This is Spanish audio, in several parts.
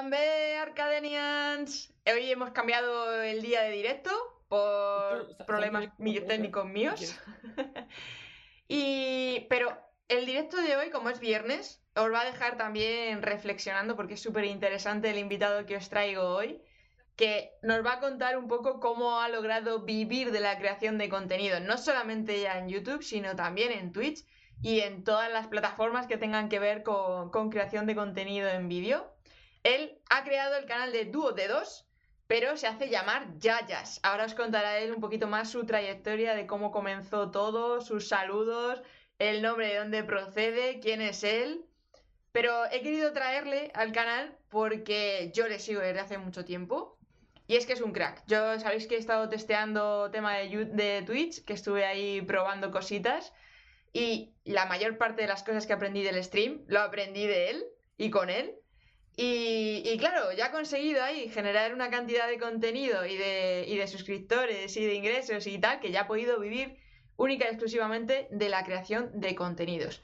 Arcadenians. Hoy hemos cambiado el día de directo por problemas técnicos míos. y, pero el directo de hoy, como es viernes, os va a dejar también reflexionando porque es súper interesante el invitado que os traigo hoy, que nos va a contar un poco cómo ha logrado vivir de la creación de contenido, no solamente ya en YouTube, sino también en Twitch y en todas las plataformas que tengan que ver con, con creación de contenido en vídeo. Él ha creado el canal de Dúo de Dos, pero se hace llamar Yayas. Ahora os contará él un poquito más su trayectoria de cómo comenzó todo, sus saludos, el nombre de dónde procede, quién es él. Pero he querido traerle al canal porque yo le sigo desde hace mucho tiempo. Y es que es un crack. Yo sabéis que he estado testeando tema de, de Twitch, que estuve ahí probando cositas. Y la mayor parte de las cosas que aprendí del stream lo aprendí de él y con él. Y, claro, ya ha conseguido ahí generar una cantidad de contenido y de, y de suscriptores y de ingresos y tal, que ya ha podido vivir única y exclusivamente de la creación de contenidos.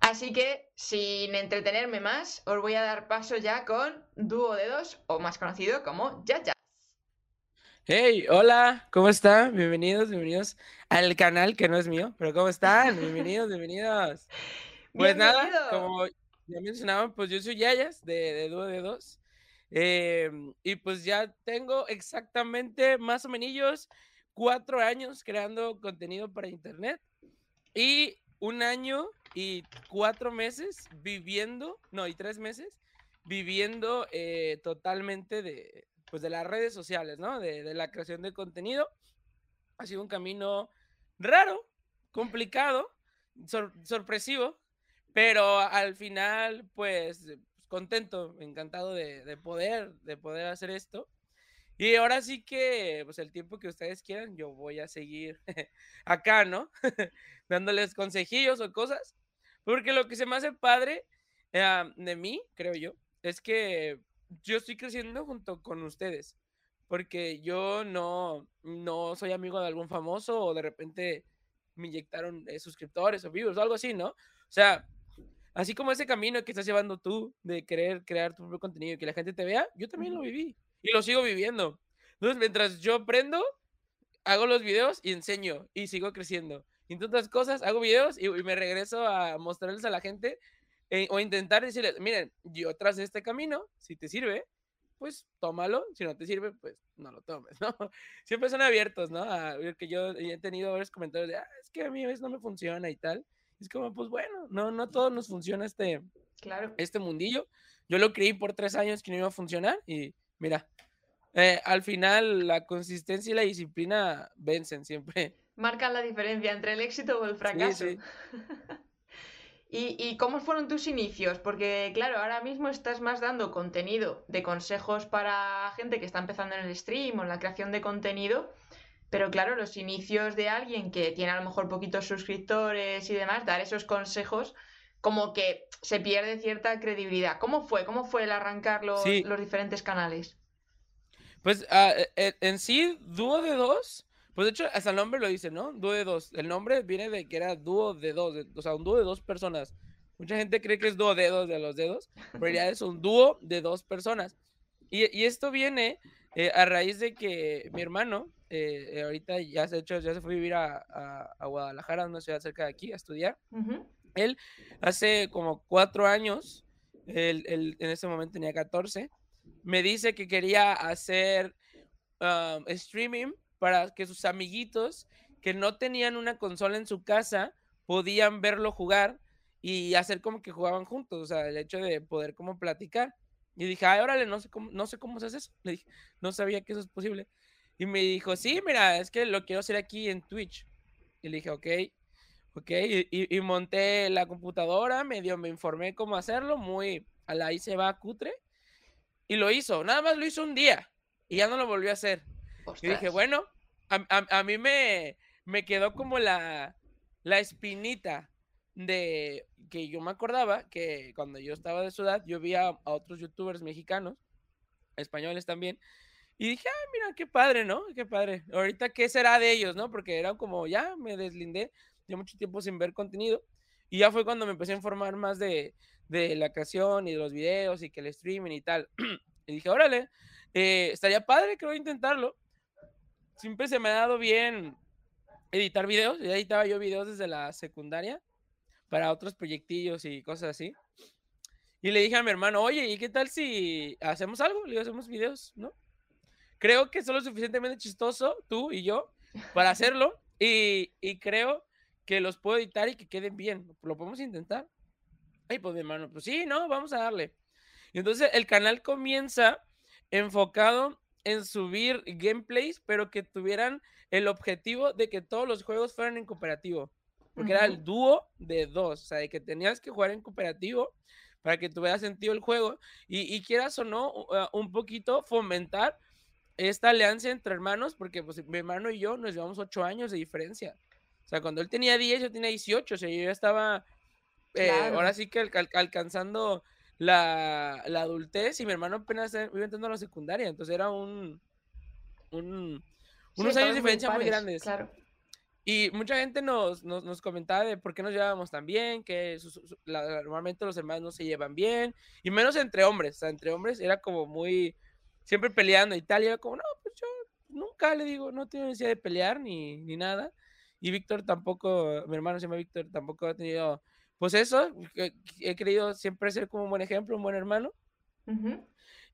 Así que, sin entretenerme más, os voy a dar paso ya con Dúo de Dos, o más conocido como Yayas. Hey, hola, ¿cómo están? Bienvenidos, bienvenidos al canal que no es mío, pero ¿cómo están? Bienvenidos, bienvenidos. Pues nada, como ya mencionaban, pues yo soy Yayas de, de Dúo de Dos. Em, y pues ya tengo exactamente más o menos cuatro años creando contenido para internet y un año y cuatro meses viviendo, no, y tres meses viviendo eh, totalmente de, pues de las redes sociales, ¿no? De, la creación de contenido. Ha sido un camino raro, complicado, sorpresivo, pero al final, pues, contento, encantado de, de, poder, de poder hacer esto. Y ahora sí que, pues el tiempo que ustedes quieran, yo voy a seguir acá, ¿no? Dándoles consejillos o cosas. Porque lo que se me hace padre eh, de mí, creo yo, es que yo estoy creciendo junto con ustedes. Porque yo no, no soy amigo de algún famoso o de repente me inyectaron eh, suscriptores o vivos o algo así, ¿no? O sea, así como ese camino que estás llevando tú de querer crear tu propio contenido y que la gente te vea, yo también lo viví y lo sigo viviendo. Entonces, mientras yo aprendo, hago los videos y enseño y sigo creciendo. Y otras cosas, hago videos y, me regreso a mostrarles a la gente eh, o intentar decirles, miren, yo tras este camino, si te sirve, pues tómalo, si no te sirve, pues no lo tomes, ¿no? Siempre son abiertos, ¿no? A que yo he tenido varios comentarios de, ah, es que a mí a veces no me funciona y tal. Es como, pues bueno, no, no todo nos funciona este, claro. este mundillo. Yo lo creí por tres años que no iba a funcionar y mira, eh, al final la consistencia y la disciplina vencen siempre. Marcan la diferencia entre el éxito o el fracaso. ¿Y, ¿Y, cómo fueron tus inicios? Porque, claro, ahora mismo estás más dando contenido de consejos para gente que está empezando en el stream o en la creación de contenido. Pero claro, los inicios de alguien que tiene a lo mejor poquitos suscriptores y demás, dar esos consejos, como que se pierde cierta credibilidad. ¿Cómo fue? ¿Cómo fue el arrancar los, los diferentes canales? Pues e, en sí, dúo de dos, pues de hecho hasta el nombre lo dice, ¿no? Dúo de dos. El nombre viene de que era dúo de dos, o sea, un dúo de dos personas. Mucha gente cree que es dúo dedos de los dedos, pero ya es un dúo de dos personas. Y, esto viene eh, a raíz de que mi hermano, eh, ahorita ya se, hecho, ya se fue a vivir a, a, Guadalajara, una ciudad cerca de aquí, a estudiar. Él hace como cuatro años, él, él, en ese momento tenía 14, me dice que quería hacer streaming para que sus amiguitos que no tenían una consola en su casa podían verlo jugar y hacer como que jugaban juntos, o sea, el hecho de poder como platicar. Y dije, ay, órale, no sé cómo, no sé cómo se hace eso. Le dije, no sabía que eso es posible. Y me dijo, sí, mira, es que lo quiero hacer aquí en Twitch. Y le dije, ok, ok. Y, y monté la computadora, medio me informé cómo hacerlo, muy a la ahí se va cutre. Y lo hizo, nada más lo hizo un día y ya no lo volvió a hacer. Y dije, bueno, a, mí me, me quedó como la, la espinita de que yo me acordaba que cuando yo estaba de ciudad, yo vi a, otros youtubers mexicanos, españoles también, y dije, ah, mira, qué padre, ¿no? Qué padre. Ahorita, ¿qué será de ellos, no? Porque era como, ya me deslindé, ya mucho tiempo sin ver contenido. Y ya fue cuando me empecé a informar más de, de la creación y de los videos y que el streaming y tal. y dije, órale, eh, estaría padre, creo intentarlo. Siempre se me ha dado bien editar videos. Ya editaba yo videos desde la secundaria para otros proyectillos y cosas así. Y le dije a mi hermano, oye, ¿y qué tal si hacemos algo? Le digo, hacemos videos, ¿no? Creo que son lo suficientemente chistoso, tú y yo, para hacerlo. Y, y creo que los puedo editar y que queden bien. Lo podemos intentar. Ay, pues mi hermano, pues sí, no, vamos a darle. Y entonces el canal comienza enfocado en subir gameplays, pero que tuvieran el objetivo de que todos los juegos fueran en cooperativo. Porque era el dúo de dos, o sea, de que tenías que jugar en cooperativo para que tuviera sentido el juego. Y, quieras o no, uh, un poquito fomentar esta alianza entre hermanos, porque pues mi hermano y yo nos llevamos ocho años de diferencia. O sea, cuando él tenía 10, yo tenía 18, o sea, yo ya estaba, eh, ahora sí que alcanzando la, adultez y mi hermano apenas iba entrando a la secundaria, entonces era un, un unos años de diferencia muy, grandes. Claro. Y mucha gente nos, nos, comentaba de por qué nos llevábamos tan bien, que normalmente los hermanos no se llevan bien, y menos entre hombres, o sea, entre hombres era como muy, siempre peleando y tal, y era como, no, pues yo nunca le digo, no tengo necesidad de pelear ni, ni nada. Y Víctor tampoco, mi hermano se llama Víctor, tampoco ha tenido, pues eso, he querido siempre ser como un buen ejemplo, un buen hermano.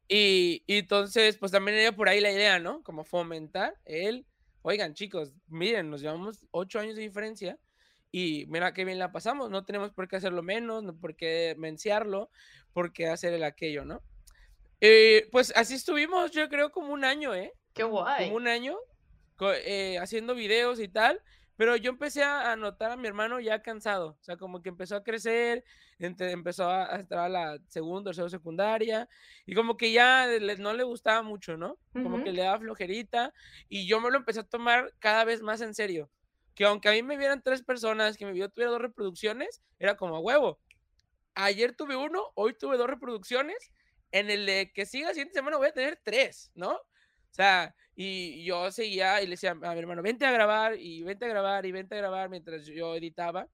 y, entonces, pues también era por ahí la idea, ¿no? Como fomentar el, oigan chicos, miren, nos llevamos ocho años de diferencia y mira qué bien la pasamos, no tenemos por qué hacerlo menos, no por qué menciarlo, por qué hacer el aquello, ¿no? Eh, pues así estuvimos, yo creo, como un año, ¿eh? Qué guay. Como un año, eh, haciendo videos y tal. Pero yo empecé a notar a mi hermano ya cansado, o sea, como que empezó a crecer, empezó a, entrar a la segunda o secundaria, y como que ya no le gustaba mucho, ¿no? Como que le daba flojerita, y yo me lo empecé a tomar cada vez más en serio. Que aunque a mí me vieran tres personas, que mi video tuviera dos reproducciones, era como a huevo. Ayer tuve uno, hoy tuve dos reproducciones, en el que siga la siguiente semana voy a tener tres, ¿no? O sea, y yo seguía y le decía a mi hermano, vente a grabar y vente a grabar y vente a grabar mientras yo editaba.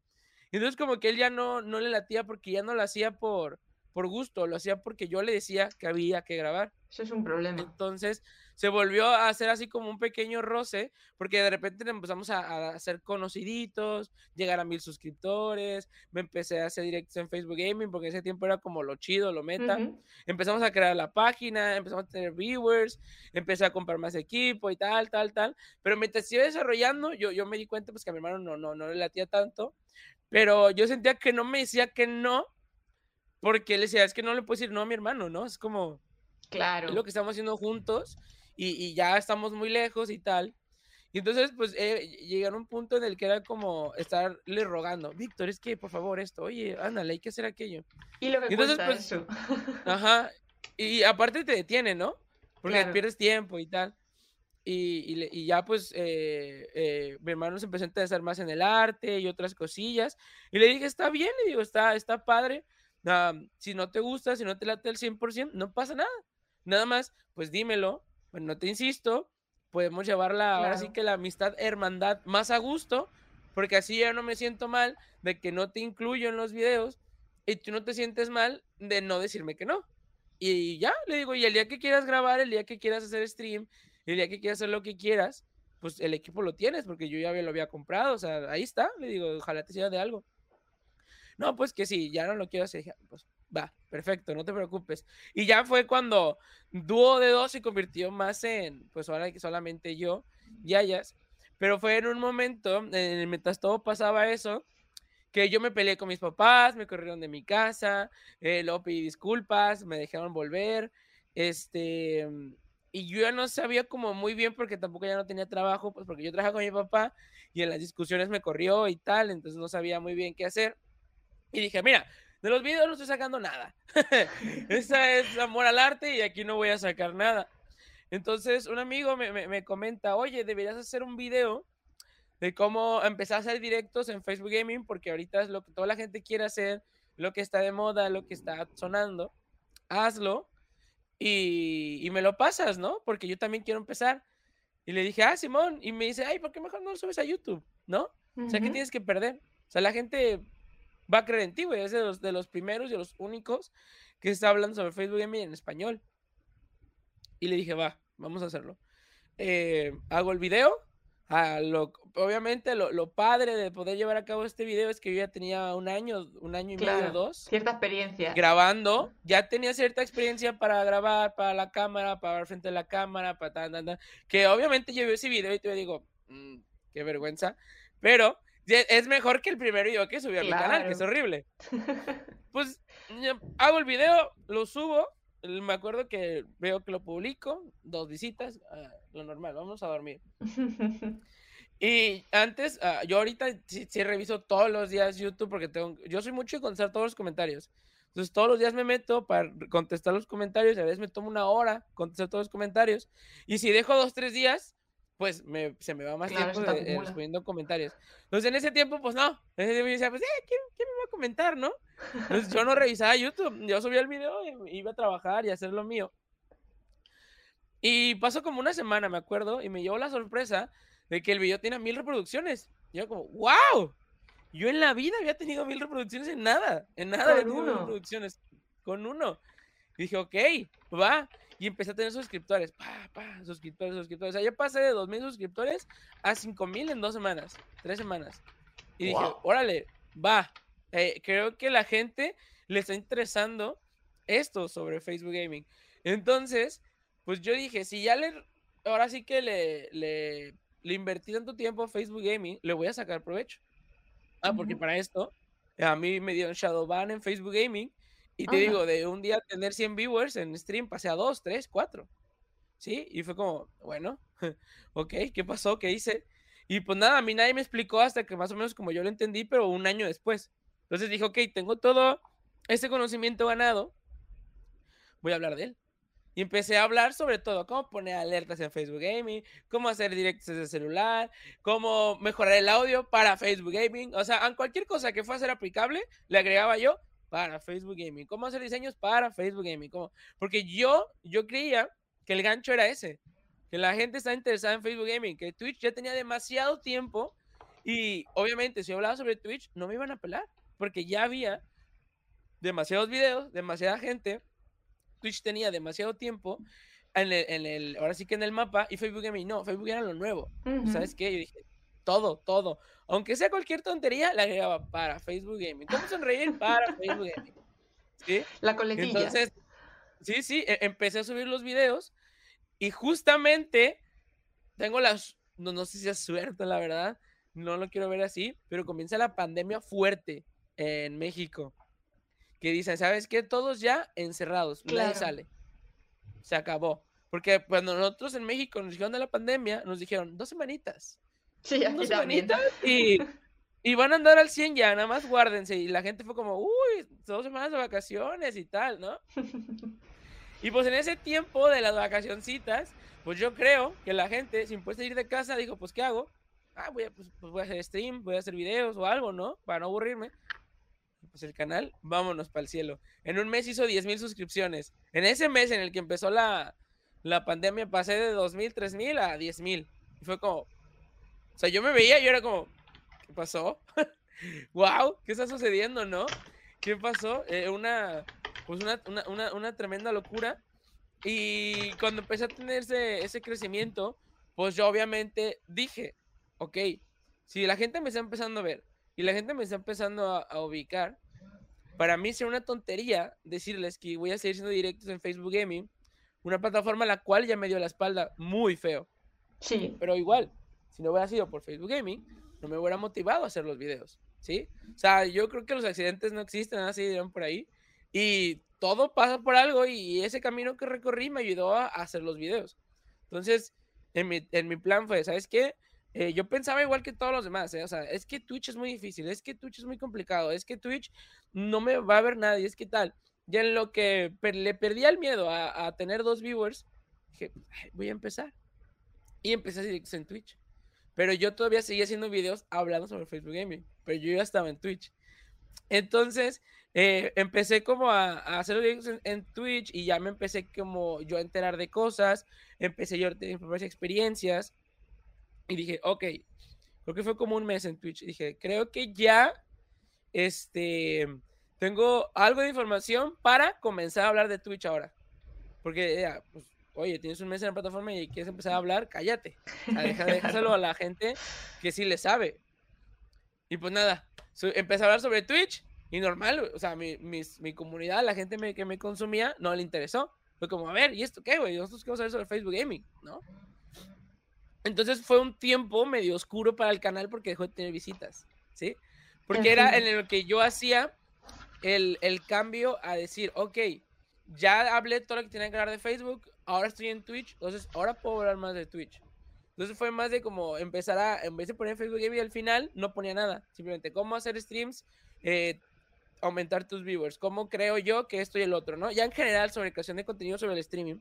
Entonces como que él ya no, no le latía porque ya no lo hacía por, por gusto, lo hacía porque yo le decía que había que grabar. Eso es un problema. Entonces se volvió a hacer así como un pequeño roce, porque de repente empezamos a, hacer conociditos, llegar a mil suscriptores, me empecé a hacer directos en Facebook Gaming, porque ese tiempo era como lo chido, lo meta. Empezamos a crear la página, empezamos a tener viewers, empecé a comprar más equipo y tal, tal, tal. Pero mientras iba desarrollando, yo, yo me di cuenta pues que a mi hermano no, no, no le latía tanto, pero yo sentía que no me decía que no, porque le decía, es que no le puedo decir no a mi hermano, ¿no? Es como, claro. Es lo que estamos haciendo juntos y, ya estamos muy lejos y tal. Y entonces, pues, eh, llegaron a un punto en el que era como estarle rogando, Víctor, es que, por favor, esto, oye, ándale, hay que hacer aquello. Y lo que entonces, pues, eso. Ajá, y aparte te detiene, ¿no? Porque pierdes tiempo y tal. Y, y, ya, pues, eh, eh, mi hermano se empezó a interesar más en el arte y otras cosillas. Y le dije, está bien, le digo, está, está padre. Si no te gusta, si no te late el 100%, no pasa nada. Nada más, pues dímelo bueno, no te insisto, podemos llevarla ahora sí que la amistad, hermandad más a gusto, porque así ya no me siento mal de que no te incluyo en los videos y tú no te sientes mal de no decirme que no. Y ya, le digo, y el día que quieras grabar, el día que quieras hacer stream, el día que quieras hacer lo que quieras, pues el equipo lo tienes, porque yo ya lo había comprado, o sea, ahí está, le digo, ojalá te sirva de algo. No, pues que sí, ya no lo quiero hacer, pues va, perfecto, no te preocupes. Y ya fue cuando dúo de dos se convirtió más en, pues ahora que solamente yo y ellas. Pero fue en un momento, en, mientras todo pasaba eso, que yo me peleé con mis papás, me corrieron de mi casa, eh, luego pedí disculpas, me dejaron volver, este, y yo ya no sabía como muy bien porque tampoco ya no tenía trabajo, pues porque yo trabajaba con mi papá y en las discusiones me corrió y tal, entonces no sabía muy bien qué hacer. Y dije, mira, de los videos no estoy sacando nada. Esa es amor al arte y aquí no voy a sacar nada. Entonces, un amigo me, comenta, oye, deberías hacer un video de cómo empezar a hacer directos en Facebook Gaming, porque ahorita es lo que toda la gente quiere hacer, lo que está de moda, lo que está sonando. Hazlo y, y me lo pasas, ¿no? Porque yo también quiero empezar. Y le dije, ah, Simón. Y me dice, ay, ¿por qué mejor no lo subes a YouTube? ¿No? O sea, ¿qué tienes que perder? O sea, la gente va a creer en ti, güey. Es de los, de los primeros y de los únicos que está hablando sobre Facebook Gaming en español. Y le dije, va, vamos a hacerlo. Eh, hago el video. lo, obviamente lo, padre de poder llevar a cabo este video es que yo ya tenía un año, un año y medio, dos. Cierta experiencia. Grabando. Ya tenía cierta experiencia para grabar, para la cámara, para ver frente a la cámara, para tan, tan, tan. Que obviamente yo ese video y te digo, mm, qué vergüenza. Pero es mejor que el primero yo que subí a mi canal, que es horrible. Pues hago el video, lo subo. Me acuerdo que veo que lo publico, dos visitas, ah, lo normal, vamos a dormir. y antes, ah, yo ahorita sí, reviso todos los días YouTube porque tengo, yo soy mucho de contestar todos los comentarios. Entonces todos los días me meto para contestar los comentarios, a veces me tomo una hora contestar todos los comentarios. Y si dejo dos, tres días, pues me, se me va más tiempo de, respondiendo comentarios. Entonces en ese tiempo, pues no. En ese tiempo yo decía, pues, eh, ¿quién, ¿quién, me va a comentar, no? Entonces yo no revisaba YouTube. Yo subía el video, y iba a trabajar y a hacer lo mío. Y pasó como una semana, me acuerdo, y me llevó la sorpresa de que el video tiene mil reproducciones. Y yo como, ¡wow! Yo en la vida había tenido mil reproducciones en nada. En nada había tenido mil reproducciones. Con uno. Y dije, ok, va y empecé a tener suscriptores. Pa, pa, suscriptores, suscriptores. O sea, yo pasé de 2.000 suscriptores a 5.000 en dos semanas, tres semanas. Y dije, órale, va. Eh, creo que la gente le está interesando esto sobre Facebook Gaming. Entonces, pues yo dije, si ya le, ahora sí que le, le, le invertí tanto tiempo a Facebook Gaming, le voy a sacar provecho. Ah, porque para esto, a mí me dieron Shadowban en Facebook Gaming y te digo, de un día tener 100 viewers en stream, pasé a 2, 3, 4. ¿Sí? Y fue como, bueno, ok, ¿qué pasó? ¿Qué hice? Y pues nada, a mí nadie me explicó hasta que más o menos como yo lo entendí, pero un año después. Entonces dije, ok, tengo todo este conocimiento ganado, voy a hablar de él. Y empecé a hablar sobre todo, cómo poner alertas en Facebook Gaming, cómo hacer directos desde celular, cómo mejorar el audio para Facebook Gaming. O sea, a cualquier cosa que fuera a ser aplicable, le agregaba yo para Facebook Gaming. ¿Cómo hacer diseños para Facebook Gaming? ¿Cómo? Porque yo, yo creía que el gancho era ese, que la gente está interesada en Facebook Gaming, que Twitch ya tenía demasiado tiempo y obviamente si hablaba sobre Twitch no me iban a pelar, porque ya había demasiados videos, demasiada gente, Twitch tenía demasiado tiempo en el, ahora sí que en el mapa y Facebook Gaming no, Facebook era lo nuevo. ¿Sabes qué? Yo dije, todo, todo. Aunque sea cualquier tontería, la agregaba para Facebook Gaming. ¿Cómo sonreír? Para Facebook Gaming. ¿Sí? La coletilla. Entonces, sí, sí, e, empecé a subir los videos y justamente tengo las, no, no sé si es suerte, la verdad, no lo quiero ver así, pero comienza la pandemia fuerte en México. Que dicen, ¿sabes qué? Todos ya encerrados, nadie sale. Se acabó. Porque cuando nosotros en México nos dijeron de la pandemia, nos dijeron dos semanitas. Sí, y, y van a andar al 100 ya, nada más guárdense. Y la gente fue como, uy, dos semanas de vacaciones y tal, ¿no? y pues en ese tiempo de las vacacioncitas, pues yo creo que la gente, sin puede ir de casa, dijo, pues ¿qué hago? Ah, voy a, pues, pues, voy a hacer stream, voy a hacer videos o algo, ¿no? Para no aburrirme. Pues el canal, vámonos para el cielo. En un mes hizo 10 mil suscripciones. En ese mes en el que empezó la, la pandemia, pasé de 2 mil, 3 mil a 10 mil. Y fue como, o sea, yo me veía y yo era como, ¿qué pasó? wow, ¿qué está sucediendo, no? ¿Qué pasó? Eh, una, pues una, una, una, tremenda locura. Y cuando empecé a tener ese, ese crecimiento, pues yo obviamente dije, ok, si la gente me está empezando a ver y la gente me está empezando a, a ubicar, para mí sería una tontería decirles que voy a seguir siendo directos en Facebook Gaming, una plataforma a la cual ya me dio la espalda muy feo. Sí. Pero igual, si no hubiera sido por Facebook Gaming, no me hubiera motivado a hacer los videos, ¿sí? O sea, yo creo que los accidentes no existen, así dirán por ahí. Y todo pasa por algo y ese camino que recorrí me ayudó a hacer los videos. Entonces, en mi, en mi plan fue, ¿sabes qué? Eh, yo pensaba igual que todos los demás, ¿eh? o sea, es que Twitch es muy difícil, es que Twitch es muy complicado, es que Twitch no me va a ver nadie, es que tal. Ya en lo que le perdí el miedo a, a, tener dos viewers, dije, voy a empezar. Y empecé a en Twitch. Pero yo todavía seguía haciendo videos hablando sobre Facebook Gaming, pero yo ya estaba en Twitch. Entonces, eh, empecé como a, hacer videos en, Twitch y ya me empecé como yo a enterar de cosas, empecé yo a tener mis experiencias y dije, ok, creo que fue como un mes en Twitch. Dije, creo que ya este, tengo algo de información para comenzar a hablar de Twitch ahora. Porque, ya, pues, oye, tienes un mes en la plataforma y quieres empezar a hablar, cállate. deja, déjaselo a la gente que sí le sabe. Y pues nada, empecé a hablar sobre Twitch y normal, o sea, mi, mi comunidad, la gente que me consumía, no le interesó. Fue como, a ver, ¿y esto qué, güey? Nosotros queremos saber sobre Facebook Gaming, ¿no? Entonces fue un tiempo medio oscuro para el canal porque dejó de tener visitas, ¿sí? Porque era en el que yo hacía el, el cambio a decir, ok, ya hablé todo lo que tenía que hablar de Facebook, ahora estoy en Twitch, entonces ahora puedo hablar más de Twitch. Entonces fue más de como empezar a, en vez de poner Facebook Gaming al final, no ponía nada. Simplemente cómo hacer streams, eh, aumentar tus viewers, cómo creo yo que esto y el otro, ¿no? Ya en general sobre creación de contenido sobre el streaming.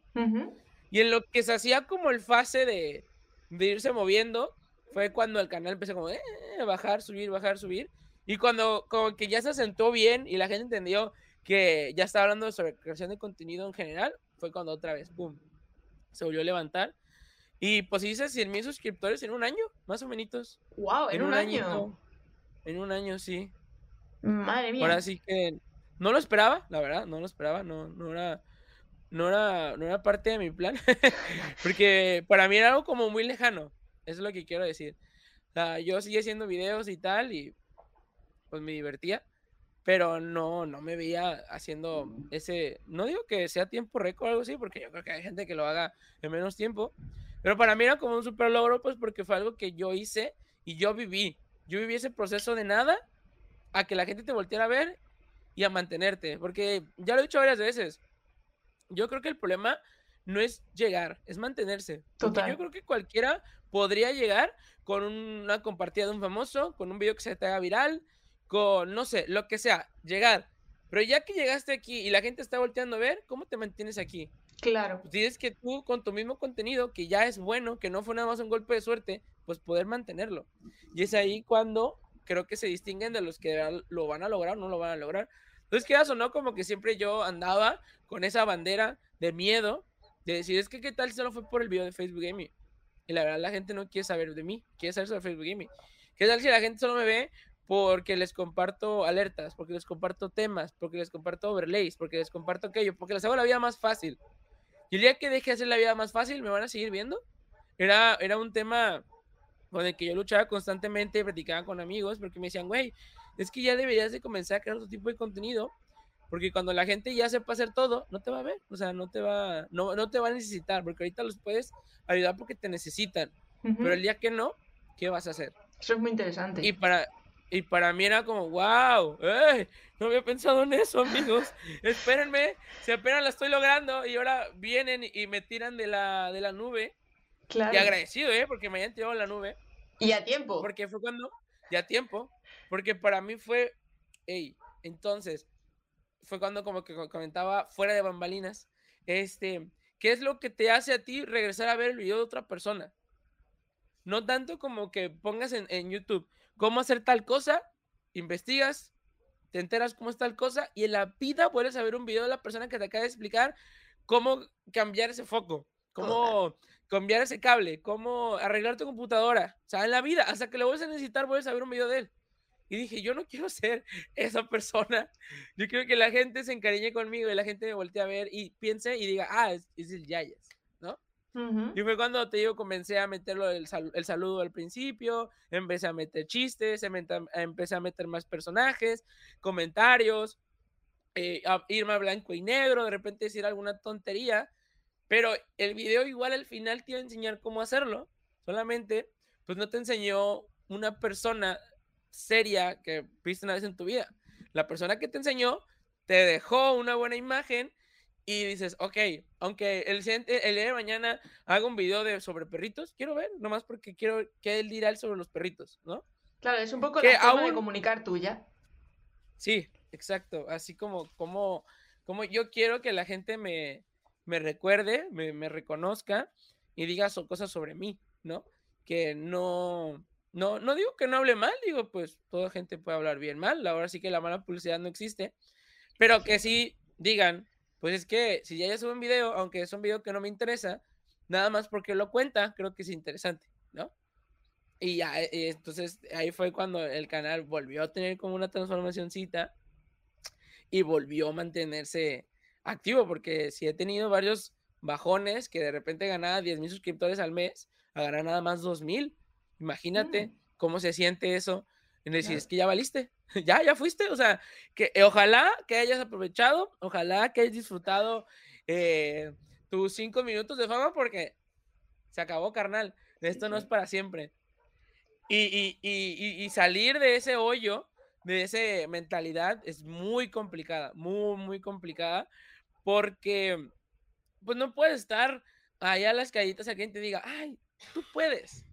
Y en lo que se hacía como el fase de, de irse moviendo, fue cuando el canal empezó como, eh, bajar, subir, bajar, subir. Y cuando como que ya se asentó bien y la gente entendió que ya estaba hablando sobre creación de contenido en general, fue cuando otra vez, ¡pum!, se volvió a levantar. Y pues hice 100 mil suscriptores en un año, más o menos. ¡Wow! En, un, año. En un año, sí. Madre mía. Ahora sí que no lo esperaba, la verdad, no lo esperaba, no, no era no era, no era parte de mi plan, porque para mí era algo como muy lejano, eso es lo que quiero decir. O sea, yo seguía haciendo videos y tal, y pues me divertía, pero no, no me veía haciendo ese, no digo que sea tiempo récord o algo así, porque yo creo que hay gente que lo haga en menos tiempo, pero para mí era como un super logro, pues porque fue algo que yo hice y yo viví, yo viví ese proceso de nada a que la gente te volteara a ver y a mantenerte, porque ya lo he dicho varias veces, yo creo que el problema no es llegar, es mantenerse. Total. yo creo que cualquiera podría llegar con una compartida de un famoso, con un video que se te haga viral, con, no sé, lo que sea, llegar. Pero ya que llegaste aquí y la gente está volteando a ver, ¿cómo te mantienes aquí? Claro. Pues tienes que tú, con tu mismo contenido, que ya es bueno, que no fue nada más un golpe de suerte, pues poder mantenerlo. Y es ahí cuando creo que se distinguen de los que lo van a lograr o no lo van a lograr. Entonces, ¿qué o no? Como que siempre yo andaba con esa bandera de miedo, de decir, es que qué tal si solo fue por el video de Facebook Gaming. Y la verdad, la gente no quiere saber de mí, quiere saber sobre Facebook Gaming. ¿Qué tal si la gente solo me ve porque les comparto alertas, porque les comparto temas, porque les comparto overlays, porque les comparto aquello, porque les hago la vida más fácil. Y el día que deje de hacer la vida más fácil, ¿me van a seguir viendo? Era, era un tema con el que yo luchaba constantemente, platicaba con amigos, porque me decían, güey, es que ya deberías de comenzar a crear otro tipo de contenido, porque cuando la gente ya sepa hacer todo, no te va a ver, o sea, no te va, no, no te va a necesitar, porque ahorita los puedes ayudar porque te necesitan, pero el día que no, ¿qué vas a hacer? Eso es muy interesante. Y para, y para mí era como, wow, no había pensado en eso, amigos. Espérenme, si apenas la estoy logrando y ahora vienen y me tiran de la, de la nube. Claro. Y agradecido, ¿eh? Porque me hayan tirado la nube. Y a tiempo. Porque fue cuando, y a tiempo, porque para mí fue, hey, entonces, fue cuando como que comentaba fuera de bambalinas, este, ¿qué es lo que te hace a ti regresar a ver el video de otra persona? No tanto como que pongas en, en YouTube, cómo hacer tal cosa, investigas, te enteras cómo es tal cosa y en la vida vuelves a ver un video de la persona que te acaba de explicar cómo cambiar ese foco, cómo cambiar ese cable, cómo arreglar tu computadora. O sea, en la vida, hasta que lo vuelves a necesitar, vuelves a ver un video de él. Y dije, yo no quiero ser esa persona. Yo quiero que la gente se encariñe conmigo y la gente me voltee a ver y piense y diga, ah, es, es el Yayas. Y fue cuando te digo, comencé a meterlo el, el, saludo al principio, empecé a meter chistes, empecé a meter más personajes, comentarios, eh, irme a blanco y negro, de repente decir alguna tontería, pero el video igual al final te iba a enseñar cómo hacerlo, solamente pues no te enseñó una persona seria que viste una vez en tu vida. La persona que te enseñó te dejó una buena imagen y dices, ok, aunque el, el día de mañana haga un video de, sobre perritos, quiero ver, nomás porque quiero que él dirá sobre los perritos, ¿no? Claro, es un poco la forma de comunicar tuya. Sí, exacto. Así como, como, como yo quiero que la gente me, me recuerde, me, me reconozca y diga cosas sobre mí, ¿no? Que no, no, no digo que no hable mal, digo, pues toda gente puede hablar bien mal, ahora sí que la mala publicidad no existe, pero que sí digan, pues es que si ya ya sube un video, aunque es un video que no me interesa, nada más porque lo cuenta, creo que es interesante, ¿no? Y ya, eh, entonces ahí fue cuando el canal volvió a tener como una transformacióncita y volvió a mantenerse activo, porque si he tenido varios bajones que de repente ganaba 10 mil suscriptores al mes, a ganar nada más 2 mil. Imagínate mm. cómo se siente eso. En decir, es que ya valiste, ya, ya fuiste. O sea, que eh, ojalá que hayas aprovechado, ojalá que hayas disfrutado eh, tus cinco minutos de fama, porque se acabó, carnal. Esto no es para siempre. Y, y, salir de ese hoyo, de esa mentalidad, es muy complicada, muy, muy complicada, porque pues no puedes estar allá a las callitas a quien te diga, ay, tú puedes,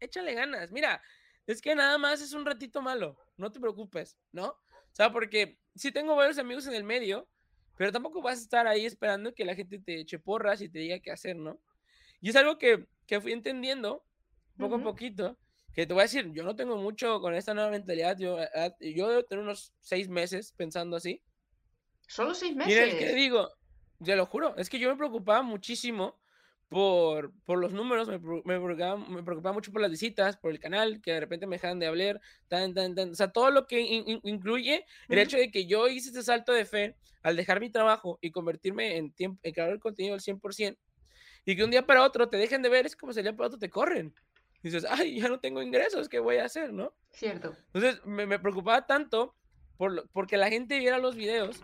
échale ganas. Mira, es que nada más es un ratito malo, no te preocupes, ¿no? O sea, porque sí tengo varios amigos en el medio, pero tampoco vas a estar ahí esperando que la gente te eche porras y te diga qué hacer, ¿no? Y es algo que, que fui entendiendo poco a poquito, que te voy a decir, yo no tengo mucho con esta nueva mentalidad, yo, ah, yo debo tener unos seis meses pensando así. Solo seis meses. Mira, ¿qué digo? Te lo juro, es que yo me preocupaba muchísimo por, por los números, me, me, preocupaba, me, preocupaba, mucho por las visitas, por el canal, que de repente me dejaran de hablar, tan, tan, tan, o sea, todo lo que incluye el hecho de que yo hice ese salto de fe al dejar mi trabajo y convertirme en, tiempo, en creador de contenido al 100%, y que un día para otro te dejen de ver, es como si el día para otro te corren. Y dices, ay, ya no tengo ingresos, ¿qué voy a hacer, no? Cierto. Entonces, me, me preocupaba tanto por, porque la gente viera los videos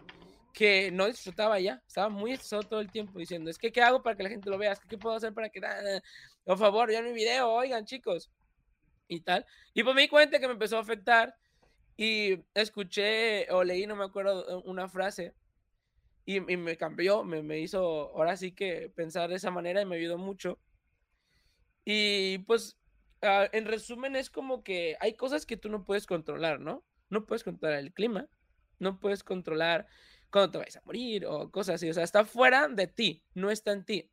que no disfrutaba ya, estaba muy estresado todo el tiempo diciendo, es que, ¿qué hago para que la gente lo vea? ¿qué puedo hacer para que, por favor, vean mi video, oigan, chicos, y tal. Y pues me di cuenta que me empezó a afectar y escuché o leí, no me acuerdo, una frase y, me cambió, me, me, hizo ahora sí que pensar de esa manera y me ayudó mucho. Y pues, ah, en resumen, es como que hay cosas que tú no puedes controlar, ¿no? No puedes controlar el clima, no puedes controlar cuando te vayas a morir o cosas así. O sea, está fuera de ti, no está en ti.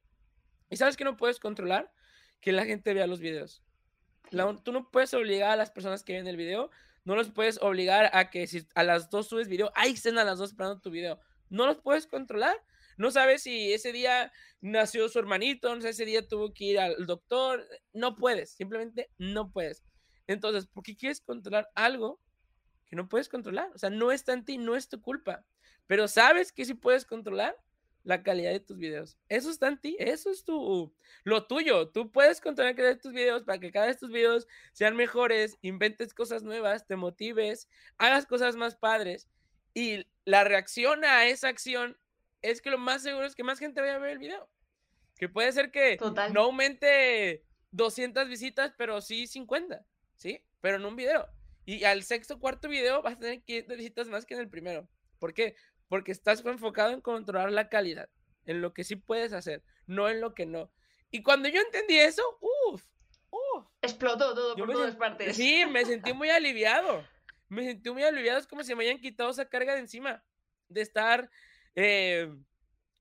¿Y sabes que no puedes controlar? Que la gente vea los videos. tú no puedes obligar a las personas que ven el video, no los puedes obligar a que si a las dos subes video, ahí estén a las dos esperando tu video. No los puedes controlar. No sabes si ese día nació su hermanito, no sé, ese día tuvo que ir al doctor. No puedes, simplemente no puedes. Entonces, ¿por qué quieres controlar algo que no puedes controlar? O sea, no está en ti, no es tu culpa. Pero sabes que sí puedes controlar la calidad de tus videos. Eso está en ti, eso es tu, lo tuyo. Tú puedes controlar la calidad de tus videos para que cada vez tus videos sean mejores, inventes cosas nuevas, te motives, hagas cosas más padres. Y la reacción a esa acción es que lo más seguro es que más gente vaya a ver el video. Que puede ser que no aumente 200 visitas, pero sí 50, ¿sí? Pero en un video. Y al sexto, cuarto video vas a tener 500 visitas más que en el primero. ¿Por qué? Porque estás enfocado en controlar la calidad, en lo que sí puedes hacer, no en lo que no. Y cuando yo entendí eso, uff, uff. Explotó todo por todas partes. Sí, me sentí muy aliviado. Me sentí muy aliviado, es como si me hayan quitado esa carga de encima, de estar eh,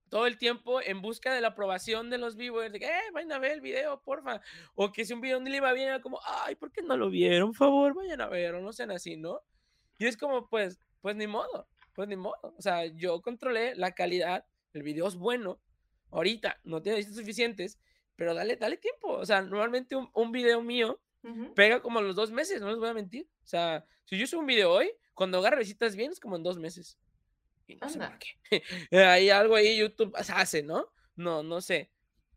todo el tiempo en busca de la aprobación de los viewers, de que, eh, vayan a ver el video, porfa. O que si un video no le iba bien, era como, ay, ¿por qué no lo vieron? Por favor, vayan a ver, o no sean así, ¿no? Y es como, pues, pues ni modo pues ni modo. O sea, yo controlé la calidad, el video es bueno, ahorita no tiene vistas suficientes, pero dale, dale tiempo. O sea, normalmente un, un video mío pega como los dos meses, no les voy a mentir. O sea, si yo subo un video hoy, cuando agarra visitas bien es como en dos meses. Y no sé por qué. Hay algo ahí YouTube hace, ¿no? No, no sé.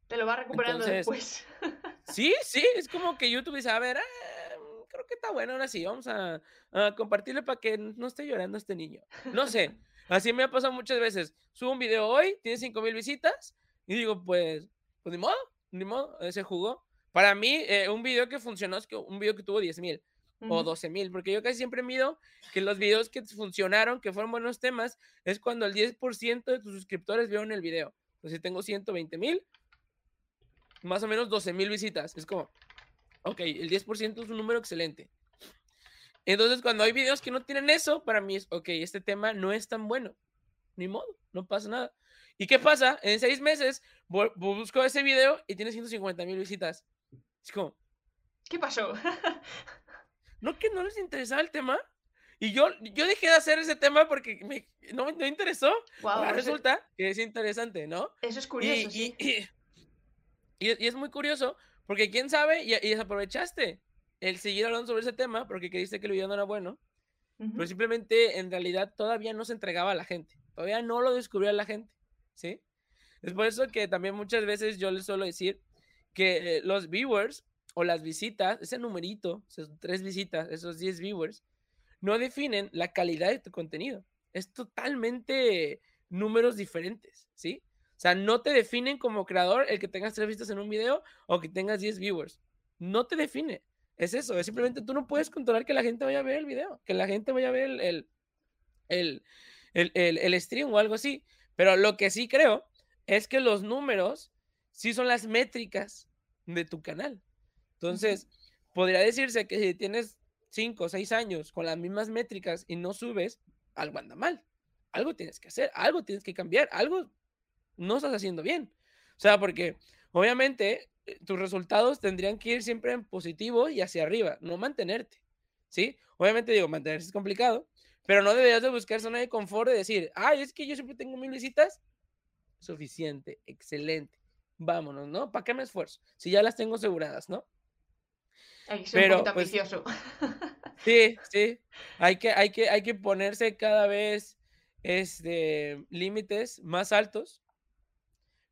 Te lo va recuperando después. sí, sí, es como que YouTube dice, a ver, ah, creo que está bueno, ahora sí, vamos a, a compartirle para que no esté llorando este niño. No sé, así me ha pasado muchas veces. Subo un video hoy, tiene 5 mil visitas, y digo, pues, pues ni modo, ni modo, se jugó. Para mí, eh, un video que funcionó es que un video que tuvo 10 mil o 12 mil, porque yo casi siempre mido que los videos que funcionaron, que fueron buenos temas, es cuando el 10% de tus suscriptores vieron el video. Pues si tengo 120 mil, más o menos 12 mil visitas. Es como, Ok, el 10% es un número excelente. Entonces, cuando hay videos que no tienen eso, para mí es, ok, este tema no es tan bueno. Ni modo, no pasa nada. ¿Y qué pasa? En seis meses busco ese video y tiene 150 mil visitas. Es como... ¿Qué pasó? ¿No que no les interesaba el tema? Y yo, yo dejé de hacer ese tema porque me, no me interesó. Ahora resulta que es interesante, ¿no? Eso es curioso, sí. y, y, es muy curioso porque quién sabe, y, desaprovechaste. el seguir hablando sobre ese tema porque creíste que el video no era bueno, pero simplemente en realidad todavía no se entregaba a la gente, todavía no lo descubría la gente, ¿sí? Es por eso que también muchas veces yo les suelo decir que los viewers o las visitas, ese numerito, esas tres visitas, esos 10 viewers, no definen la calidad de tu contenido. Es totalmente números diferentes, ¿sí? O sea, no te definen como creador el que tengas tres vistas en un video o que tengas 10 viewers. No te define. Es eso, es simplemente tú no puedes controlar que la gente vaya a ver el video, que la gente vaya a ver el, el, el, el, stream o algo así. Pero lo que sí creo es que los números sí son las métricas de tu canal. Entonces, podría decirse que si tienes 5 o 6 años con las mismas métricas y no subes, algo anda mal. Algo tienes que hacer, algo tienes que cambiar, algo no estás haciendo bien. O sea, porque obviamente eh, tus resultados tendrían que ir siempre en positivo y hacia arriba, no mantenerte, ¿sí? Obviamente digo, mantenerse es complicado, pero no deberías de buscar zona de confort de decir, ay, es que yo siempre tengo mil visitas, suficiente, excelente, vámonos, ¿no? ¿Para qué me esfuerzo? Si ya las tengo aseguradas, ¿no? Hay que ser pero, un poquito pues ambicioso. sí, sí, hay que, hay que, hay que ponerse cada vez este, límites más altos,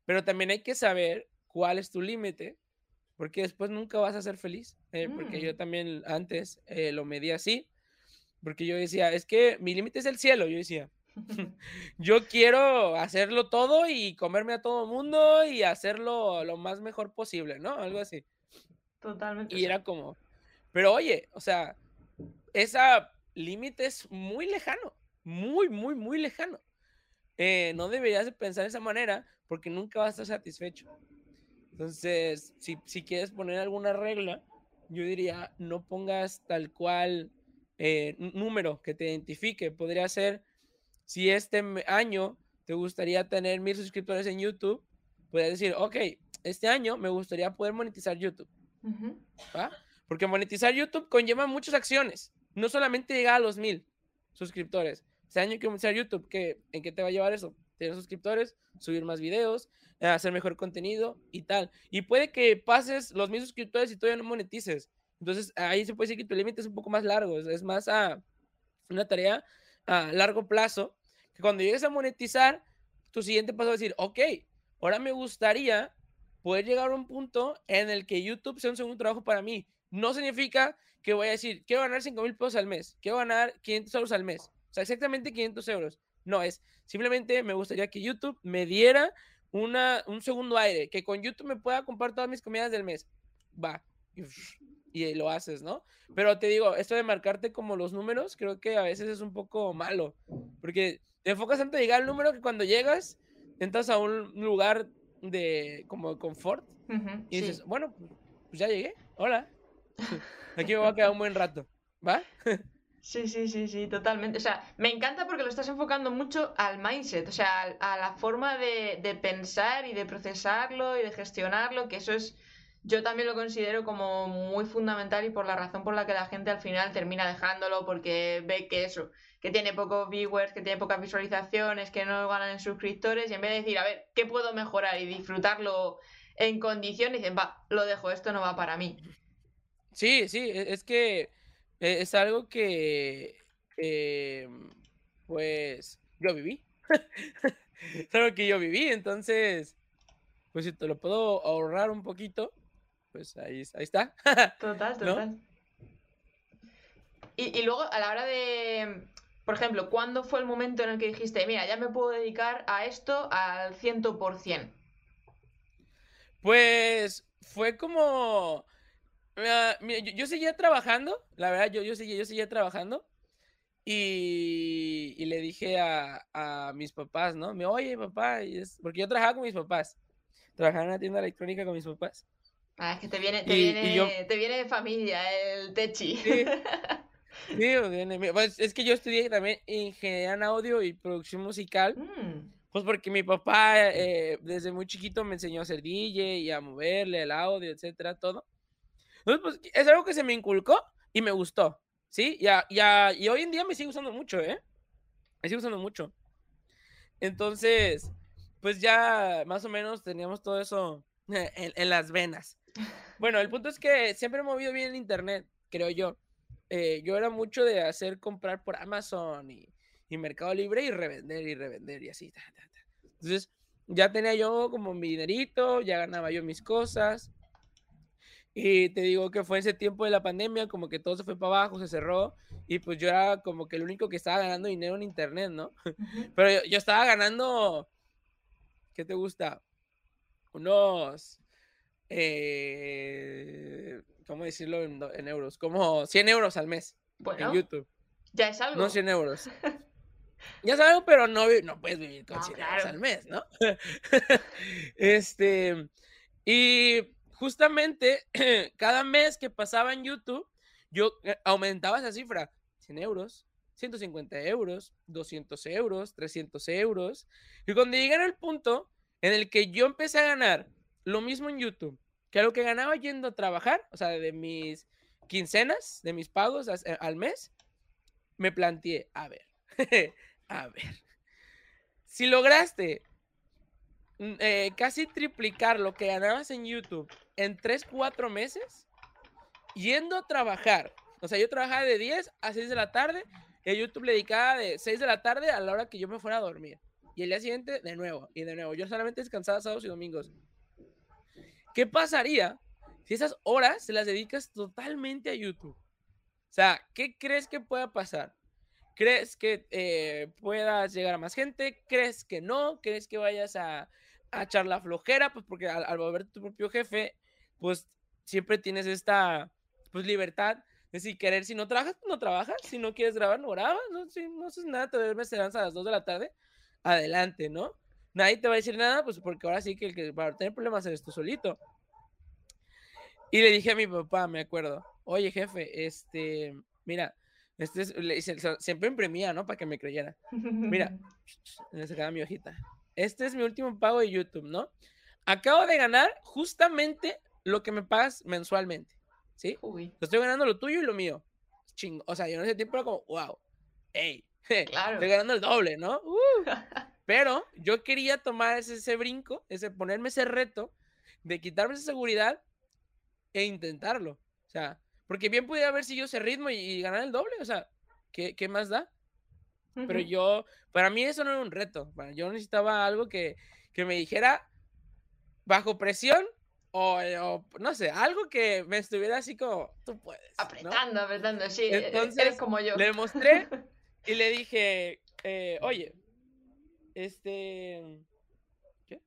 pero también hay que saber cuál es tu límite, porque después nunca vas a ser feliz. Eh, porque yo mm. también antes eh, lo medí así, porque yo decía, es que mi límite es el cielo, yo decía. yo quiero hacerlo todo y comerme a todo mundo y hacerlo lo más mejor posible, ¿no? Algo así. Totalmente. Y era como, pero oye, o sea, esa límite es muy lejano, muy, muy, muy lejano. Eh, no deberías pensar de esa manera porque nunca vas a estar satisfecho. Entonces, si, si quieres poner alguna regla, yo diría, no pongas tal cual eh, número que te identifique. Podría ser, si este año te gustaría tener mil suscriptores en YouTube, puedes decir, ok, este año me gustaría poder monetizar YouTube. Porque monetizar YouTube conlleva muchas acciones. No solamente llegar a los mil suscriptores. Este año que monetizar YouTube, ¿qué, ¿en qué te va a llevar eso? Tener suscriptores, subir más videos, eh, hacer mejor contenido y tal. Y puede que pases los mil suscriptores y todavía no monetices. Entonces ahí se puede decir que tu límite es un poco más largo, es, más a una tarea a largo plazo, que cuando llegues a monetizar, tu siguiente paso es decir, ok, ahora me gustaría poder llegar a un punto en el que YouTube sea un segundo trabajo para mí. No significa que voy a decir, quiero ganar 5 mil pesos al mes, quiero ganar 500 euros al mes. Sea, exactamente 500 euros. No, es simplemente me gustaría que YouTube me diera una, un segundo aire, que con YouTube me pueda comprar todas mis comidas del mes. Va. Y, lo haces, ¿no? Pero te digo, esto de marcarte como los números, creo que a veces es un poco malo, porque te enfocas tanto en llegar al número que cuando llegas, entras a un lugar de como confort y dices, bueno, pues ya llegué, hola, aquí me voy a quedar un buen rato, ¿va? Sí, sí, sí, sí, totalmente. O sea, me encanta porque lo estás enfocando mucho al mindset, o sea, a, la forma de, de, pensar y de procesarlo y de gestionarlo, que eso es, yo también lo considero como muy fundamental y por la razón por la que la gente al final termina dejándolo, porque ve que eso, que tiene pocos viewers, que tiene pocas visualizaciones, que no ganan suscriptores, y en vez de decir, a ver, ¿qué puedo mejorar y disfrutarlo en condiciones? Dicen, va, lo dejo, esto no va para mí. Sí, sí, e, es que es algo que, pues, yo viví. es algo que yo viví, entonces, pues si te lo puedo ahorrar un poquito, pues ahí, ahí está. total, total. Y, y, luego, a la hora de, por ejemplo, ¿cuándo fue el momento en el que dijiste, mira, ya me puedo dedicar a esto al 100%? Pues fue como yo, seguía trabajando, la verdad, yo, yo, seguía, yo seguía trabajando. Y, y le dije a, a, mis papás, ¿no? Me, oye, papá, es... porque yo trabajaba con mis papás. Trabajaba en una tienda electrónica con mis papás. Ah, es que te viene, te, viene, te viene de familia el techi. Sí, pues, es que yo estudié también ingeniería en audio y producción musical. Mm. Pues porque mi papá eh, desde muy chiquito me enseñó a hacer DJ y a moverle el audio, etcétera, todo. Entonces, pues, es algo que se me inculcó y me gustó, ¿sí? Ya, ya, y hoy en día me sigue usando mucho, ¿eh? Me sigue usando mucho. Entonces, pues ya más o menos teníamos todo eso en, las venas. Bueno, el punto es que siempre he movido bien el internet. creo yo. Eh, yo era mucho de hacer comprar por Amazon y, Mercado Libre y revender y revender y así. Entonces, ya tenía yo como mi dinerito, ya ganaba yo mis cosas. Y te digo que fue ese tiempo de la pandemia, como que todo se fue para abajo, se cerró. Y pues yo era como que el único que estaba ganando dinero en internet, ¿no? Pero yo, estaba ganando, ¿qué te gusta? Unos, eh, ¿cómo decirlo en, euros? Como 100 euros al mes en YouTube. Ya es algo. No 100 euros. ya es algo, pero no, no puedes vivir con 100 euros al mes, ¿no? este, y justamente cada mes que pasaba en YouTube, yo eh, aumentaba esa cifra. 100 euros, 150 euros, 200 euros, 300 euros. Y cuando llegué al punto en el que yo empecé a ganar lo mismo en YouTube que lo que ganaba yendo a trabajar, o sea, de mis quincenas, de mis pagos eh, al mes, me planteé, a ver, a ver, si lograste eh, casi triplicar lo que ganabas en YouTube en 3, 4 meses, yendo a trabajar o sea, yo trabajaba de 10 a 6 de la tarde y YouTube le dedicaba de 6 de la tarde a la hora que yo me fuera a dormir. Y el día siguiente, de nuevo, y de nuevo. Yo solamente descansaba sábados y domingos. ¿Qué pasaría si esas horas se las dedicas totalmente a YouTube? O sea, ¿qué crees que pueda pasar? ¿Crees que eh, puedas llegar a más gente? ¿Crees que no? ¿Crees que vayas a, a echar la flojera? Pues porque al, al volver tu propio jefe, pues siempre tienes esta pues libertad si querer, si no trabajas, pues no trabajas. Si no quieres grabar, no grabas. No, si no haces nada, te duermes, a las 2 de la tarde. Adelante, ¿no? Nadie te va a decir nada, pues porque ahora sí que el que va a tener problemas eres tú solito. Y le dije a mi papá, me acuerdo, oye jefe, este, mira, este siempre imprimía, ¿no? Para que me creyera. Mira, le sacaba mi hojita. Este es mi último pago de YouTube, ¿no? Acabo de ganar justamente lo que me pagas mensualmente. ¿sí? Estoy ganando lo tuyo y lo mío. Chingo. O sea, yo en ese tiempo era como, wow, hey, estoy ganando el doble, ¿no? Uh. Pero yo quería tomar ese, brinco, ese ponerme ese reto de quitarme esa seguridad e intentarlo. O sea, porque bien pudiera haber yo ese ritmo y, ganar el doble. O sea, ¿qué, qué más da? Pero yo, para mí eso no era un reto. yo necesitaba algo que, que me dijera, bajo presión, eh, o, no sé, algo que me estuviera así como, tú puedes. Apretando, apretando, sí. E, Entonces, eres como yo. Le mostré y le dije, eh, oye, este. ¿Qué?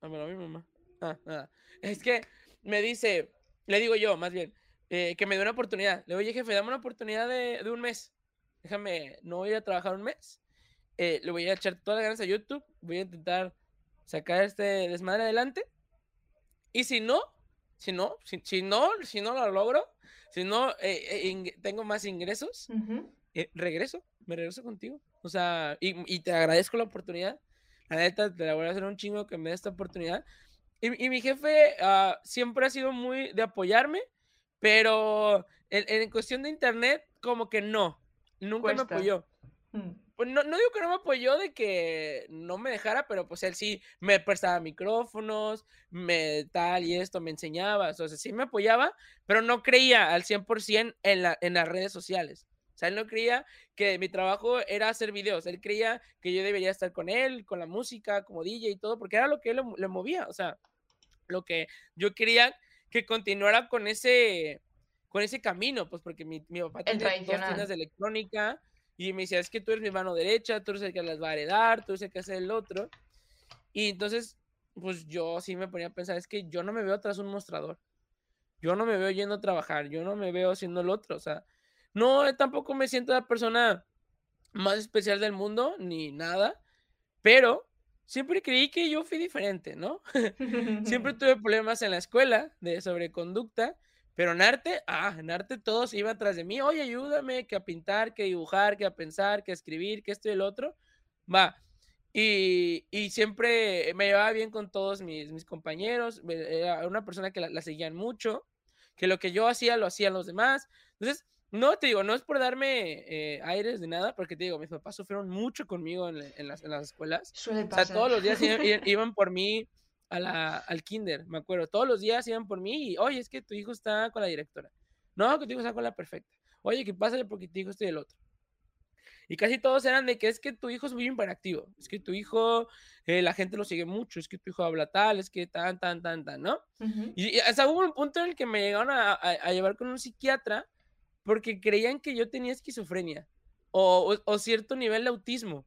Ah, me lo mamá. Ah, nada. Es que me dice, le digo yo, más bien, eh, que me dé una oportunidad. Le digo, oye, jefe, dame una oportunidad de, de un mes. Déjame, no voy a trabajar un mes. le voy a echar todas las ganas a YouTube. Voy a intentar sacar este desmadre adelante y si no, si no, si, no, si no lo logro, si no eh, eh, tengo más ingresos, eh, regreso, me regreso contigo. O sea, y, te agradezco la oportunidad. La neta, te la voy a hacer un chingo que me dé esta oportunidad. Y, mi jefe ah, siempre ha sido muy de apoyarme, pero en, cuestión de internet, como que no, nunca me apoyó. Mm. Pues, no, digo que no me apoyó de que no me dejara, pero pues él sí me prestaba micrófonos, me tal y esto, me enseñaba, o sea, sí me apoyaba, pero no creía al 100% en, la, en las redes sociales. O sea, él no creía que mi trabajo era hacer videos, él creía que yo debería estar con él, con la música, como DJ y todo, porque era lo que él le, movía, o sea, lo que yo quería que continuara con ese, con ese camino, pues porque mi, mi papá tenía dos tiendas de electrónica, y me decía, es que tú eres mi mano derecha, tú eres el que las va a heredar, tú eres el que hace el otro. Y entonces, pues yo sí me ponía a pensar, es que yo no me veo tras un mostrador. Yo no me veo yendo a trabajar, yo no me veo haciendo el otro. O sea, no, eh, tampoco me siento la persona más especial del mundo, ni nada. Pero siempre creí que yo fui diferente, ¿no? siempre tuve problemas en la escuela de sobreconducta pero en arte, ah, en arte todos iban atrás de mí, oye, ayúdame, que a pintar, que a dibujar, que a pensar, que a escribir, que esto y el otro. Va. Y, y siempre me llevaba bien con todos mis, mis compañeros, era una persona que la, seguían mucho, que lo que yo hacía lo hacían los demás. Entonces, no te digo, no es por darme eh, aires de nada, porque te digo, mis papás sufrieron mucho conmigo en, en, las, en las, escuelas. Suele pasar. O sea, todos los días iban por mí a la, al kinder, me acuerdo. Todos los días iban por mí y, oye, es que tu hijo está con la directora. No, que tu hijo sacó la perfecta. Oye, que pásale porque tu hijo estoy el otro. Y casi todos eran de que es que tu hijo es muy imperactivo, es que tu hijo, eh, la gente lo sigue mucho, es que tu hijo habla tal, es que tan, tan, tan, tan, ¿no? Y, hasta hubo un punto en el que me llegaron a, llevar con un psiquiatra porque creían que yo tenía esquizofrenia o, o, cierto nivel de autismo,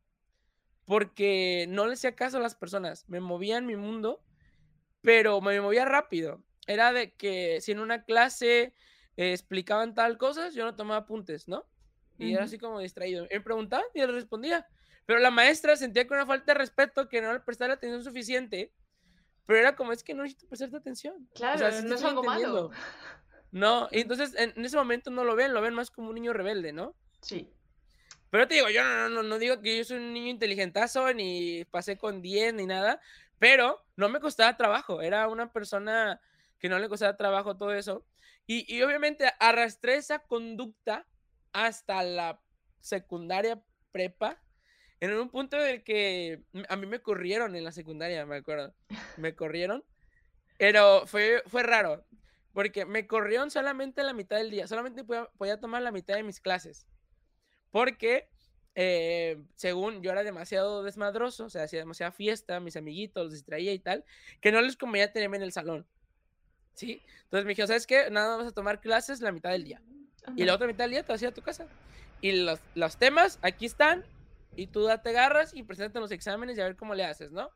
porque no le hacía caso a las personas, me movía en mi mundo, pero me movía rápido. Era de que si en una clase eh, explicaban tal cosas, yo no tomaba apuntes, ¿no? Y era así como distraído. Me preguntaba y él respondía. Pero la maestra sentía con una falta de respeto que no le prestaba la atención suficiente. Pero era como, es que no necesito prestarte atención. Claro, no es algo malo. No, y entonces en, ese momento no lo ven, lo ven más como un niño rebelde, ¿no? Sí. Pero te digo, yo no, no, no digo que yo soy un niño inteligentazo, ni pasé con 10, ni nada, pero no me costaba trabajo. Era una persona que no le costaba trabajo todo eso. Y, y obviamente arrastré esa conducta hasta la secundaria prepa, en un punto en el que a mí me corrieron en la secundaria, me acuerdo. Me corrieron, pero fue, fue raro, porque me corrieron solamente la mitad del día, solamente podía, tomar la mitad de mis clases, porque eh, según yo era demasiado desmadroso, o sea, hacía demasiada fiesta, mis amiguitos los distraía y tal, que no les convenía tenerme en el salón. ¿Sí? Entonces me dijo, ¿sabes qué? Nada, vas a tomar clases la mitad del día. Y la otra mitad del día te vas a ir a tu casa. Y los, los temas aquí están. Y tú te agarras y presentas los exámenes y a ver cómo le haces, ¿no?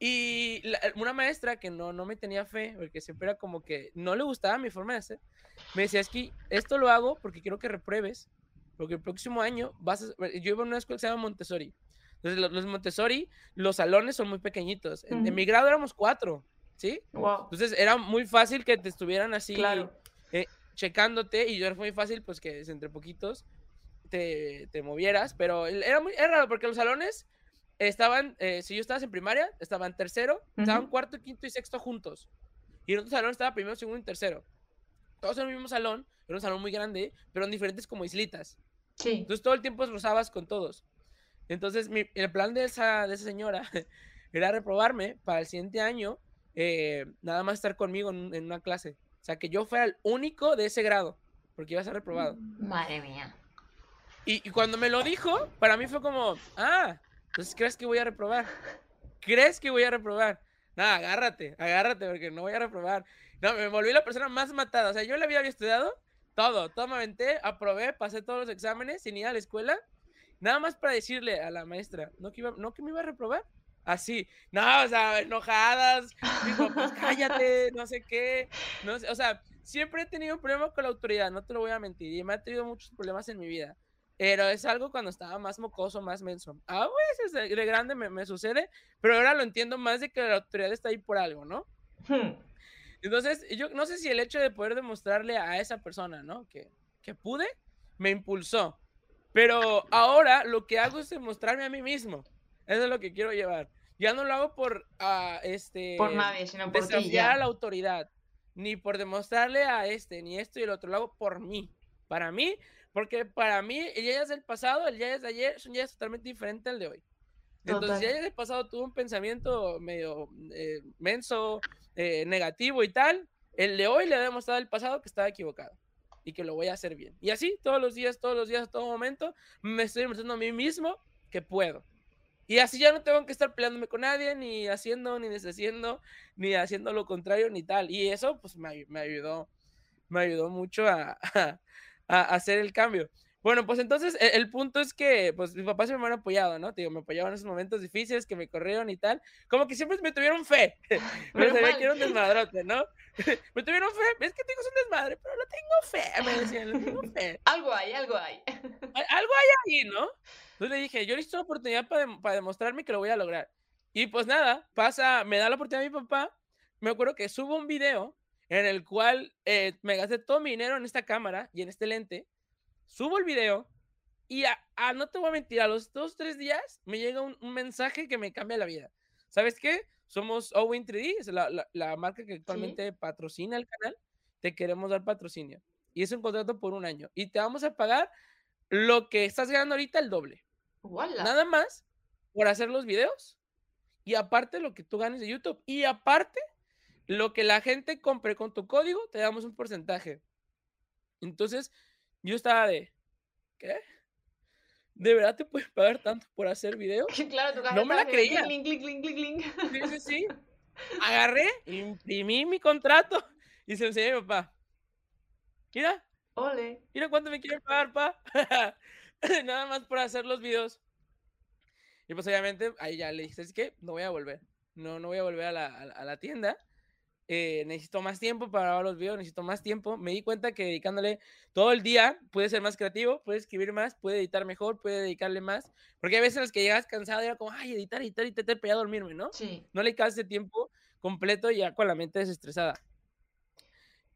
Y una maestra que no, no me tenía fe, porque siempre era como que no le gustaba mi forma de hacer, me decía, es que esto lo hago porque quiero que repruebes, porque el próximo año vas a... Yo iba a una escuela que se llama Montessori. Entonces, los, Montessori, los salones son muy pequeñitos. En, mi grado éramos cuatro, ¿sí? Entonces, era muy fácil que te estuvieran así claro. Eh, checándote y yo era muy fácil, pues que entre poquitos te, te movieras, pero era muy era raro porque los salones estaban, eh, si yo estabas en primaria, estaban tercero, estaban cuarto, quinto y sexto juntos. Y en otro salón estaba primero, segundo y tercero. Todos en el mismo salón, era un salón muy grande, pero en diferentes como islitas. Sí. Entonces todo el tiempo rozabas con todos. Entonces mi, el plan de esa, de esa señora era reprobarme para el siguiente año, eh, nada más estar conmigo en una clase. O sea, que yo fuera el único de ese grado, porque iba a ser reprobado. Madre mía. Y, cuando me lo dijo, para mí fue como, ah, entonces crees que voy a reprobar. ¿Crees que voy a reprobar? Nada, agárrate, agárrate, porque no voy a reprobar. No, me volví la persona más matada. O sea, yo le había estudiado todo, todo me aventé, aprobé, pasé todos los exámenes sin ir a la escuela, nada más para decirle a la maestra, no que, iba, no que me iba a reprobar así, no, o sea, enojadas, digo, pues cállate, no sé qué, no sé, o sea, siempre he tenido un problema con la autoridad, no te lo voy a mentir, y me ha tenido muchos problemas en mi vida, pero es algo cuando estaba más mocoso, más menso. A veces de, grande me, sucede, pero ahora lo entiendo más de que la autoridad está ahí por algo, ¿no? Hmm. Entonces, yo no sé si el hecho de poder demostrarle a esa persona, ¿no? Que, que pude, me impulsó. Pero ahora lo que hago es demostrarme a mí mismo. Eso es lo que quiero llevar. Ya no lo hago por uh, este por nadie, sino por desafiar a la autoridad, ni por demostrarle a este, ni esto y el otro. Lo hago por mí. Para mí, porque para mí el día del pasado, el día de ayer, son días totalmente diferentes al de hoy. Entonces, el día del pasado tuvo un pensamiento medio eh, menso, eh, negativo y tal. El de hoy le ha demostrado al pasado que estaba equivocado y que lo voy a hacer bien. Y así, todos los días, todos los días, a todo momento, me estoy demostrando a mí mismo que puedo. Y así ya no tengo que estar peleándome con nadie, ni haciendo, ni deshaciendo, ni haciendo lo contrario, ni tal. Y eso, pues, me, ayudó, me ayudó mucho a, hacer el cambio. Bueno, pues entonces e, el, punto es que, pues, mis papás me han apoyado, ¿no? digo, me apoyaban en esos momentos difíciles que me corrieron y tal. Como que siempre me tuvieron fe. me sabía que era un desmadrote, ¿no? me tuvieron fe. Es que tengo un desmadre, pero no tengo fe, me decían, no tengo fe. algo hay, algo hay. algo hay ahí, ¿no? Entonces le dije, yo necesito una oportunidad para, para demostrarme que lo voy a lograr. Y pues nada, pasa, me da la oportunidad mi papá. Me acuerdo que subo un video en el cual eh, me gasté todo mi dinero en esta cámara y en este lente. Subo el video y a, no te voy a mentir, a los dos, tres días me llega un, mensaje que me cambia la vida. ¿Sabes qué? Somos Owin 3D, es la, la, marca que actualmente patrocina el canal. Te queremos dar patrocinio. Y es un contrato por un año. Y te vamos a pagar lo que estás ganando ahorita el doble. Nada más por hacer los videos. Y aparte lo que tú ganes de YouTube. Y aparte, lo que la gente compre con tu código, te damos un porcentaje. Entonces, yo estaba de, ¿qué? ¿De verdad te puedes pagar tanto por hacer videos? Claro, tu no me la creía. Clink, clink, clink, Sí, sí, sí. Agarré, imprimí mi contrato y se lo enseñé a mi papá. Mira. Ole. Mira cuánto me quieren pagar, pa. Nada más por hacer los videos. Y pues obviamente ahí ya le dije, es que no voy a volver. No, no voy a volver a la, a la tienda. Eh, necesito más tiempo para grabar los videos, necesito más tiempo. Me di cuenta que dedicándole todo el día puede ser más creativo, puede escribir más, puede editar mejor, puede dedicarle más. Porque hay veces en las que llegas cansado y era como, ay, editar, editar, editar, editar, pero ya dormirme, ¿no? Sí. No le ese tiempo completo ya con la mente desestresada.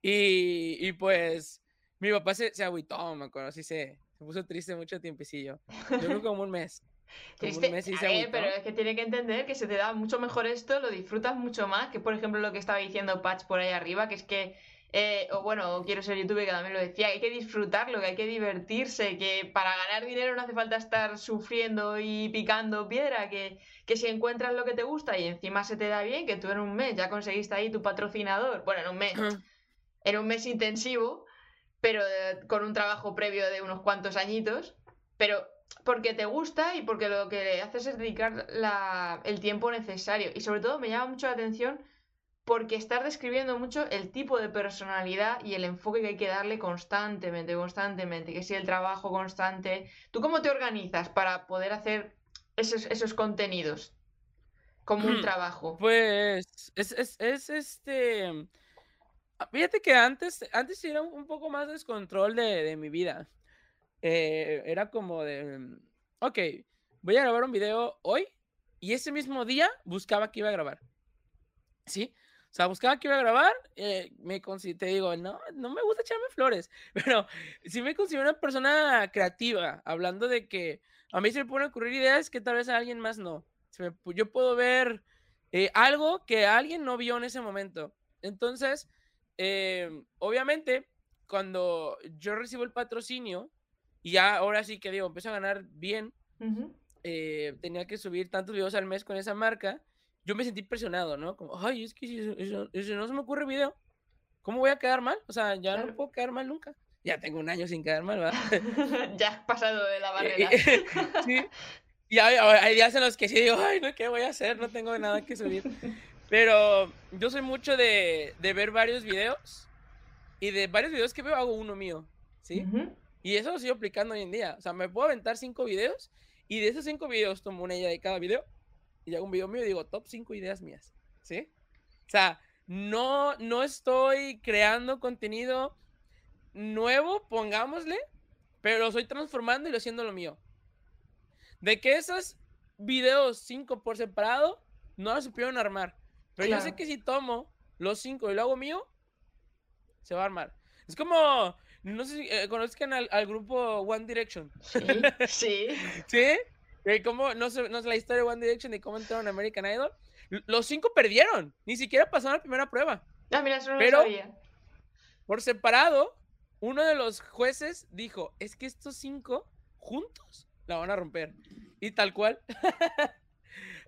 Y, y pues mi papá se, se agüitó, me acuerdo, así se, se puso triste mucho tiempecillo. Yo creo como un mes. Pero es que tiene que entender que se te da mucho mejor esto, lo disfrutas mucho más que, por ejemplo, lo que estaba diciendo Patch por ahí arriba, que es que, eh, o bueno, quiero ser youtuber, que también lo decía, hay que disfrutarlo, que hay que divertirse, que para ganar dinero no hace falta estar sufriendo y picando piedra, que, que si encuentras lo que te gusta y encima se te da bien, que tú en un mes ya conseguiste ahí tu patrocinador, bueno, en un mes, en un mes intensivo, pero eh, con un trabajo previo de unos cuantos añitos, pero porque te gusta y porque lo que haces es dedicar el tiempo necesario. Y sobre todo me llama mucho la atención porque estás describiendo mucho el tipo de personalidad y el enfoque que hay que darle constantemente, constantemente, que si el trabajo constante. ¿Tú cómo te organizas para poder hacer esos, esos contenidos como un trabajo? Pues es, es, es este... Fíjate que antes, antes era un poco más descontrol de, de mi vida. Eh, era como de, mm, ok, voy a grabar un video hoy y ese mismo día buscaba que iba a grabar. ¿Sí? O sea, buscaba que iba a grabar, eh, me te digo, no, no me gusta echarme flores, pero si me considero una persona creativa, hablando de que a mí se me pueden ocurrir ideas que tal vez a alguien más no. yo puedo ver eh, algo que alguien no vio en ese momento. Entonces, obviamente, cuando yo recibo el patrocinio, y ya ahora sí que digo, empiezo a ganar bien. Eh, tenía que subir tantos videos al mes con esa marca. Yo me sentí presionado, ¿no? Como, ay, es que si, no se me ocurre video, ¿cómo voy a quedar mal? O sea, ya no puedo quedar mal nunca. Ya tengo un año sin quedar mal, ¿verdad? ya has pasado de la barrera. sí. Y hay, hay, días en los que sí digo, ay, no, ¿qué voy a hacer? No tengo nada que subir. Pero yo soy mucho de, de ver varios videos. Y de varios videos que veo hago uno mío, ¿sí? Y eso lo sigo aplicando hoy en día. O sea, me puedo aventar cinco videos y de esos cinco videos tomo una idea de cada video y hago un video mío y digo top cinco ideas mías. ¿Sí? O sea, no, no estoy creando contenido nuevo, pongámosle, pero lo estoy transformando y lo haciendo lo mío. De que esos videos cinco por separado no los supieron armar. Pero yo sé que si tomo los cinco y lo hago mío, se va a armar. Es como no sé si eh, conozcan al, grupo One Direction. Sí. ¿Sí? ¿Cómo, no, sé, no sé la historia de One Direction y cómo entraron a American Idol. Los cinco perdieron. Ni siquiera pasaron la primera prueba. Ah, mira, eso no Pero, lo sabía. Por separado, uno de los jueces dijo: Es que estos cinco juntos la van a romper. Y tal cual.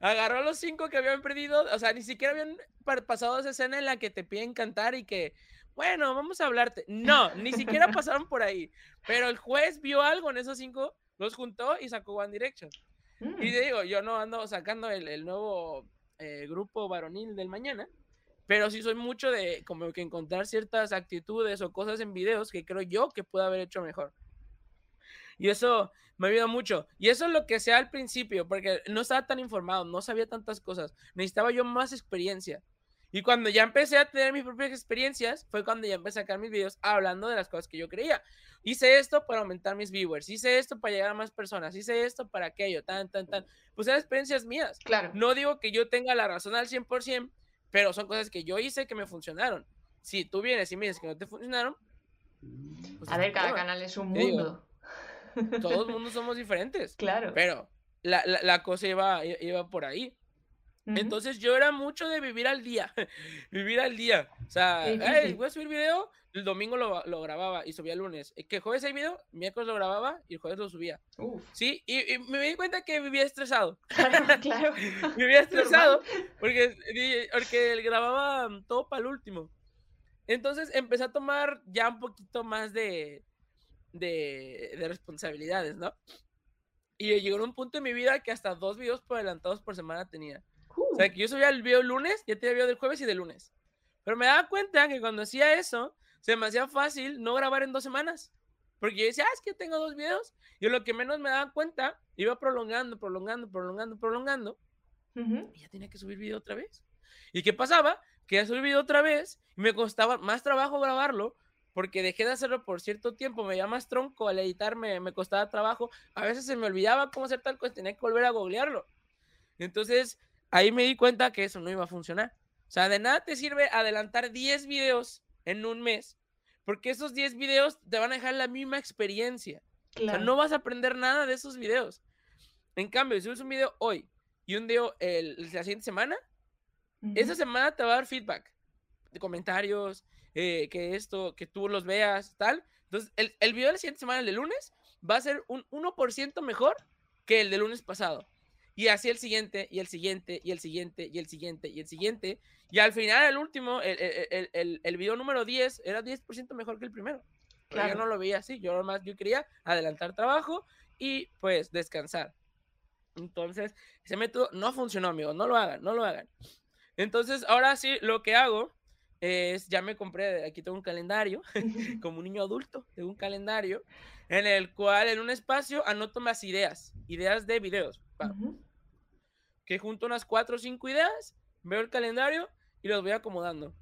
Agarró a los cinco que habían perdido. O sea, ni siquiera habían pasado esa escena en la que te piden cantar y que bueno, vamos a hablarte. No, ni siquiera pasaron por ahí. Pero el juez vio algo en esos cinco, los juntó y sacó One Direction. Y mm. digo, yo no ando sacando el, nuevo eh, grupo varonil del mañana, pero sí soy mucho de como que encontrar ciertas actitudes o cosas en videos que creo yo que puedo haber hecho mejor. Y eso me ayuda mucho. Y eso es lo que sea al principio, porque no estaba tan informado, no sabía tantas cosas. Necesitaba yo más experiencia. Y cuando ya empecé a tener mis propias experiencias, fue cuando ya empecé a sacar mis videos hablando de las cosas que yo creía. Hice esto para aumentar mis viewers, hice esto para llegar a más personas, hice esto para aquello, tan, tan, tan. Pues eran experiencias mías. Claro. No digo que yo tenga la razón al 100%, pero son cosas que yo hice que me funcionaron. Si tú vienes y me dices que no te funcionaron. Pues a ver, cada canal es un mundo. todos los mundos somos diferentes. Claro. Pero la, la, la cosa iba, iba por ahí. Entonces yo era mucho de vivir al día, vivir al día. O sea, voy a subir video, el domingo lo, grababa y subía el lunes. Eh, que jueves hay video, miércoles lo grababa y el jueves lo subía. Sí, y, me di cuenta que vivía estresado. Claro, claro. vivía estresado porque, porque grababa todo para el último. Entonces empecé a tomar ya un poquito más de, de, de responsabilidades, ¿no? Y llegó un punto en mi vida que hasta dos videos por adelantados por semana tenía. O sea, que yo subía el video el lunes, ya tenía video del jueves y del lunes. Pero me daba cuenta que cuando hacía eso, se me hacía fácil no grabar en dos semanas. Porque yo decía, ah, es que tengo dos videos. Y lo que menos me daba cuenta, iba prolongando, prolongando, prolongando, prolongando. Y ya tenía que subir video otra vez. ¿Y qué pasaba? Que ya subí video otra vez y me costaba más trabajo grabarlo porque dejé de hacerlo por cierto tiempo, me más tronco, al editarme me, costaba trabajo, a veces se me olvidaba cómo hacer tal cosa, tenía que volver a googlearlo. Entonces, ahí me di cuenta que eso no iba a funcionar. O sea, de nada te sirve adelantar 10 videos en un mes, porque esos 10 videos te van a dejar la misma experiencia. O sea, no vas a aprender nada de esos videos. En cambio, si subes un video hoy y un video el, la siguiente semana, esa semana te va a dar feedback de comentarios, eh, que esto, que tú los veas, tal. Entonces, el, el video de la siguiente semana, el de lunes, va a ser un 1% mejor que el de lunes pasado. Y así el siguiente, y el siguiente, y el siguiente, y el siguiente, y el siguiente. Y al final, el último, el, el, el, el video número 10, era 10% mejor que el primero. Claro. Yo no lo veía así. Yo nomás yo quería adelantar trabajo y pues descansar. Entonces, ese método no funcionó, amigos. No lo hagan, no lo hagan. Entonces, ahora sí, lo que hago es, ya me compré, aquí tengo un calendario, como un niño adulto, tengo un calendario en el cual en un espacio anoto más ideas, ideas de videos. Que junto unas cuatro o cinco ideas, veo el calendario y los voy acomodando.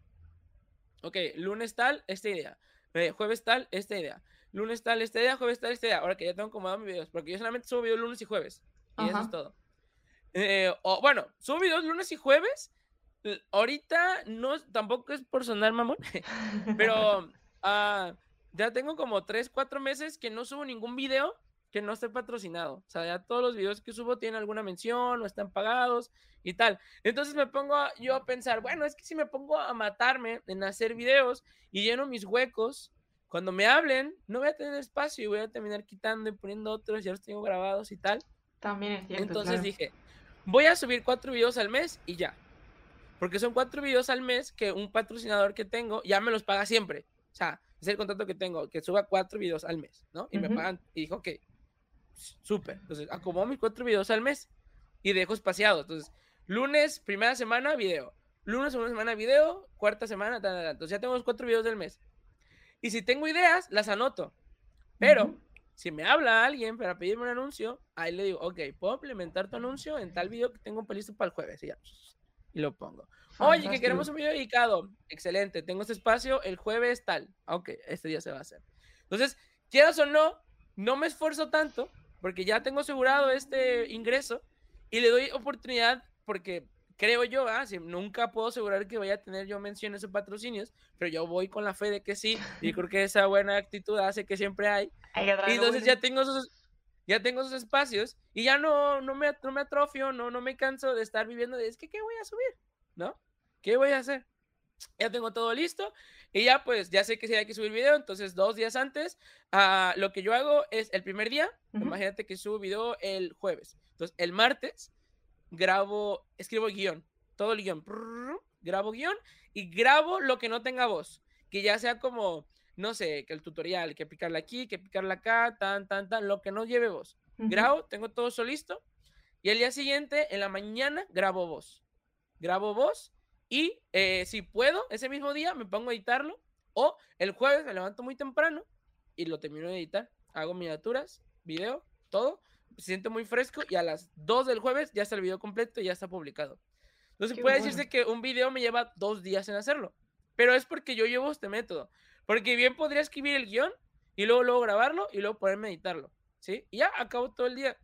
Ok, lunes tal, esta idea. Eh, jueves tal, esta idea. Lunes tal, esta idea. Jueves tal, esta idea. Ahora que ya tengo acomodado mis videos, porque yo solamente subo videos lunes y jueves. Y eso es todo. Eh, o, bueno, subo videos lunes y jueves ahorita no, tampoco es por sonar mamón, pero uh, ya tengo como 3, 4 meses que no subo ningún video que no esté patrocinado. O sea, ya todos los videos que subo tienen alguna mención o están pagados y tal. Entonces me pongo yo a pensar, bueno, es que si me pongo a matarme en hacer videos y lleno mis huecos, cuando me hablen, no voy a tener espacio y voy a terminar quitando y poniendo otros, ya los tengo grabados y tal. También es cierto. Entonces dije, voy a subir cuatro videos al mes y ya. Porque son cuatro videos al mes que un patrocinador que tengo ya me los paga siempre. O sea, es el contrato que tengo, que suba cuatro videos al mes, ¿no? Y me pagan, y dijo, ok, súper. Entonces, acomodo mis cuatro videos al mes y dejo espaciado. Entonces, lunes, primera semana, video. Lunes, segunda semana, video. Cuarta semana, Entonces, ya tengo los cuatro videos del mes. Y si tengo ideas, las anoto. Pero, si me habla alguien para pedirme un anuncio, ahí le digo, ok, puedo implementar tu anuncio en tal video que tengo listo para el jueves. Y ya, y lo pongo. Oye, que queremos un video dedicado. Excelente, tengo este espacio el jueves tal. Ok, este día se va a hacer. Entonces, quieras o no, no me esfuerzo tanto porque ya tengo asegurado este ingreso y le doy oportunidad porque creo yo, ah, si nunca puedo asegurar que vaya a tener yo menciones o patrocinios, pero yo voy con la fe de que sí y creo que esa buena actitud hace que siempre hay. y entonces ya tengo esos ya tengo esos espacios y ya no, no, me, no me atrofio, no, no me canso de estar viviendo de, es que, ¿qué voy a subir? ¿No? ¿Qué voy a hacer? Ya tengo todo listo y ya pues ya sé que si hay que subir video, entonces dos días antes, uh, lo que yo hago es el primer día, imagínate que subo video el jueves, entonces el martes grabo, escribo guion, todo el guion, grabo guion y grabo lo que no tenga voz, que ya sea como no sé, que el tutorial, que picarla aquí, que picarla acá, tan, tan, tan, lo que no lleve voz. Grabo, tengo todo eso listo. Y el día siguiente, en la mañana, grabo voz. Grabo voz y eh, si puedo, ese mismo día me pongo a editarlo. O el jueves me levanto muy temprano y lo termino de editar. Hago miniaturas, video, todo. Se siente muy fresco y a las 2 del jueves ya está el video completo y ya está publicado. Entonces puede decirse que un video me lleva dos días en hacerlo. Pero es porque yo llevo este método. Porque bien podría escribir el guion y luego, luego grabarlo y luego poder meditarlo, ¿sí? Y ya acabo todo el día.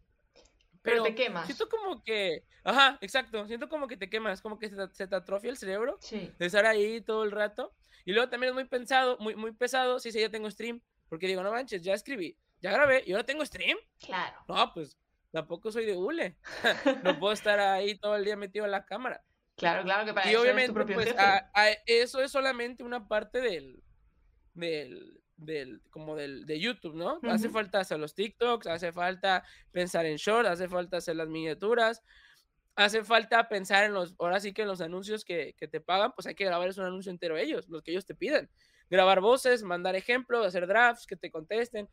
Pero, te quemas. Siento como que, ajá, exacto, siento como que te quemas, como que se te, atrofia el cerebro de estar ahí todo el rato. Y luego también es muy pensado, muy, muy pesado, si sí, ya tengo stream, porque digo, no manches, ya escribí, ya grabé y ahora tengo stream. Claro. No, pues tampoco soy de hule. no puedo estar ahí todo el día metido en la cámara. Claro, claro que para y obviamente, pues, eso es solamente una parte del, del, del como del, de YouTube, ¿no? Hace falta hacer los TikToks, hace falta pensar en short, hace falta hacer las miniaturas, hace falta pensar en los, ahora sí que en los anuncios que, que te pagan, pues hay que grabar un anuncio entero ellos, los que ellos te piden. Grabar voces, mandar ejemplos, hacer drafts, que te contesten,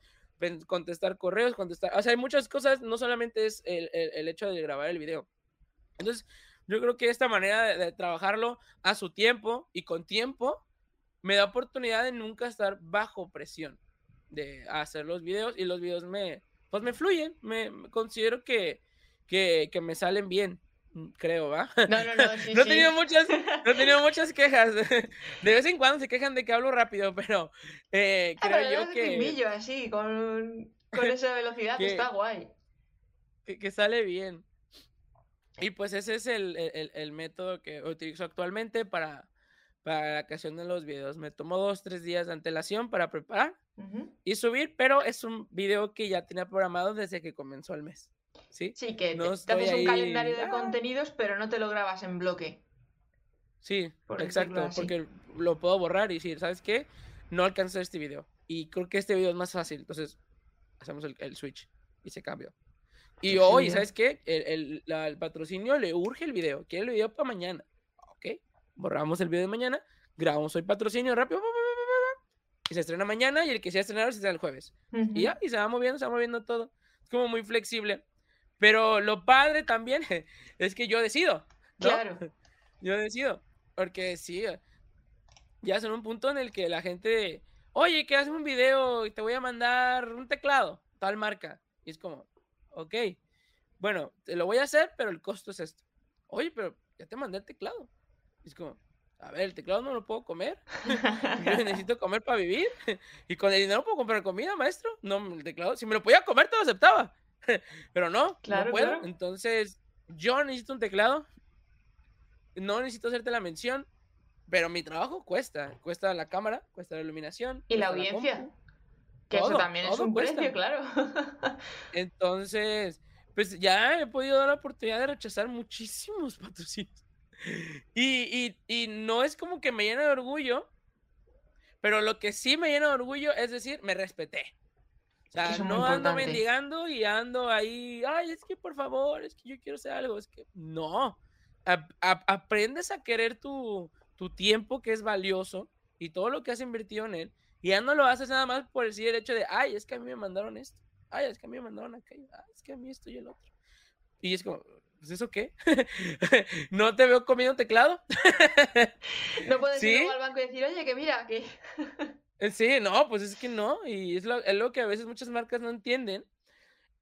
contestar correos, contestar, o sea, hay muchas cosas, no solamente es el, el, hecho de grabar el video. Entonces, yo creo que esta manera de, trabajarlo a su tiempo y con tiempo me da oportunidad de nunca estar bajo presión de hacer los videos y los videos me, pues me fluyen, me, considero que, que, que, me salen bien, creo, ¿va? No, no, no, no, he tenido muchas, no he tenido muchas quejas, de vez en cuando se quejan de que hablo rápido, pero eh, ah, creo yo que... así, con, con esa velocidad, está guay. Que, que sale bien. Y pues ese es el, el, el, método que utilizo actualmente para, para la creación de los videos. Me tomo dos, tres días de antelación para preparar y subir, pero es un video que ya tenía programado desde que comenzó el mes. Sí, sí que te, haces un calendario de ¡ah! contenidos, pero no te lo grabas en bloque. Sí, exacto, porque lo puedo borrar y decir, ¿sabes qué? No alcanzó este video. Y creo que este video es más fácil. Entonces, hacemos el, el switch y se cambió. Y hoy, ¿sabes qué? El, el, patrocinio le urge el video, quiere el video para mañana. Borramos el video de mañana, grabamos hoy patrocinio rápido, y se estrena mañana y el que sea estrenado se estrena el jueves. Y ya, y se va moviendo, se va moviendo todo. Es como muy flexible. Pero lo padre también es que yo decido. Claro. Yo decido. Porque sí, ya es en un punto en el que la gente, oye, que haces un video y te voy a mandar un teclado, tal marca. Y es como, ok, bueno, te lo voy a hacer, pero el costo es esto. Oye, pero ya te mandé el teclado. Es como, a ver, el teclado no lo puedo comer. Yo necesito comer para vivir. Y con el dinero puedo comprar comida, maestro. No, el teclado, si me lo podía comer, te lo aceptaba. Pero no, no puedo. Entonces, yo necesito un teclado. No necesito hacerte la mención. Pero mi trabajo cuesta. Cuesta la cámara, cuesta la iluminación. Y la audiencia. Que eso también es un precio, claro. Entonces, pues ya he podido dar la oportunidad de rechazar muchísimos patrocinios. Y, y, no es como que me llena de orgullo, pero lo que sí me llena de orgullo es decir, me respeté. O sea, no ando mendigando y ando ahí, ay, es que por favor, es que yo quiero hacer algo. Es que no. aprendes a querer tu, tu tiempo que es valioso y todo lo que has invertido en él y ya no lo haces nada más por decir el hecho de, ay, es que a mí me mandaron esto, ay, es que a mí me mandaron aquello, ay, es que a mí esto y el otro. Y es como, pues eso qué? ¿No te veo comiendo teclado? no puedes ir al banco y decir, oye, que mira, que... Eh, sí, no, pues es que no, y es lo, es lo que a veces muchas marcas no entienden.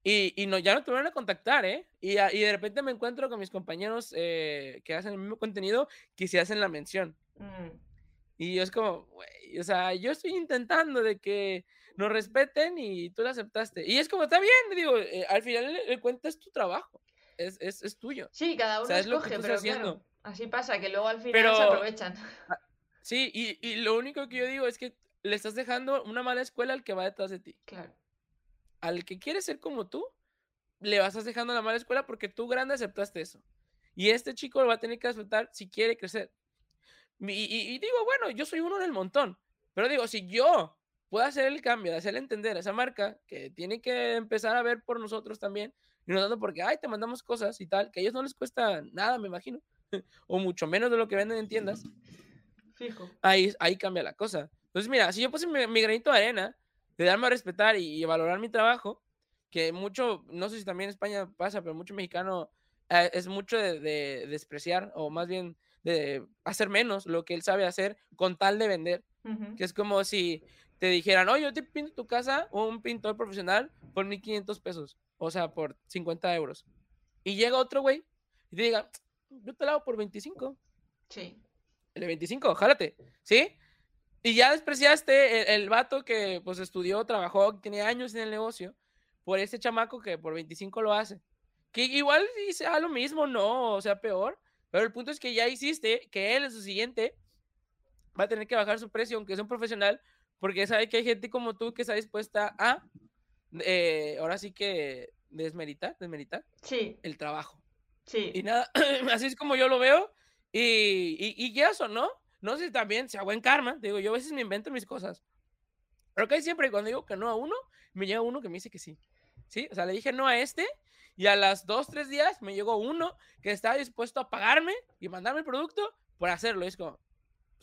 Y, y no, ya no te van a contactar, ¿eh? Y, y, de repente me encuentro con mis compañeros eh, que hacen el mismo contenido que se hacen la mención. Mm. Y es como, güey, o sea, yo estoy intentando de que nos respeten y tú lo aceptaste. Y es como, está bien, digo, eh, al final el, cuento es tu trabajo, es, es, es tuyo. Sí, cada uno escoge, pero claro, así pasa, que luego al final se aprovechan. Sí, y, y lo único que yo digo es que le estás dejando una mala escuela al que va detrás de ti. Claro. Al que quiere ser como tú, le vas dejando la mala escuela porque tú grande aceptaste eso. Y este chico lo va a tener que aceptar si quiere crecer. Y, digo, bueno, yo soy uno en el montón, pero digo, si yo puedo hacer el cambio, hacerle entender a esa marca que tiene que empezar a ver por nosotros también, y no tanto porque, ay, te mandamos cosas y tal, que a ellos no les cuesta nada, me imagino, o mucho menos de lo que venden en tiendas. Fijo. Ahí, ahí cambia la cosa. Entonces, mira, si yo puse mi, granito de arena, de darme a respetar y, valorar mi trabajo, que mucho, no sé si también en España pasa, pero mucho mexicano eh, es mucho de despreciar, o más bien de hacer menos lo que él sabe hacer con tal de vender. Que es como si te dijeran, oye, yo te pinto tu casa un pintor profesional por 1500 pesos, o sea, por 50 euros. Y llega otro güey y te diga, yo te lo hago por 25. Sí. El de 25, jálate, ¿sí? Y ya despreciaste el, vato que pues estudió, trabajó, tiene años en el negocio, por ese chamaco que por 25 lo hace. Que igual dice, ah, lo mismo, no, o sea, peor, pero el punto es que ya hiciste que él en su siguiente va a tener que bajar su precio, aunque es un profesional, porque sabe que hay gente como tú que está dispuesta a, eh, ahora sí que desmeritar, desmeritar sí. el trabajo. Sí. Y nada, así es como yo lo veo. Y, y, y eso, ¿no? No sé si también sea buen karma. Digo, yo a veces me invento mis cosas. Pero que siempre cuando digo que no a uno, me llega uno que me dice que sí. ¿sí? O sea, le dije no a este y a las dos, tres días me llegó uno que estaba dispuesto a pagarme y mandarme el producto por hacerlo. Y es como,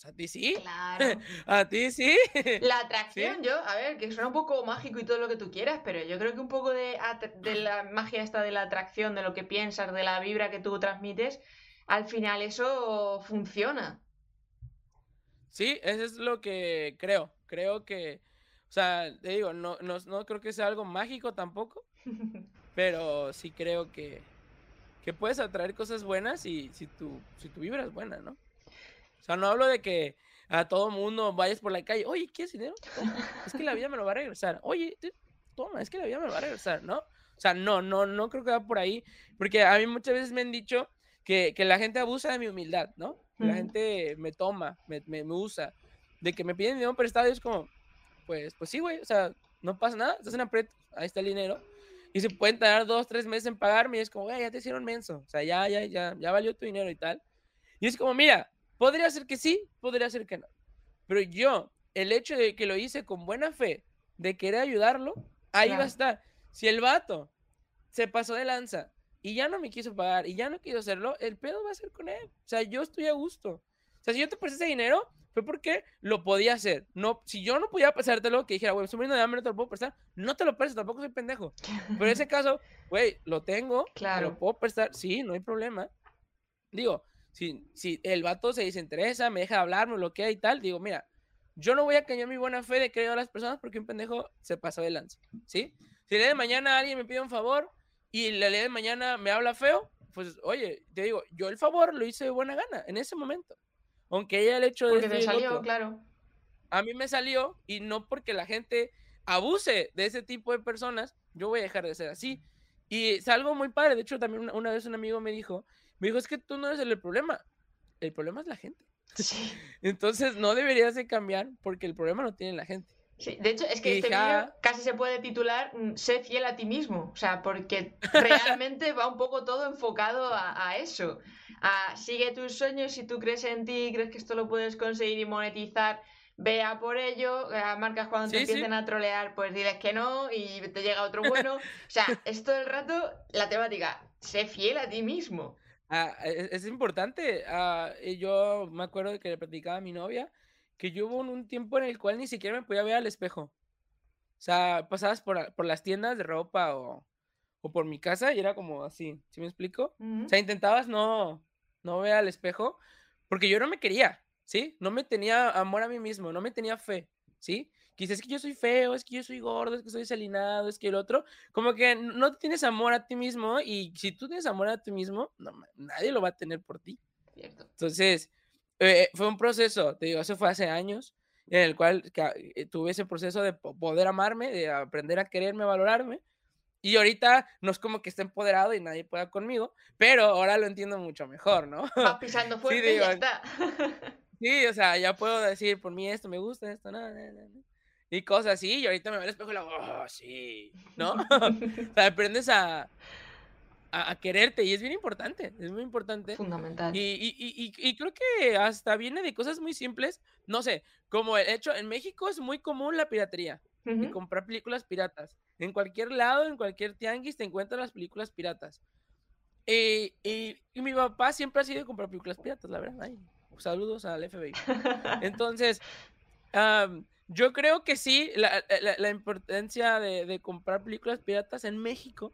pues a ti sí. Claro. a ti sí. La atracción, yo, a ver, que suena un poco mágico y todo lo que tú quieras, pero yo creo que un poco de, de la magia esta de la atracción, de lo que piensas, de la vibra que tú transmites, al final eso funciona. Sí, eso es lo que creo. Creo que, o sea, te digo, no, no, no creo que sea algo mágico tampoco, pero sí creo que, que puedes atraer cosas buenas y si tu, si tu vibra es buena, ¿no? O sea, no hablo de que a todo mundo vayas por la calle, oye, ¿quieres dinero? Es que la vida me lo va a regresar. Oye, toma, es que la vida me lo va a regresar, ¿no? O sea, no, no, no creo que va por ahí, porque a mí muchas veces me han dicho que, que la gente abusa de mi humildad, ¿no? La gente me toma, me, me, usa, de que me piden dinero prestado y es como, pues, pues sí, güey, o sea, no pasa nada, estás en aprieto, ahí está el dinero. Y se pueden tardar dos, tres meses en pagarme y es como, güey, ya te hicieron menso, o sea, ya, ya, ya, ya valió tu dinero y tal. Y es como, mira, podría ser que sí, podría ser que no. Pero yo, el hecho de que lo hice con buena fe, de querer ayudarlo, ahí va a estar. Si el vato se pasó de lanza y ya no me quiso pagar y ya no quiso hacerlo, el pedo va a ser con él. O sea, yo estoy a gusto. O sea, si yo te presté ese dinero, fue porque lo podía hacer. No, si yo no podía pasártelo, que dijera, güey, estoy muriendo de hambre, no te lo puedo prestar, no te lo presto, tampoco soy pendejo. Pero en ese caso, güey, lo tengo, claro. lo puedo prestar, sí, no hay problema. Digo, si, si el vato se desinteresa, me deja hablar, me bloquea y tal, digo, mira, yo no voy a cañar mi buena fe de creer a las personas porque un pendejo se pasó de lanza, ¿sí? Si el día de mañana alguien me pide un favor, y el día de mañana me habla feo, pues oye, te digo, yo el favor lo hice de buena gana en ese momento. Aunque ella el hecho de... Porque te salió, claro. A mí me salió y no porque la gente abuse de ese tipo de personas, yo voy a dejar de ser así. Y es algo muy padre. De hecho, también una, vez un amigo me dijo, me dijo, es que tú no eres el problema. El problema es la gente. Entonces no deberías de cambiar porque el problema lo tiene la gente. Sí, de hecho, es que este vídeo casi se puede titular mm, Sé fiel a ti mismo. O sea, porque realmente va un poco todo enfocado a, eso. A sigue tus sueños, si tú crees en ti, crees que esto lo puedes conseguir y monetizar, vea por ello. A marcas cuando te empiecen a trolear, pues diles que no y te llega otro bueno. O sea, es todo el rato la temática. Sé fiel a ti mismo. Ah, e, es, importante. Ah, yo me acuerdo de que le platicaba a mi novia que yo hubo un tiempo en el cual ni siquiera me podía ver al espejo. O sea, pasabas por, por las tiendas de ropa o, o, por mi casa y era como así, ¿sí me explico? O sea, intentabas no, no ver al espejo porque yo no me quería, ¿sí? No me tenía amor a mí mismo, no me tenía fe, ¿sí? Quizás es que yo soy feo, es que yo soy gordo, es que soy salinado, es que el otro, como que no tienes amor a ti mismo y si tú tienes amor a ti mismo, no, nadie lo va a tener por ti. Cierto. Entonces, eh, fue un proceso, te digo, eso fue hace años, en el cual eh, tuve ese proceso de poder amarme, de aprender a quererme, a valorarme. Y ahorita no es como que esté empoderado y nadie pueda conmigo, pero ahora lo entiendo mucho mejor, ¿no? Va pisando fuerte y ya está. sí, o sea, ya puedo decir, por mí esto me gusta, esto no, y cosas así, y ahorita me veo al espejo y lo oh, sí, ¿no? o sea, aprendes a, a, quererte y es bien importante, es muy importante. Fundamental. Y, y, y, y, creo que hasta viene de cosas muy simples, no sé, como el hecho, en México es muy común la piratería y comprar películas piratas. En cualquier lado, en cualquier tianguis te encuentras las películas piratas. y, mi papá siempre ha sido comprar películas piratas, la verdad. saludos al FBI. Entonces, yo creo que sí, la, la, la importancia de, de comprar películas piratas en México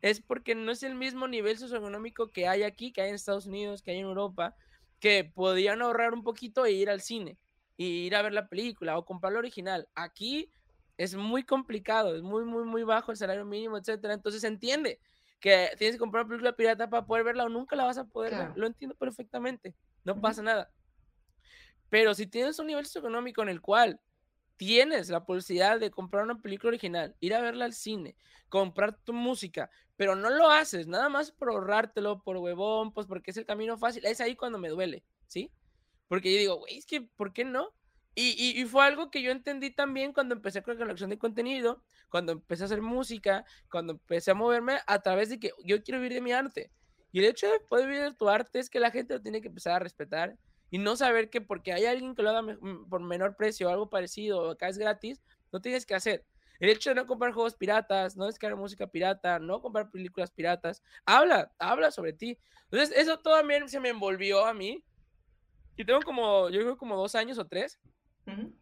es porque no es el mismo nivel socioeconómico que hay aquí, que hay en Estados Unidos, que hay en Europa, que podían ahorrar un poquito e ir al cine, y ir a ver la película o comprar la original. Aquí es muy complicado, es muy, muy, muy bajo el salario mínimo, etcétera. Entonces se entiende que tienes que comprar una película pirata para poder verla o nunca la vas a poder ver. Lo entiendo perfectamente, no pasa nada. Pero si tienes un nivel socioeconómico en el cual tienes la posibilidad de comprar una película original, ir a verla al cine, comprar tu música, pero no lo haces, nada más por ahorrártelo, por huevón, pues porque es el camino fácil, es ahí cuando me duele, ¿sí? Porque yo digo, güey, es que, ¿por qué no? Y, y, fue algo que yo entendí también cuando empecé con la colección de contenido, cuando empecé a hacer música, cuando empecé a moverme a través de que yo quiero vivir de mi arte. Y el hecho de poder vivir de tu arte es que la gente lo tiene que empezar a respetar y no saber que porque hay alguien que lo haga por menor precio o algo parecido o acá es gratis, no tienes que hacer. El hecho de no comprar juegos piratas, no descargar música pirata, no comprar películas piratas, habla, habla sobre ti. Entonces, eso también se me envolvió a mí. Y tengo como, yo creo como dos años o tres,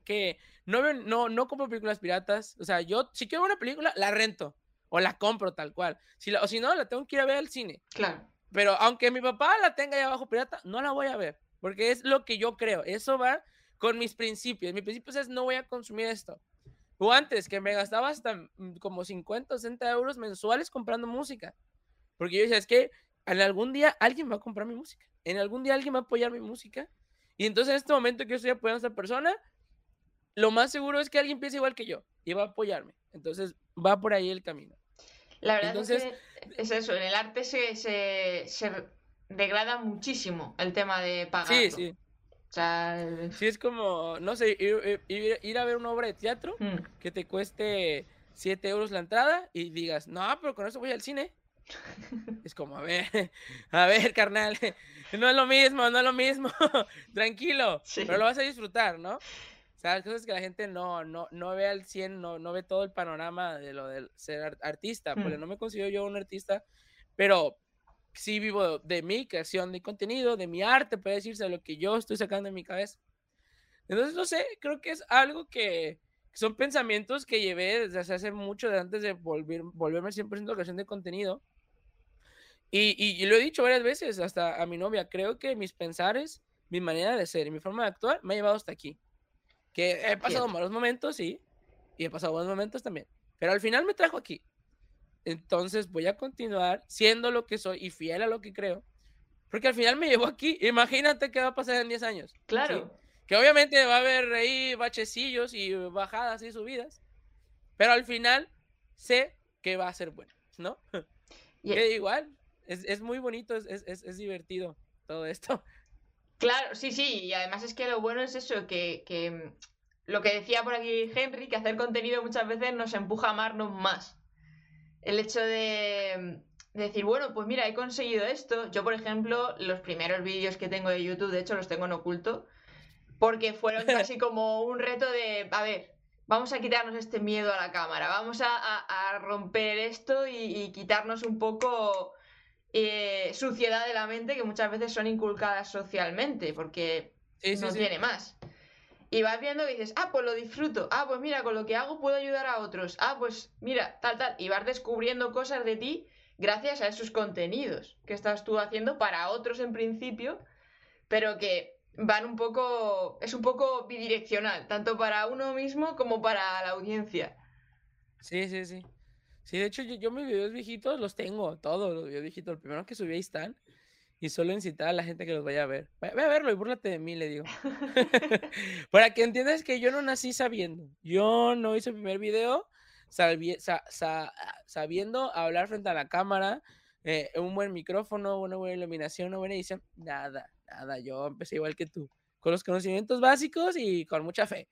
que no, no, no compro películas piratas. O sea, yo, si quiero ver una película, la rento o la compro tal cual. Si o si no, la tengo que ir a ver al cine. Claro. Pero aunque mi papá la tenga ahí abajo pirata, no la voy a ver, porque es lo que yo creo. Eso va con mis principios. Mi principio es no voy a consumir esto. O antes, que me gastaba hasta mm, como 50 o 60 euros mensuales comprando música. Porque yo decía, es que en algún día alguien va a comprar mi música. En algún día alguien va a apoyar mi música. Y entonces en este momento que yo estoy apoyando a esta persona, lo más seguro es que alguien piense igual que yo y va a apoyarme. Entonces va por ahí el camino. La verdad es que es eso, en el arte se, se, degrada muchísimo el tema de pagar. Sí, sí. O sea, sí, es como, no sé, ir, a ver una obra de teatro mm. que te cueste 7 euros la entrada y digas, no, pero con eso voy al cine. Es como, a ver, a ver, carnal, no es lo mismo, no es lo mismo, tranquilo, pero lo vas a disfrutar, ¿no? O sea, cosas que la gente no, no, no ve al 100, no, no ve todo el panorama de lo de ser artista, porque mm. no me considero yo un artista, pero sí vivo de mi creación de contenido, de mi arte, puede decirse, de lo que yo estoy sacando en mi cabeza. Entonces, no sé, creo que es algo que, son pensamientos que llevé desde hace mucho, de antes de volver, volverme 100% creación de contenido. Y, y, y, lo he dicho varias veces, hasta a mi novia, creo que mis pensares, mi manera de ser y mi forma de actuar me ha llevado hasta aquí. Que he pasado malos momentos, sí, y he pasado buenos momentos también. Pero al final me trajo aquí. Entonces voy a continuar siendo lo que soy y fiel a lo que creo. Porque al final me llevó aquí. Imagínate qué va a pasar en 10 años. Claro. Que obviamente va a haber ahí bachecillos y bajadas y subidas. Pero al final sé que va a ser bueno, ¿no? Que igual, es, es, muy bonito, es, es, es divertido todo esto. Claro, sí, sí, y además es que lo bueno es eso, que, que lo que decía por aquí Henry, que hacer contenido muchas veces nos empuja a amarnos más. El hecho de, decir, bueno, pues mira, he conseguido esto. Yo, por ejemplo, los primeros vídeos que tengo de YouTube, de hecho, los tengo en oculto, porque fueron casi como un reto de, a ver, vamos a quitarnos este miedo a la cámara, vamos a, romper esto y, quitarnos un poco eh, suciedad de la mente que muchas veces son inculcadas socialmente, porque no tiene más. Y vas viendo y dices, ah, pues lo disfruto, ah, pues mira, con lo que hago puedo ayudar a otros, ah, pues mira, tal, tal, y vas descubriendo cosas de ti gracias a esos contenidos que estás tú haciendo para otros en principio, pero que van un poco, es un poco bidireccional, tanto para uno mismo como para la audiencia. Sí, sí, sí. Sí, de hecho, yo, mis videos viejitos los tengo, todos los videos viejitos. El primero que subí están. Y solo incitar a la gente que los vaya a ver. Ve a verlo y búrlate de mí, le digo. Para que entiendas que yo no nací sabiendo. Yo no hice el primer video sabiendo hablar frente a la cámara, eh, un buen micrófono, una buena iluminación, una buena edición. Nada, nada. Yo empecé igual que tú. Con los conocimientos básicos y con mucha fe.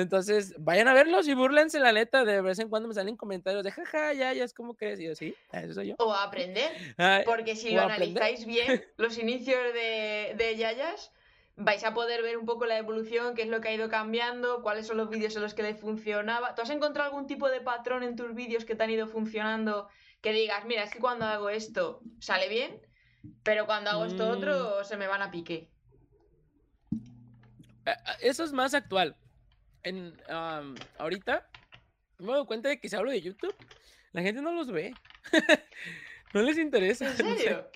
Entonces, vayan a verlos y burlense, la neta. De vez en cuando me salen comentarios de jaja, ya, ya es como crees. Y yo, sí, eso soy yo. O a aprender. porque si lo analizáis bien, los inicios de, de Yayas, vais a poder ver un poco la evolución, qué es lo que ha ido cambiando, cuáles son los vídeos en los que le funcionaba. ¿Tú has encontrado algún tipo de patrón en tus vídeos que te han ido funcionando? Que digas, mira, es que cuando hago esto sale bien, pero cuando hago esto otro mm. se me van a pique. Eh, eh, eso es más actual en, ahorita me doy cuenta de que si hablo de YouTube, la gente no los ve. no les interesa. ¿En serio?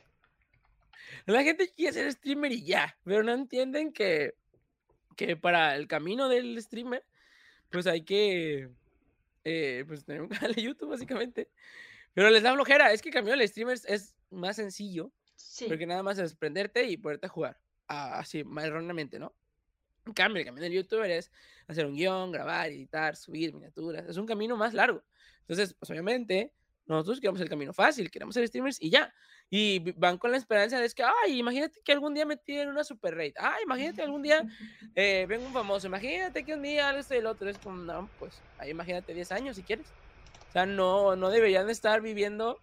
La gente quiere ser streamer y ya, pero no entienden que, que para el camino del streamer, pues hay que eh, pues tener un canal de YouTube, básicamente. Pero les da flojera. Es que el camino del streamer es más sencillo. Porque nada más es prenderte y poderte jugar. así, más erróneamente, ¿no? En cambio, el camino del youtuber es hacer un guion, grabar, editar, subir miniaturas. Es un camino más largo. Entonces, pues obviamente, nosotros queremos el camino fácil, queremos ser streamers y ya. Y van con la esperanza de que, ay, imagínate que algún día me tiren una super rate. Ay, imagínate algún día eh, venga un famoso. Imagínate que un día esto y el otro. Es como, no, pues, ahí imagínate 10 años si quieres. O sea, no, no deberían estar viviendo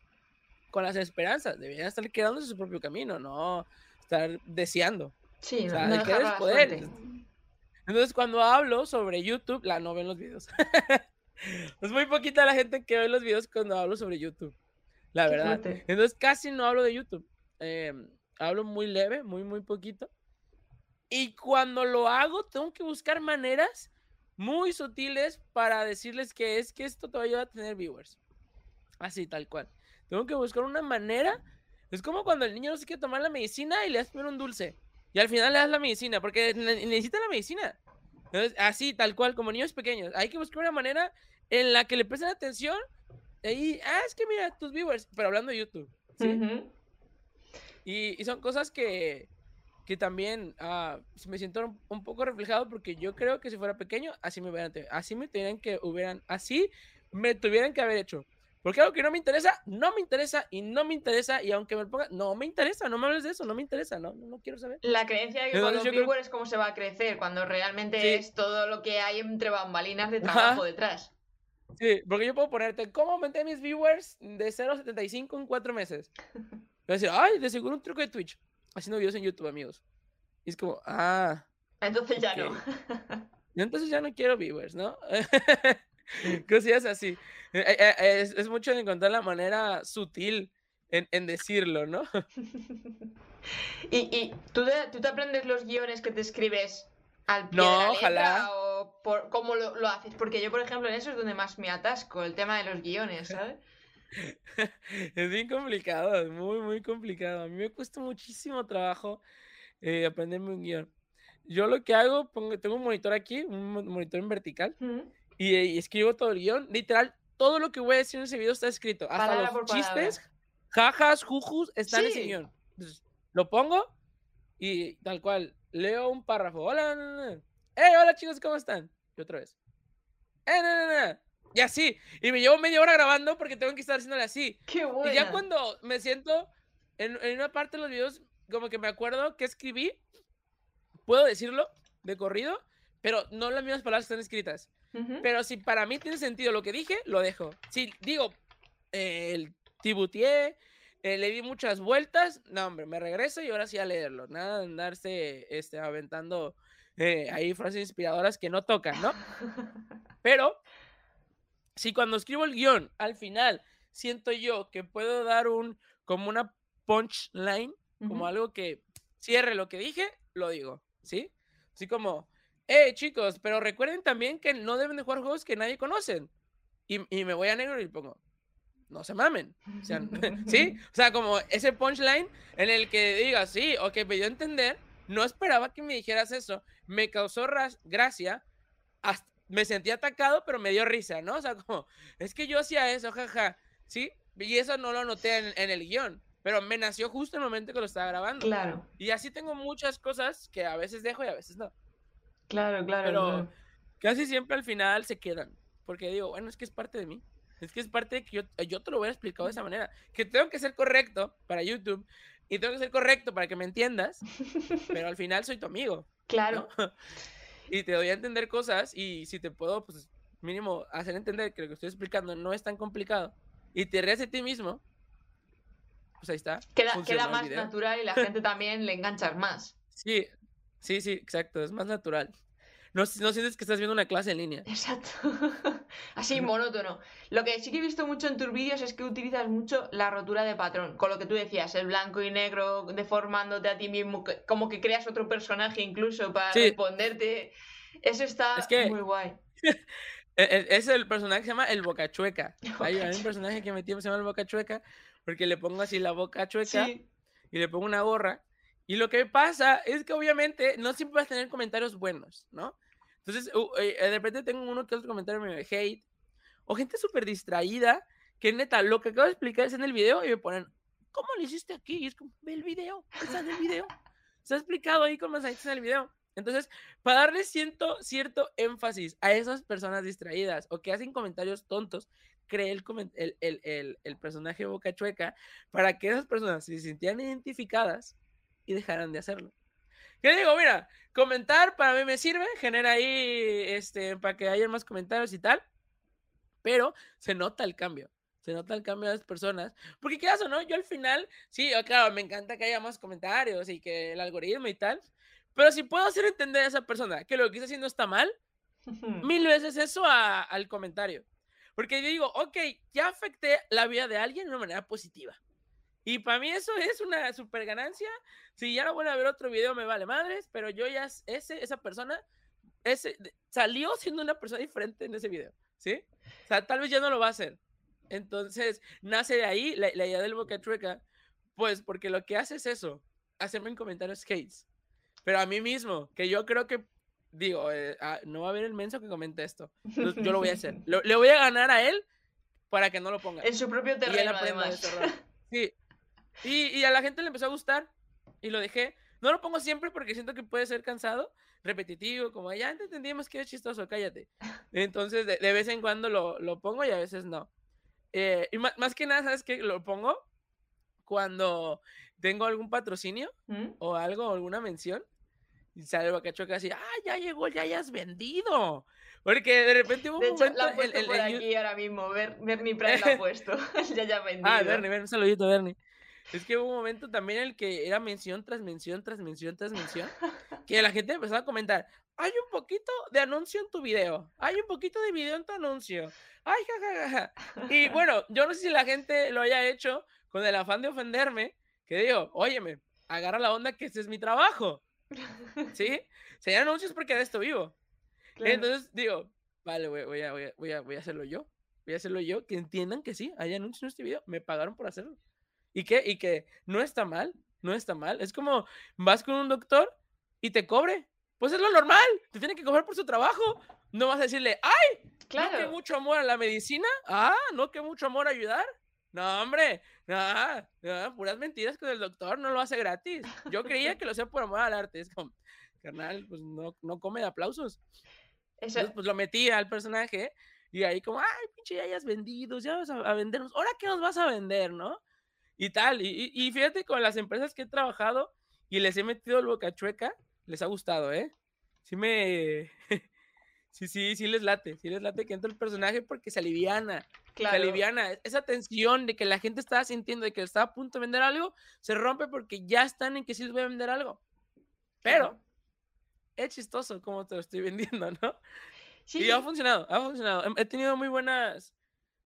con las esperanzas. Deberían estar quedándose su propio camino, no estar deseando. Sí, o sea, no, poder. Entonces, cuando hablo sobre YouTube, la no ven los videos. Es muy poquita la gente que ve los videos cuando hablo sobre YouTube. La verdad. Entonces casi no hablo de YouTube. Em, hablo muy leve, muy, muy poquito. Y cuando lo hago, tengo que buscar maneras muy sutiles para decirles que es que esto te va a ayudar a tener viewers. Así, tal cual. Tengo que buscar una manera. Es como cuando el niño no se quiere tomar la medicina y le das primero un dulce. Y al final le das la medicina, porque necesita la medicina. así, tal cual, como niños pequeños. Hay que buscar una manera en la que le presten atención. Y, ah, es que mira, tus viewers, pero hablando de YouTube. y, son cosas que, que también uh, me siento un, poco reflejado porque yo creo que si fuera pequeño, así me hubieran, así me tenían que hubieran, así me tuvieran que haber hecho. Porque algo que no me interesa, no me interesa y no me interesa. Y aunque me ponga, no me interesa, no me hables de eso, no me interesa, no, no, quiero saber. La creencia de que con los viewers es cómo se va a crecer, cuando realmente es todo lo que hay entre bambalinas de trabajo detrás. Sí, porque yo puedo ponerte, ¿cómo aumenté mis viewers de 0 a 75 en 4 meses? Voy a decir, ay, de seguro un truco de Twitch haciendo videos en YouTube, amigos. Y es como, ah. Entonces ya no. Entonces ya no quiero viewers, ¿no? Cosillas así. Eh, eh, eh, es, es, mucho encontrar la manera sutil en, en decirlo, ¿no? ¿Y, y ¿tú, te, tú te aprendes los guiones que te escribes al pie no, de la letra, o por, cómo lo, lo, haces? Porque yo, por ejemplo, en eso es donde más me atasco, el tema de los guiones, ¿sabes? es bien complicado, es muy, muy complicado. A mí me cuesta muchísimo trabajo eh, aprenderme un guion. Yo lo que hago, pongo, tengo un monitor aquí, un monitor en vertical, y, escribo todo el guion. Literal, todo lo que voy a decir en ese video está escrito. Hasta los chistes, jajas, jujus, están en ese guion. lo pongo y tal cual, leo un párrafo. Hola, hey, hola chicos, ¿cómo están? Y otra vez. Eh, y así. Y me llevo media hora grabando porque tengo que estar haciéndole así. Qué bueno. Y ya cuando me siento en, en, una parte de los videos, como que me acuerdo que escribí, puedo decirlo de corrido, pero no las mismas palabras están escritas. Pero si para mí tiene sentido lo que dije, lo dejo. Si digo, eh, el tibutié, eh, le di muchas vueltas, no, hombre, me regreso y ahora sí a leerlo. Nada de andarse este, aventando eh, ahí frases inspiradoras que no tocan, ¿no? Pero si cuando escribo el guion, al final, siento yo que puedo dar un, como una punchline, como algo que cierre lo que dije, lo digo, ¿sí? Así como, eh, chicos, pero recuerden también que no deben de jugar juegos que nadie conocen. Y, y me voy a negro y pongo, no se mamen. O sea, ¿Sí? O sea, como ese punchline en el que digas, sí, ok, me dio a entender, no esperaba que me dijeras eso, me causó gracia, hasta, me sentí atacado, pero me dio risa, ¿no? O sea, como, es que yo hacía eso, jaja, ¿sí? Y eso no lo noté en, el guion, pero me nació justo en el momento que lo estaba grabando. Claro. Y así tengo muchas cosas que a veces dejo y a veces no. Claro, claro. Pero casi siempre al final se quedan, porque digo, bueno, es que es parte de mí. Es que es parte de que yo, yo te lo voy a explicar de esa manera. Que tengo que ser correcto para YouTube y tengo que ser correcto para que me entiendas, pero al final soy tu amigo. Claro. y te doy a entender cosas y si te puedo, pues mínimo hacer entender que lo que estoy explicando no es tan complicado y te ríes de ti mismo, pues ahí está. Queda, queda más natural y la gente también le engancha más. Sí, sí, sí, exacto, es más natural. No, no sientes que estás viendo una clase en línea. Exacto. Así monótono. Lo que sí que he visto mucho en tus vídeos es que utilizas mucho la rotura de patrón. Con lo que tú decías, el blanco y negro deformándote a ti mismo, como que creas otro personaje incluso para responderte. Eso está muy guay. E, e, es el personaje que se llama el Boca Chueca. Hay, un personaje que metí que se llama el Boca Chueca porque le pongo así la boca chueca y le pongo una gorra. Y lo que pasa es que obviamente no siempre vas a tener comentarios buenos, ¿no? Entonces, eh, de repente tengo uno que otro comentario me hate, o gente súper distraída, que neta, lo que acabo de explicar es en el video y me ponen, ¿cómo lo hiciste aquí? Y es como, ve el video, está en el video. Se ha explicado ahí cómo se en el video. Entonces, para darle cierto, cierto énfasis a esas personas distraídas o que hacen comentarios tontos, creé el, el, el, el, personaje Boca Chueca para que esas personas se sintieran identificadas y dejaran de hacerlo. ¿Qué digo? Mira, comentar para mí me sirve, genera ahí, este, para que haya más comentarios y tal, pero se nota el cambio. Se nota el cambio de las personas. Porque, ¿qué o no? Yo al final, sí, claro, me encanta que haya más comentarios y que el algoritmo y tal. Pero si puedo hacer entender a esa persona que lo que está haciendo está mal, mil veces eso al comentario. Porque yo digo, ok, ya afecté la vida de alguien de una manera positiva. Y para mí eso es una super ganancia. Si ya no vuelvo a ver otro video, me vale madres, pero yo ya, ese, esa persona, ese, salió siendo una persona diferente en ese video, ¿sí? O sea, tal vez ya no lo va a hacer. Entonces, nace de ahí la, idea del Boca Trueca, pues porque lo que hace es eso, hacerme en comentarios hates. Pero a mí mismo, que yo creo que digo, eh, ah, no va a haber el menso que comente esto. Yo, lo voy a hacer. le voy a ganar a él para que no lo ponga. En su propio terreno, además. Sí. Y, y, a la gente le empezó a gustar y lo dejé. No lo pongo siempre porque siento que puede ser cansado, repetitivo, como ya entendimos que es chistoso, cállate. Entonces, de, vez en cuando lo, lo, pongo y a veces no. Eh, y más, más, que nada, ¿sabes qué? Lo pongo cuando tengo algún patrocinio ¿Mm? o algo, alguna mención y sale Bacachoca así, ah, ya llegó, ya hayas vendido. Porque de repente hubo un momento. La el, el, por aquí ahora mismo, Bernie Pride la ha puesto. ya ya vendido. Ah, Bernie, Bernie, un saludito, Bernie. Es que hubo un momento también en el que era mención tras mención, tras mención, tras mención, que la gente empezaba a comentar, hay un poquito de anuncio en tu video, hay un poquito de video en tu anuncio, ay, jajaja. Y bueno, yo no sé si la gente lo haya hecho con el afán de ofenderme, que digo, óyeme, agarra la onda que ese es mi trabajo. ¿Sí? Se llaman anuncios porque de esto vivo. Entonces digo, vale, voy, a, voy, a, voy, a, hacerlo yo. Voy a hacerlo yo. Que entiendan que sí, hay anuncios en este video. Me pagaron por hacerlo. Y que, y que no está mal. No está mal. Es como vas con un doctor y te cobre. Pues es lo normal. Te tiene que cobrar por su trabajo. No vas a decirle, ¡ay! Claro. ¿No que mucho amor a la medicina? Ah, ¿no que mucho amor a ayudar? No, hombre, no, no, puras mentiras con el doctor, no lo hace gratis. Yo creía que lo hacía por amor al arte. Es como, carnal, pues no, no come de aplausos. Entonces, pues lo metí al personaje y ahí como, ay, pinche, ya hayas vendido, ya vas a, vendernos, ¿ahora qué nos vas a vender, no? Y tal, y, y, fíjate con las empresas que he trabajado y les he metido el boca chueca, les ha gustado, ¿eh? Sí me, sí, sí, sí les late, sí les late que entra el personaje porque se aliviana, Claro. aliviana. Esa tensión de que la gente estaba sintiendo de que estaba a punto de vender algo, se rompe porque ya están en que sí les voy a vender algo. Pero es chistoso como te lo estoy vendiendo, ¿no? Sí. Y ha funcionado, ha funcionado. He tenido muy buenas,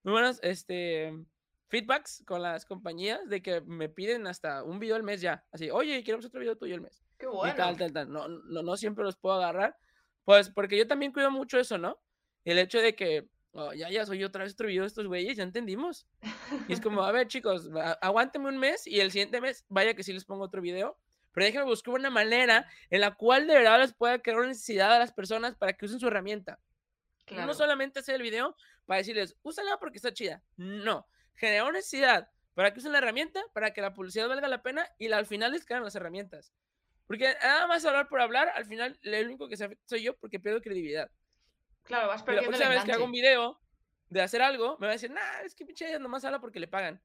muy buenas, este, feedbacks con las compañías de que me piden hasta un video al mes ya. Así, oye, queremos otro video tuyo al mes. Qué bueno. Y tal, tal, tal. No, no, no siempre los puedo agarrar. Pues porque yo también cuido mucho eso, ¿no? El hecho de que Oh, ya, ya soy otra vez otro video de estos güeyes, ya entendimos. Y es como, a ver, chicos, aguánteme un mes y el siguiente mes, vaya que sí les pongo otro video. Pero déjenme buscar una manera en la cual de verdad les pueda crear una necesidad a las personas para que usen su herramienta. No solamente hacer el video para decirles, úsala porque está chida. No, generar una necesidad para que usen la herramienta, para que la publicidad valga la pena y al final les quedan las herramientas. Porque nada más hablar por hablar, al final lo único que se afecta soy yo porque pierdo credibilidad. Claro, vas perdiendo Pero la próxima vez que hago un video de hacer algo, me va a decir, nah, es que pinche nomás habla porque le pagan.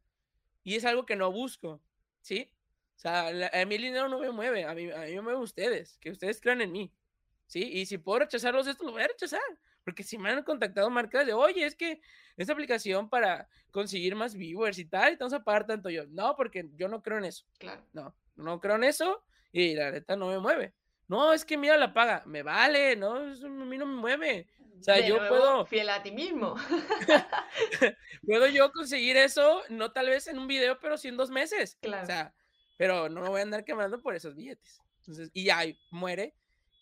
Y es algo que no busco, ¿sí? O sea, a mí el dinero no me mueve, a mí, a mí me mueve ustedes, que ustedes crean en mí, ¿sí? Y si puedo rechazarlos esto, lo voy a rechazar. Porque si me han contactado marcas de, oye, es que esta aplicación para conseguir más viewers y tal, y te vamos a pagar tanto yo. No, porque yo no creo en eso. Claro. No, no creo en eso y la neta no me mueve. No, es que mira la paga. Me vale, no, eso a mí no me mueve. O sea, yo puedo. Fiel a ti mismo. puedo yo conseguir eso, no tal vez en un video, pero sí en dos meses. Claro. O sea, pero no me voy a andar quemando por esos billetes. Entonces, y ya muere.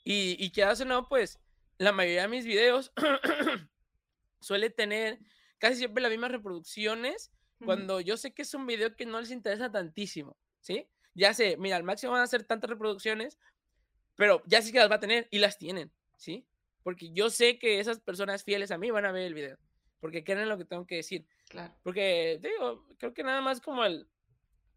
Y, y qué hace, no, pues la mayoría de mis videos suele tener casi siempre las mismas reproducciones cuando yo sé que es un video que no les interesa tantísimo, ¿sí? Ya sé, mira, al máximo van a ser tantas reproducciones, pero ya sí que las va a tener y las tienen, ¿sí? porque yo sé que esas personas fieles a mí van a ver el video, porque creen lo que tengo que decir. Claro. Porque, digo, creo que nada más como el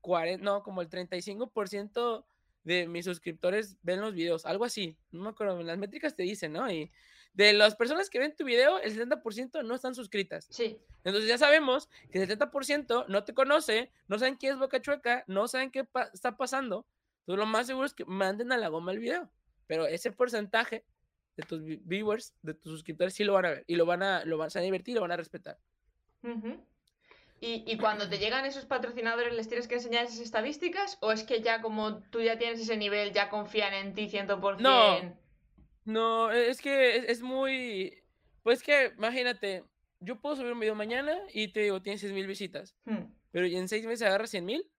40, no, como el 35% de mis suscriptores ven los videos, algo así, no me acuerdo, las métricas te dicen, ¿no? Y de las personas que ven tu video, el 70% no están suscritas. Sí. Entonces ya sabemos que el 70% no te conoce, no saben quién es Boca Chueca, no saben qué está pasando. Entonces lo más seguro es que manden a la goma el video. Pero ese porcentaje de tus viewers, de tus suscriptores, sí lo van a ver y lo van a, lo van a divertir y lo van a respetar. ¿Y, ¿Y, cuando te llegan esos patrocinadores, les tienes que enseñar esas estadísticas? ¿O es que ya como tú ya tienes ese nivel, ya confían en ti 100%? No, No, e, es que es, muy. Pues que, imagínate, yo puedo subir un video mañana y te digo, tienes 6 mil visitas. Hmm. Pero en 6 meses agarras 100 mil.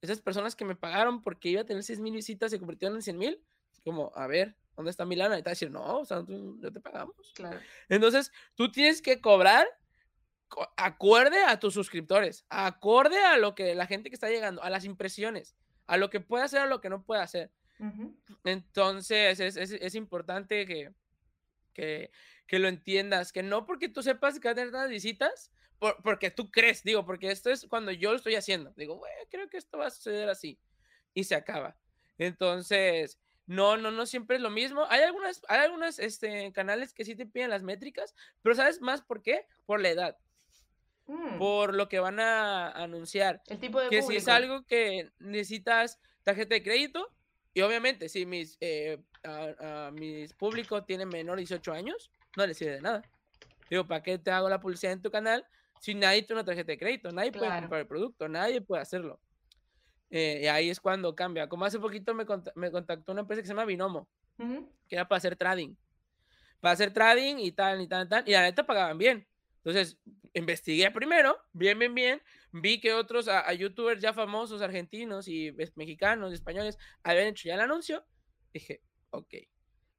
Esas personas que me pagaron porque iba a tener 6 mil visitas se convirtieron en 100 mil. Como, a ver, ¿dónde está Milana? Y te va a decir, no, o sea, ya te pagamos. Claro. Entonces, tú tienes que cobrar acorde a tus suscriptores, acorde a lo que la gente que está llegando, a las impresiones, a lo que puede hacer, a lo que no puede hacer. Entonces, es, es, es importante que, que, que, lo entiendas, que no porque tú sepas que va a tener tantas visitas, porque tú crees, digo, porque esto es cuando yo lo estoy haciendo. Digo, creo que esto va a suceder así. Y se acaba. Entonces, no, no, no siempre es lo mismo. Hay algunas, hay algunos este, canales que sí te piden las métricas, pero ¿sabes más por qué? Por la edad. Mm. Por lo que van a anunciar. El tipo de Que si es algo que necesitas tarjeta de crédito, y obviamente, si mis, eh, a, mis públicos tienen menor de 18 años, no les sirve de nada. Digo, ¿para qué te hago la publicidad en tu canal si nadie tiene una tarjeta de crédito? Nadie puede comprar el producto, nadie puede hacerlo. Eh, y ahí es cuando cambia. Como hace poquito me, me contactó una empresa que se llama Binomo, que era para hacer trading. Para hacer trading y tal, y tal, y tal. Y la neta pagaban bien. Entonces, investigué primero, bien, bien, bien. Vi que otros a, youtubers ya famosos, argentinos y mexicanos, españoles, habían hecho ya el anuncio. Dije, ok.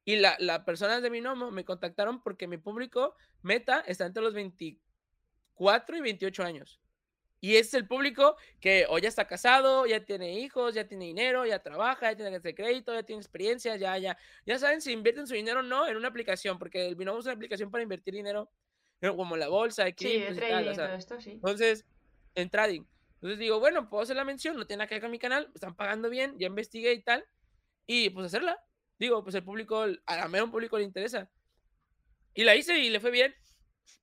Y las la personas de Binomo me contactaron porque mi público meta está entre los 24 y 28 años. Y es el público que o ya está casado, ya tiene hijos, ya tiene dinero, ya trabaja, ya tiene crédito, ya tiene experiencia, ya, ya, ya saben si invierten su dinero o no en una aplicación, porque el Binomo es una aplicación para invertir dinero, como la bolsa, de sí, esto, sí. Entonces, en trading. Entonces digo, bueno, puedo hacer la mención, no tiene nada que ver con mi canal, están pagando bien, ya investigué y tal, y pues hacerla. Digo, pues el público, a la mejor público le interesa. Y la hice y le fue bien.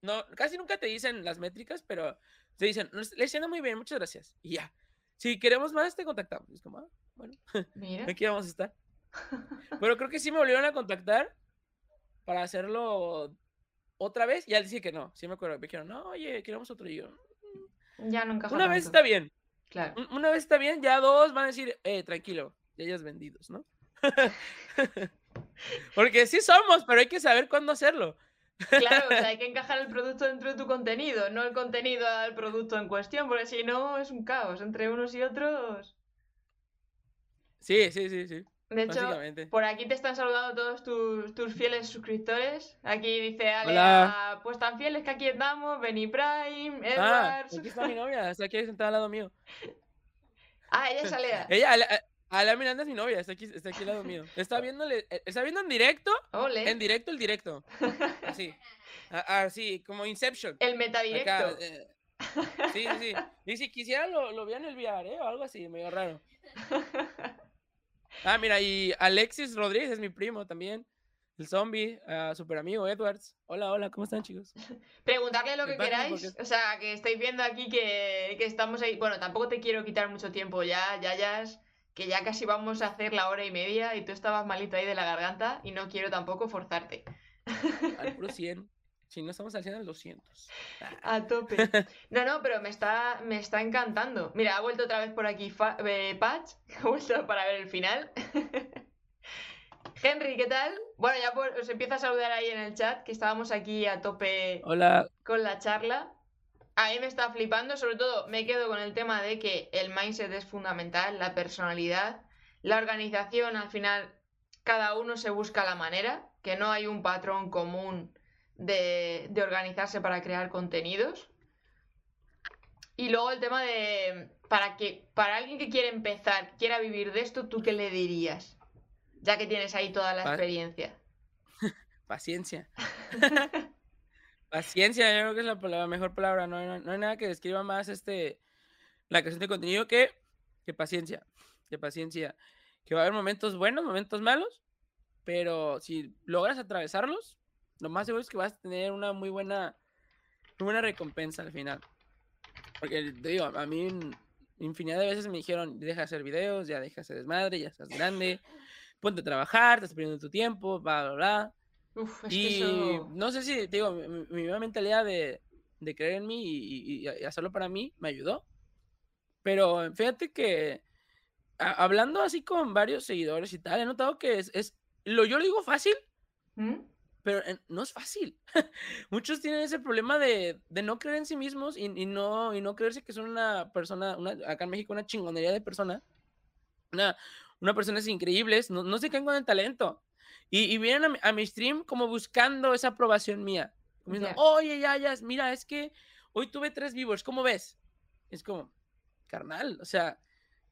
No, casi nunca te dicen las métricas, pero te dicen, le siento muy bien, muchas gracias. Y ya. Si queremos más, te contactamos. Es como, ah, bueno, aquí vamos a estar. Pero creo que sí me volvieron a contactar para hacerlo otra vez. Y al decir que no. Sí me acuerdo. Me dijeron, no, oye, queremos otro. Y yo, mm". ya nunca. Una vez está bien. Claro. Una vez está bien, ya dos van a decir, eh, tranquilo, ya hayas vendidos, ¿no? Porque sí somos, pero hay que saber cuándo hacerlo. Claro, o sea, hay que encajar el producto dentro de tu contenido, no el contenido al producto en cuestión, porque si no es un caos entre unos y otros. Sí, sí, sí, sí. De hecho, por aquí te están saludando todos tus, fieles suscriptores. Aquí dice Ale, ah, pues tan fieles que aquí estamos, Benny Prime, ah, Edwards. aquí está mi novia, está aquí sentada al lado mío. Ah, ella es Alea. ella, Alea Miranda es mi novia, está aquí, está aquí al lado mío. Está viéndole, eh, está viendo en directo. En directo el directo. Así. Así, como Inception. El metadirecto. Eh, sí, sí, Y si quisiera lo, lo en el VR, ¿eh? O algo así, medio raro. Ah, mira, y Alexis Rodríguez es mi primo también. El zombie, uh, super amigo Edwards. Hola, hola, ¿cómo están, chicos? Preguntarle lo que queráis. O sea, que estáis viendo aquí que, que, estamos ahí. Bueno, tampoco te quiero quitar mucho tiempo ya, ya, ya que ya casi vamos a hacer la hora y media y tú estabas malito ahí de la garganta y no quiero tampoco forzarte. Al puro 100. Si no estamos haciendo al 200. A tope. No, no, pero me está, me está encantando. Mira, ha vuelto otra vez por aquí eh, Patch, ha vuelto para ver el final. Henry, ¿qué tal? Bueno, ya os empiezo a saludar ahí en el chat, que estábamos aquí a tope Hola. con la charla a mí me está flipando, sobre todo me quedo con el tema de que el mindset es fundamental, la personalidad, la organización, al final cada uno se busca la manera, que no hay un patrón común de, organizarse para crear contenidos. Y luego el tema de, para, que, para alguien que quiere empezar, quiera vivir de esto, ¿tú qué le dirías? Ya que tienes ahí toda la experiencia. Paciencia. Paciencia, yo creo que es la, mejor palabra. No, hay nada que describa más este la creación de contenido que, que paciencia. Que paciencia. Que va a haber momentos buenos, momentos malos, pero si logras atravesarlos, lo más seguro es que vas a tener una muy buena, muy buena recompensa al final. Porque te digo, a mí infinidad de veces me dijeron, deja de hacer videos, ya deja de hacer desmadre, ya estás grande, ponte a trabajar, estás perdiendo tu tiempo, bla, bla, bla y no sé si, digo, mi, mi mentalidad de, de, creer en mí y, hacerlo para mí me ayudó. Pero fíjate que hablando así con varios seguidores y tal, he notado que es, es, lo yo lo digo fácil, ¿Mm? Pero no es fácil. Muchos tienen ese problema de, no creer en sí mismos y, no, y no creerse que son una persona, acá en México, una chingonería de persona. Una, una personas increíbles, no, no se caen con el talento. Y, vienen a mi, stream como buscando esa aprobación mía. oye, ya, ya, mira, es que hoy tuve tres viewers, ¿cómo ves? Es como, carnal, o sea,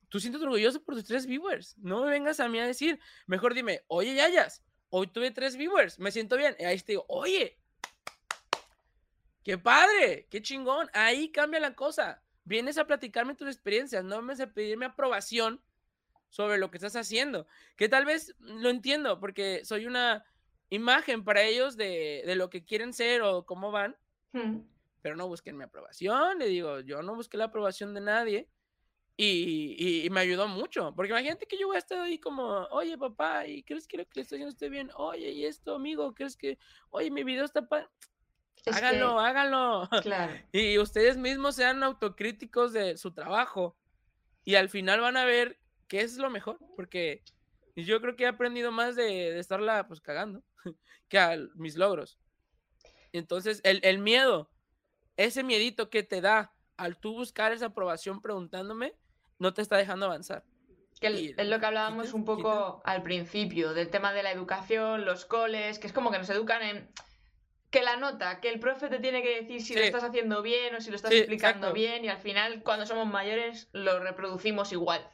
tú sientes orgulloso por tus tres viewers. No me vengas a mí a decir, mejor dime, oye, Yayas, hoy tuve tres viewers, me siento bien. Y ahí te digo, oye, qué padre, qué chingón. Ahí cambia la cosa. Vienes a platicarme tus experiencias, no me a pedirme aprobación sobre lo que estás haciendo. Que tal vez lo entiendo, porque soy una imagen para ellos de, lo que quieren ser o cómo van. Hmm. Pero no busquen mi aprobación, le digo, yo no busqué la aprobación de nadie. Y, me ayudó mucho, porque imagínate que yo voy a estar ahí como, oye papá, ¿y crees que lo que estoy haciendo esté bien? Oye, ¿y esto, amigo? ¿Crees que, oye, mi video está para... Háganlo, háganlo. Claro. Y ustedes mismos sean autocríticos de su trabajo. Y al final van a ver qué es lo mejor, porque yo creo que he aprendido más de, estarla pues cagando que a mis logros. Entonces, el, el miedo, ese miedito que te da al tú buscar esa aprobación preguntándome, no te está dejando avanzar. Que es lo que hablábamos un poco al principio, del tema de la educación, los coles, que es como que nos educan en que la nota, que el profe te tiene que decir si lo estás haciendo bien o si lo estás explicando bien y al final cuando somos mayores lo reproducimos igual.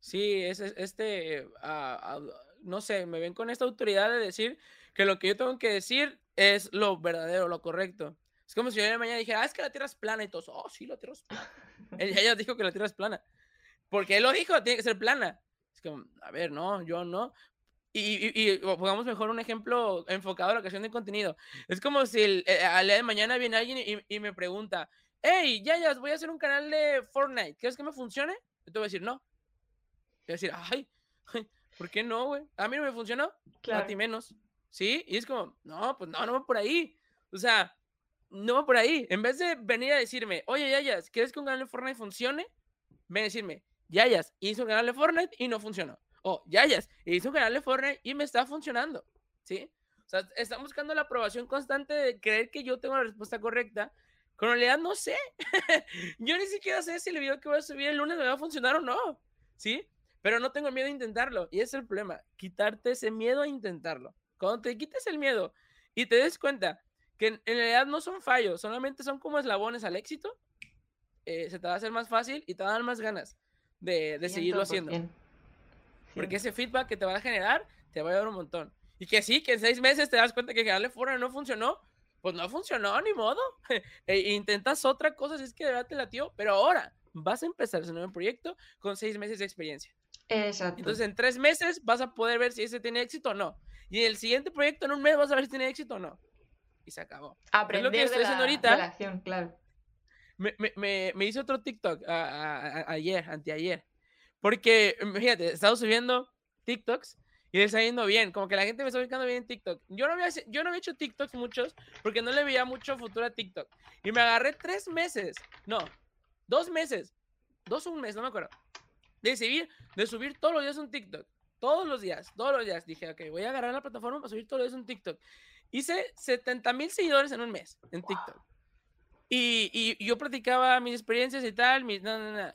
Sí, es, este, no sé, me ven con esta autoridad de decir que lo que yo tengo que decir es lo verdadero, lo correcto. Es como si yo de mañana dijera, ah, es que la Tierra es plana y todos, oh, sí, la Tierra es plana. Ella dijo que la Tierra es plana. Porque él lo dijo, tiene que ser plana. Es como, a ver, no, yo no. Y, y, pongamos mejor un ejemplo enfocado a la creación de contenido. Es como si el, eh, al día de mañana viene alguien y, me pregunta, hey, ya, ya, voy a hacer un canal de Fortnite, ¿quieres que me funcione? Yo te voy a decir, no. Te voy a decir, ay, ¿por qué no, güey? A mí no me funcionó, a ti menos. ¿Sí? Y es como, no, pues no, no va por ahí. O sea, no por ahí. En vez de venir a decirme, oye, Yayas, ¿quieres que un canal de Fortnite funcione? Ven a decirme, Yayas, hizo un canal de Fortnite y no funcionó. O Yayas, hizo un canal de Fortnite y me está funcionando. ¿Sí? O sea, están buscando la aprobación constante de creer que yo tengo la respuesta correcta. Con realidad no sé. yo ni siquiera sé si el video que voy a subir el lunes me va a funcionar o no. ¿Sí? Pero no tengo miedo a intentarlo. Y ese es el problema. Quitarte ese miedo a intentarlo. Cuando te quites el miedo y te des cuenta que en, realidad no son fallos, solamente son como eslabones al éxito, eh, se te va a hacer más fácil y te va a dar más ganas de, seguirlo haciendo. Porque ese feedback que te va a generar te va a dar un montón. Y que sí, que en seis meses te das cuenta que darle fuera no funcionó, pues no funcionó, ni modo. e intentas otra cosa si es que de verdad te latió, pero ahora vas a empezar ese nuevo proyecto con seis meses de experiencia. Exacto. Entonces en tres meses vas a poder ver si ese tiene éxito o no. Y en el siguiente proyecto en un mes vas a ver si tiene éxito o no y se acabó. Aprender lo que estoy haciendo ahorita. claro. Me, me, me, hice otro TikTok ayer, anteayer. Porque, fíjate, he estado subiendo TikToks y le está yendo bien. Como que la gente me está ubicando bien en TikTok. Yo no, había, yo no había hecho TikToks muchos porque no le veía mucho futuro a TikTok. Y me agarré tres meses. No, dos meses. Dos o un mes, no me acuerdo. De subir, de subir todos los días un TikTok. Todos los días, todos los días. Dije, ok, voy a agarrar la plataforma para subir todos los días un TikTok. Hice 70 mil seguidores en un mes en TikTok. Y, y, yo practicaba mis experiencias y tal, mis,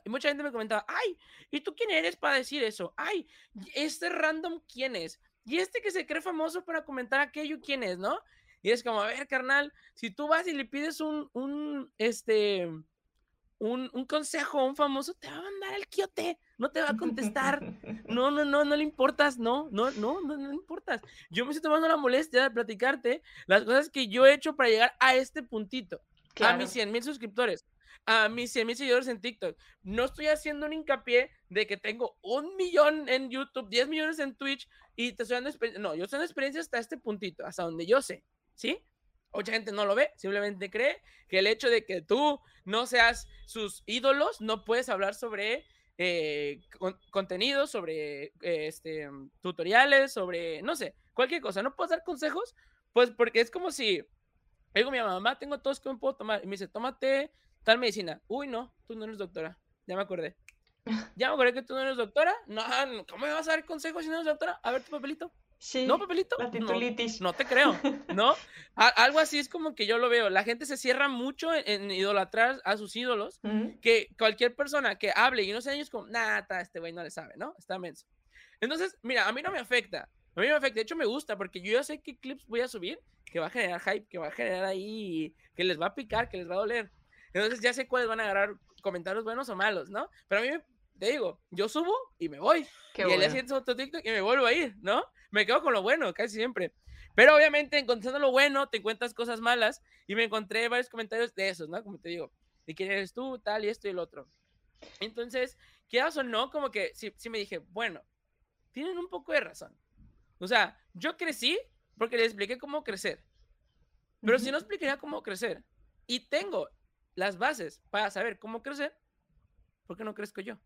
y mucha gente me comentaba, ay, ¿y tú quién eres para decir eso? Ay, este random, ¿quién es? Y este que se cree famoso para comentar aquello, ¿quién es, no? Y es como, a ver, carnal, si tú vas y le pides un, un, este, un, un consejo a un famoso, te va a mandar al quiote, no te va a contestar. No, no, no, no le importas, no, no, no, no, no le importas. Yo me estoy tomando la molestia de platicarte las cosas que yo he hecho para llegar a este puntito, a mis 100 mil suscriptores, a mis 100 mil seguidores en TikTok. No estoy haciendo un hincapié de que tengo un millón en YouTube, 10 millones en Twitch y te estoy dando experiencia. No, yo estoy dando experiencia hasta este puntito, hasta donde yo sé, ¿sí? Mucha gente no lo ve, simplemente cree que el hecho de que tú no seas sus ídolos, no puedes hablar sobre eh, contenido, sobre eh, este, tutoriales, sobre, no sé, cualquier cosa. No puedes dar consejos, pues porque es como si, digo, mi mamá, tengo todos que me puedo tomar. Y me dice, tómate tal medicina. Uy, no, tú no eres doctora. Ya me acordé. Ya me acordé que tú no eres doctora. No, ¿cómo me vas a dar consejos si no eres doctora? A ver tu papelito. Sí, ¿No, papelito? La titulitis. No, te creo, ¿no? algo así es como que yo lo veo. La gente se cierra mucho en, idolatrar a sus ídolos, que cualquier persona que hable y no sé años como, nada, este güey no le sabe, ¿no? Está menso. Entonces, mira, a mí no me afecta. A mí me afecta. De hecho, me gusta porque yo ya sé qué clips voy a subir que va a generar hype, que va a generar ahí, que les va a picar, que les va a doler. Entonces ya sé cuáles van a agarrar comentarios buenos o malos, ¿no? Pero a mí, te digo, yo subo y me voy. y el día siguiente otro TikTok y me vuelvo a ir, ¿no? Me quedo con lo bueno, casi siempre. Pero obviamente encontrando lo bueno, te encuentras cosas malas y me encontré varios comentarios de esos, ¿no? Como te digo, de quién eres tú, tal y esto y el otro. Entonces, quieras o no, como que sí, sí me dije, bueno, tienen un poco de razón. O sea, yo crecí porque les expliqué cómo crecer. Pero si no explicaría cómo crecer y tengo las bases para saber cómo crecer, ¿por qué no crezco yo?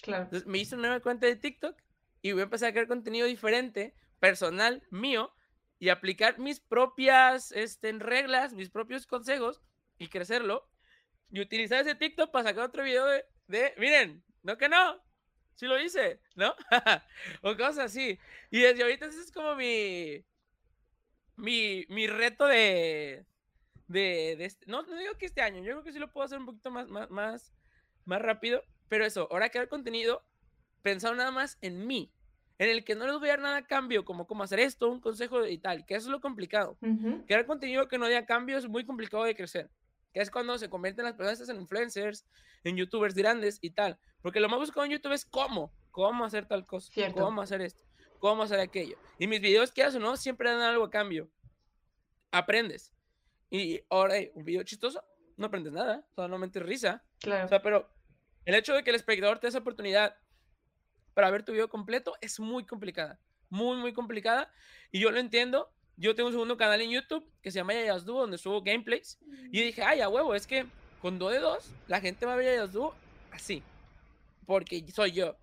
Claro. Entonces me hice una nueva cuenta de TikTok y voy a empezar a crear contenido diferente, personal, mío, y aplicar mis propias este, reglas, mis propios consejos y crecerlo. Y utilizar ese TikTok para sacar otro video de, miren, no que no, sí lo hice, ¿no? o cosas así. Y desde ahorita ese es como mi, mi, mi reto de, de, este, no, no digo que este año, yo creo que sí lo puedo hacer un poquito más, más, más, más rápido, pero eso, ahora crear contenido, pensar nada más en mí, en el que no les voy a dar nada a cambio, como cómo hacer esto, un consejo y tal, que eso es lo complicado. Crear contenido que no dé a cambio es muy complicado de crecer, que es cuando se convierten las personas en influencers, en youtubers grandes y tal, porque lo más buscado en YouTube es cómo, cómo hacer tal cosa, cómo hacer esto cómo hacer aquello. Y mis videos, quieras o no, siempre dan algo a cambio. Aprendes. Y ahora, un video chistoso, no aprendes nada, solamente risa. Claro. O sea, pero el hecho de que el espectador te dé esa oportunidad para ver tu video completo es muy complicada. Muy, muy complicada. Y yo lo entiendo. Yo tengo un segundo canal en YouTube que se llama Yayas Duo, donde subo gameplays. Y dije, ay, a huevo, es que con dos de dos, la gente va a ver Yayas Duo así. Porque soy yo.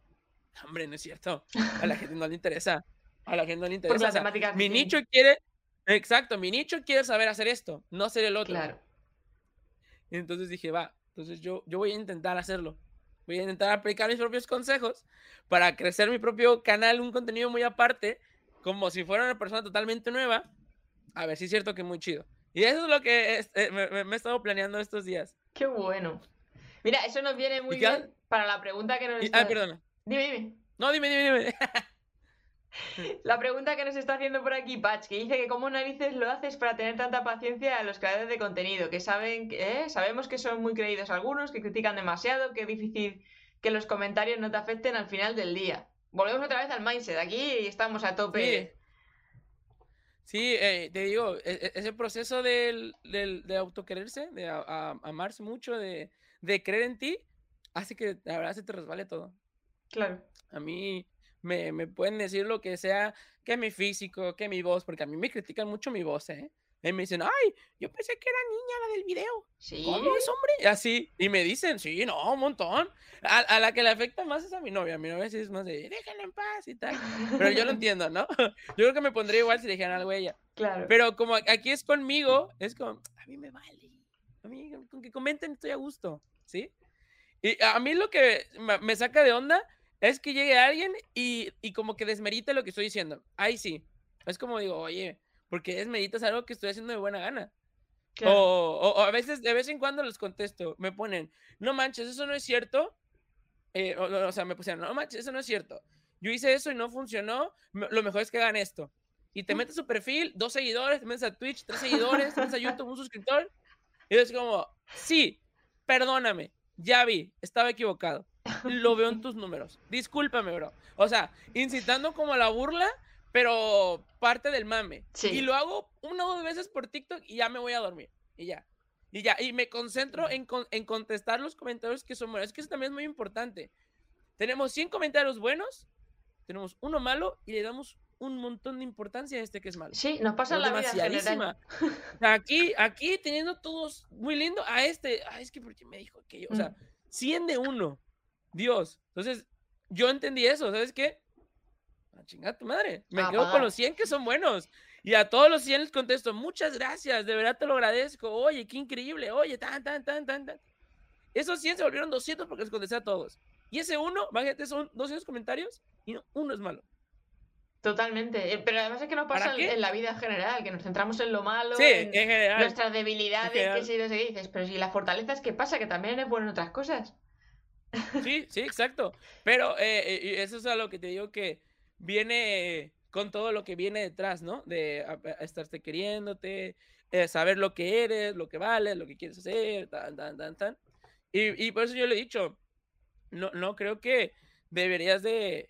Hombre, no es cierto. A la gente no le interesa. A la gente no le interesa. mi nicho quiere. Exacto, mi nicho quiere saber hacer esto, no hacer el otro. Claro. entonces dije, va, entonces yo, yo voy a intentar hacerlo. Voy a intentar aplicar mis propios consejos para crecer mi propio canal, un contenido muy aparte, como si fuera una persona totalmente nueva. A ver si es cierto que muy chido. Y eso es lo que eh, me, he estado planeando estos días. Qué bueno. Mira, eso nos viene muy bien para la pregunta que nos. Ah, perdona. Dime, dime. No, dime, dime, dime. La pregunta que nos está haciendo por aquí Patch, que dice que cómo narices lo haces para tener tanta paciencia a los creadores de contenido, que saben, ¿eh? sabemos que son muy creídos algunos, que critican demasiado, que es difícil que los comentarios no te afecten al final del día. Volvemos otra vez al mindset, aquí estamos a tope. Sí, eh, te digo, e, e, ese proceso de autoquererse, de amarse mucho, de, de creer en ti, hace que la verdad se te resbale todo. Claro. A mí me, me, pueden decir lo que sea, que mi físico, que mi voz, porque a mí me critican mucho mi voz, ¿eh? Y me dicen, ay, yo pensé que era niña la del video. ¿Sí? ¿Cómo es, hombre? Y así. Y me dicen, sí, no, un montón. A, a, la que le afecta más es a mi novia. Mi novia sí es más de, déjenla en paz y tal. Pero yo lo entiendo, ¿no? Yo creo que me pondría igual si dijeran algo a ella. Claro. Pero como aquí es conmigo, es como, a mí me vale. A mí, con que comenten estoy a gusto, ¿sí? Y a mí lo que me saca de onda es que llegue alguien y, y, como que desmerite lo que estoy diciendo. Ahí sí. Es como digo, oye, ¿por qué desmeritas algo que estoy haciendo de buena gana? O, o, a veces, de vez en cuando les contesto, me ponen, no manches, eso no es cierto. Eh, o, sea, me pusieron, no manches, eso no es cierto. Yo hice eso y no funcionó. Lo mejor es que hagan esto. Y te metes a su perfil, dos seguidores, te metes a Twitch, tres seguidores, te metes a YouTube, un suscriptor. Y es como, sí, perdóname, ya vi, estaba equivocado lo veo en tus números. Discúlpame, bro. O sea, incitando como a la burla, pero parte del mame. Y lo hago una o dos veces por TikTok y ya me voy a dormir. Y ya. Y ya. Y me concentro en, en contestar los comentarios que son buenos. Es que eso también es muy importante. Tenemos 100 comentarios buenos, tenemos uno malo y le damos un montón de importancia a este que es malo. Sí, nos pasa la vida Aquí, aquí teniendo todos muy lindo, a este, ay, es que porque me dijo que yo, o sea, 100 mm. de uno. Dios. Entonces, yo entendí eso, ¿sabes qué? A chingar tu madre. Me quedo con los 100 que son buenos. Y a todos los 100 les contesto, muchas gracias, de verdad te lo agradezco. Oye, qué increíble. Oye, tan, tan, tan, tan, tan. Esos 100 se volvieron 200 porque les contesté a todos. Y ese uno, imagínate, son 200 comentarios y uno es malo. Totalmente. Eh, pero además es que nos pasa en, la vida en general, que nos centramos en lo malo, en, nuestras debilidades, que si no dices. Pero si las fortalezas, ¿qué pasa? Que también es bueno en otras cosas. Sí, sí, exacto. Pero eh, eh, eso es a lo que te digo que viene con todo lo que viene detrás, ¿no? De estarte queriéndote, saber lo que eres, lo que vales, lo que quieres hacer, tan, tan, tan, tan. Y, y por eso yo le he dicho, no, no creo que deberías de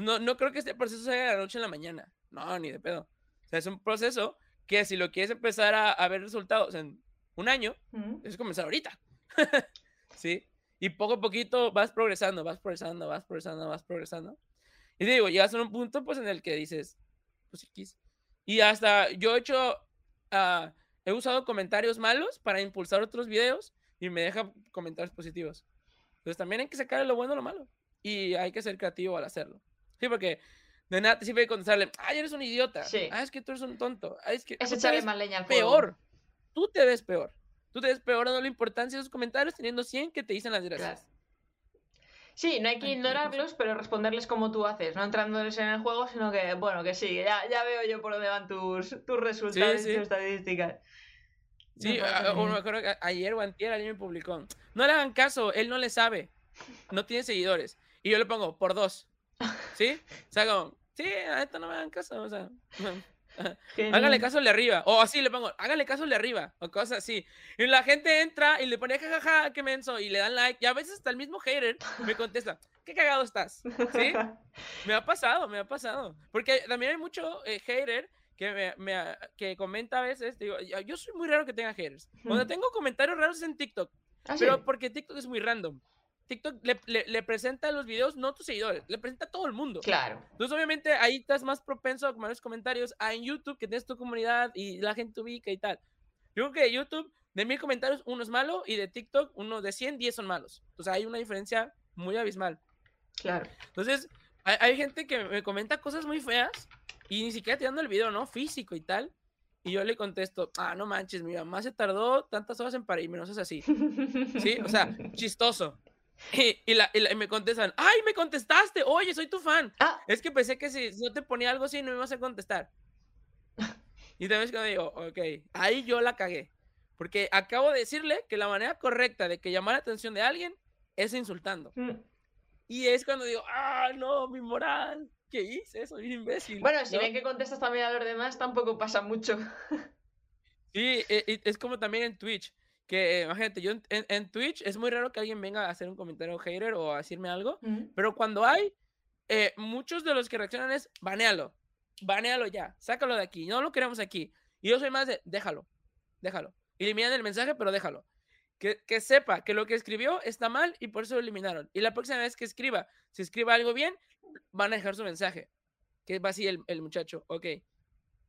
no, no creo que este proceso sea de la noche en la mañana. No, ni de pedo. O sea, es un proceso que si lo quieres empezar a, ver resultados en un año, es comenzar ahorita. ¿Sí? Y poco a poquito vas progresando, vas progresando, vas progresando, vas progresando. Y digo, llegas a un punto pues en el que dices, pues X. Y hasta yo he hecho, uh, he usado comentarios malos para impulsar otros videos y me deja comentarios positivos. Entonces también hay que sacar lo bueno y lo malo. Y hay que ser creativo al hacerlo. Sí, porque de nada te sirve contestarle, ay, eres un idiota. Sí. Ah, es que tú eres un tonto. Ay, es que es echarle más leña al Peor. Tú te ves peor. Tú te ves peor dando la importancia de esos comentarios teniendo 100 que te dicen las gracias. Sí, no hay que ignorarlos, pero responderles como tú haces, no entrándoles en el juego, sino que, bueno, que sí, ya, ya veo yo por dónde van tus, tus resultados y tus estadísticas. Sí, o me acuerdo que ayer o antier alguien me publicó, no le hagan caso, él no le sabe, no tiene seguidores. Y yo le pongo, por dos. ¿Sí? O sea, como, sí, a esto no me hagan caso, o sea. Háganle caso al de arriba. O así le pongo, háganle caso al de arriba. O cosas así. Y la gente entra y le pone jajaja, qué menso. Y le dan like. Y a veces hasta el mismo hater me contesta, qué cagado estás. ¿Sí? me ha pasado, me ha pasado. Porque también hay mucho eh, hater que, me, que comenta a veces. Digo, yo soy muy raro que tenga haters. Cuando tengo comentarios raros en TikTok. ¿Ah, pero porque TikTok es muy random. TikTok le, presenta los videos no a tus seguidores, le presenta a todo el mundo. Claro. Entonces, obviamente, ahí estás más propenso a los comentarios a en YouTube, que tienes tu comunidad y la gente ubica y tal. Yo creo que de YouTube, de mil comentarios, uno es malo y de TikTok, uno de 100, 10 son malos. Entonces, hay una diferencia muy abismal. Claro. Entonces, hay, gente que me comenta cosas muy feas y ni siquiera tirando el video, ¿no? Físico y tal. Y yo le contesto, ah, no manches, mi mamá se tardó tantas horas en parirme, no es así. ¿Sí? O sea, chistoso. Y, la, me contestan, ¡ay, me contestaste! Oye, soy tu fan. Ah. Es que pensé que si, no te ponía algo así no me ibas a contestar. Y también es cuando digo, ok, ahí yo la cagué. Porque acabo de decirle que la manera correcta de que llamar la atención de alguien es insultando. Mm. Y es cuando digo, ¡ah, no, mi moral! ¿Qué hice? Soy un imbécil. Bueno, si ven que contestas también a los demás, tampoco pasa mucho. Sí, e, es como también en Twitch que imagínate, yo en, Twitch es muy raro que alguien venga a hacer un comentario hater o a decirme algo, pero cuando hay, eh, muchos de los que reaccionan es, banealo, banealo ya, sácalo de aquí, no lo queremos aquí. Y yo soy más de, déjalo, déjalo. Eliminan el mensaje, pero déjalo. Que, que, sepa que lo que escribió está mal y por eso lo eliminaron. Y la próxima vez que escriba, si escriba algo bien, van a dejar su mensaje. Que va así el, el muchacho, ok.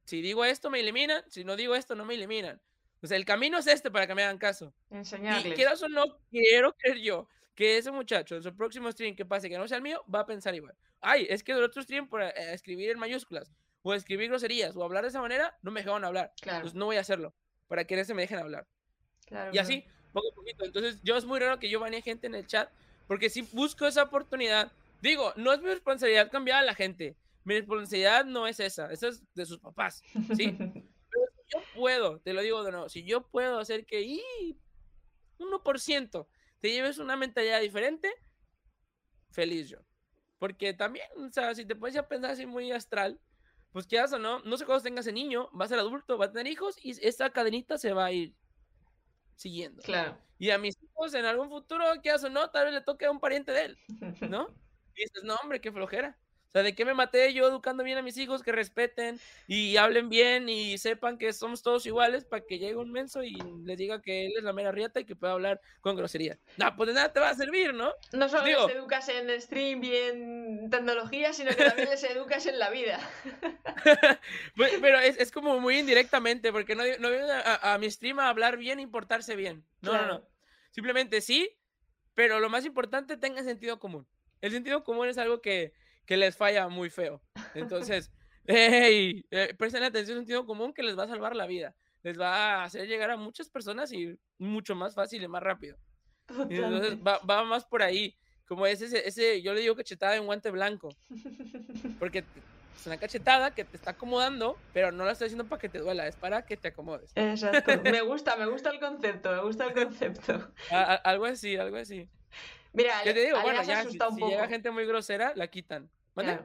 Si digo esto, me eliminan. Si no digo esto, no me eliminan. O sea, el camino es este para que me hagan caso. Enseñarles. Y quieras o no, quiero creer yo que ese muchacho en su próximo stream que pase que no sea el mío, va a pensar igual. Ay, es que el otro stream por eh, escribir en mayúsculas, o escribir groserías, o hablar de esa manera, no me dejaban hablar. Claro. Entonces no voy a hacerlo, para que se me dejen hablar. Claro, y así, poco a poquito. Entonces, yo es muy raro que yo banee gente en el chat, porque si busco esa oportunidad, digo, no es mi responsabilidad cambiar a la gente. Mi responsabilidad no es esa, esa es de sus papás, ¿sí? yo puedo, te lo digo de nuevo, si yo puedo hacer que y 1% te lleves una mentalidad diferente, feliz yo. Porque también, o sea, si te puedes a pensar así muy astral, pues qué o no, no sé cuándo tengas ese niño, va a ser adulto, va a tener hijos y esa cadenita se va a ir siguiendo. Claro. Y a mis hijos en algún futuro, qué o no, tal vez le toque a un pariente de él, ¿no? Y dices, no, hombre, qué flojera sea, ¿de qué me maté yo educando bien a mis hijos que respeten y hablen bien y sepan que somos todos iguales para que llegue un menso y les diga que él es la mera riata y que pueda hablar con grosería? No, pues de nada te va a servir, ¿no? No solo les educas en stream y en tecnología, sino que también les educas en la vida. Pues, pero es, como muy indirectamente, porque no, no viene a, mi stream a hablar bien y portarse bien. No, no, no. Simplemente sí, pero lo más importante, tenga sentido común. El sentido común es algo que, que les falla muy feo. Entonces, hey, eh, presten atención a un sentido común que les va a salvar la vida. Les va a hacer llegar a muchas personas y mucho más fácil y más rápido. entonces va, va, más por ahí. Como es ese, ese, yo le digo que chetada en guante blanco. Porque Es una cachetada que te está acomodando, pero no la estoy haciendo para que te duela, es para que te acomodes. Exacto. Me gusta, me gusta el concepto, me gusta el concepto. algo así, algo así. Mira, ¿Qué te digo? Bueno, ya, si, llega gente muy grosera, la quitan. ¿Vale?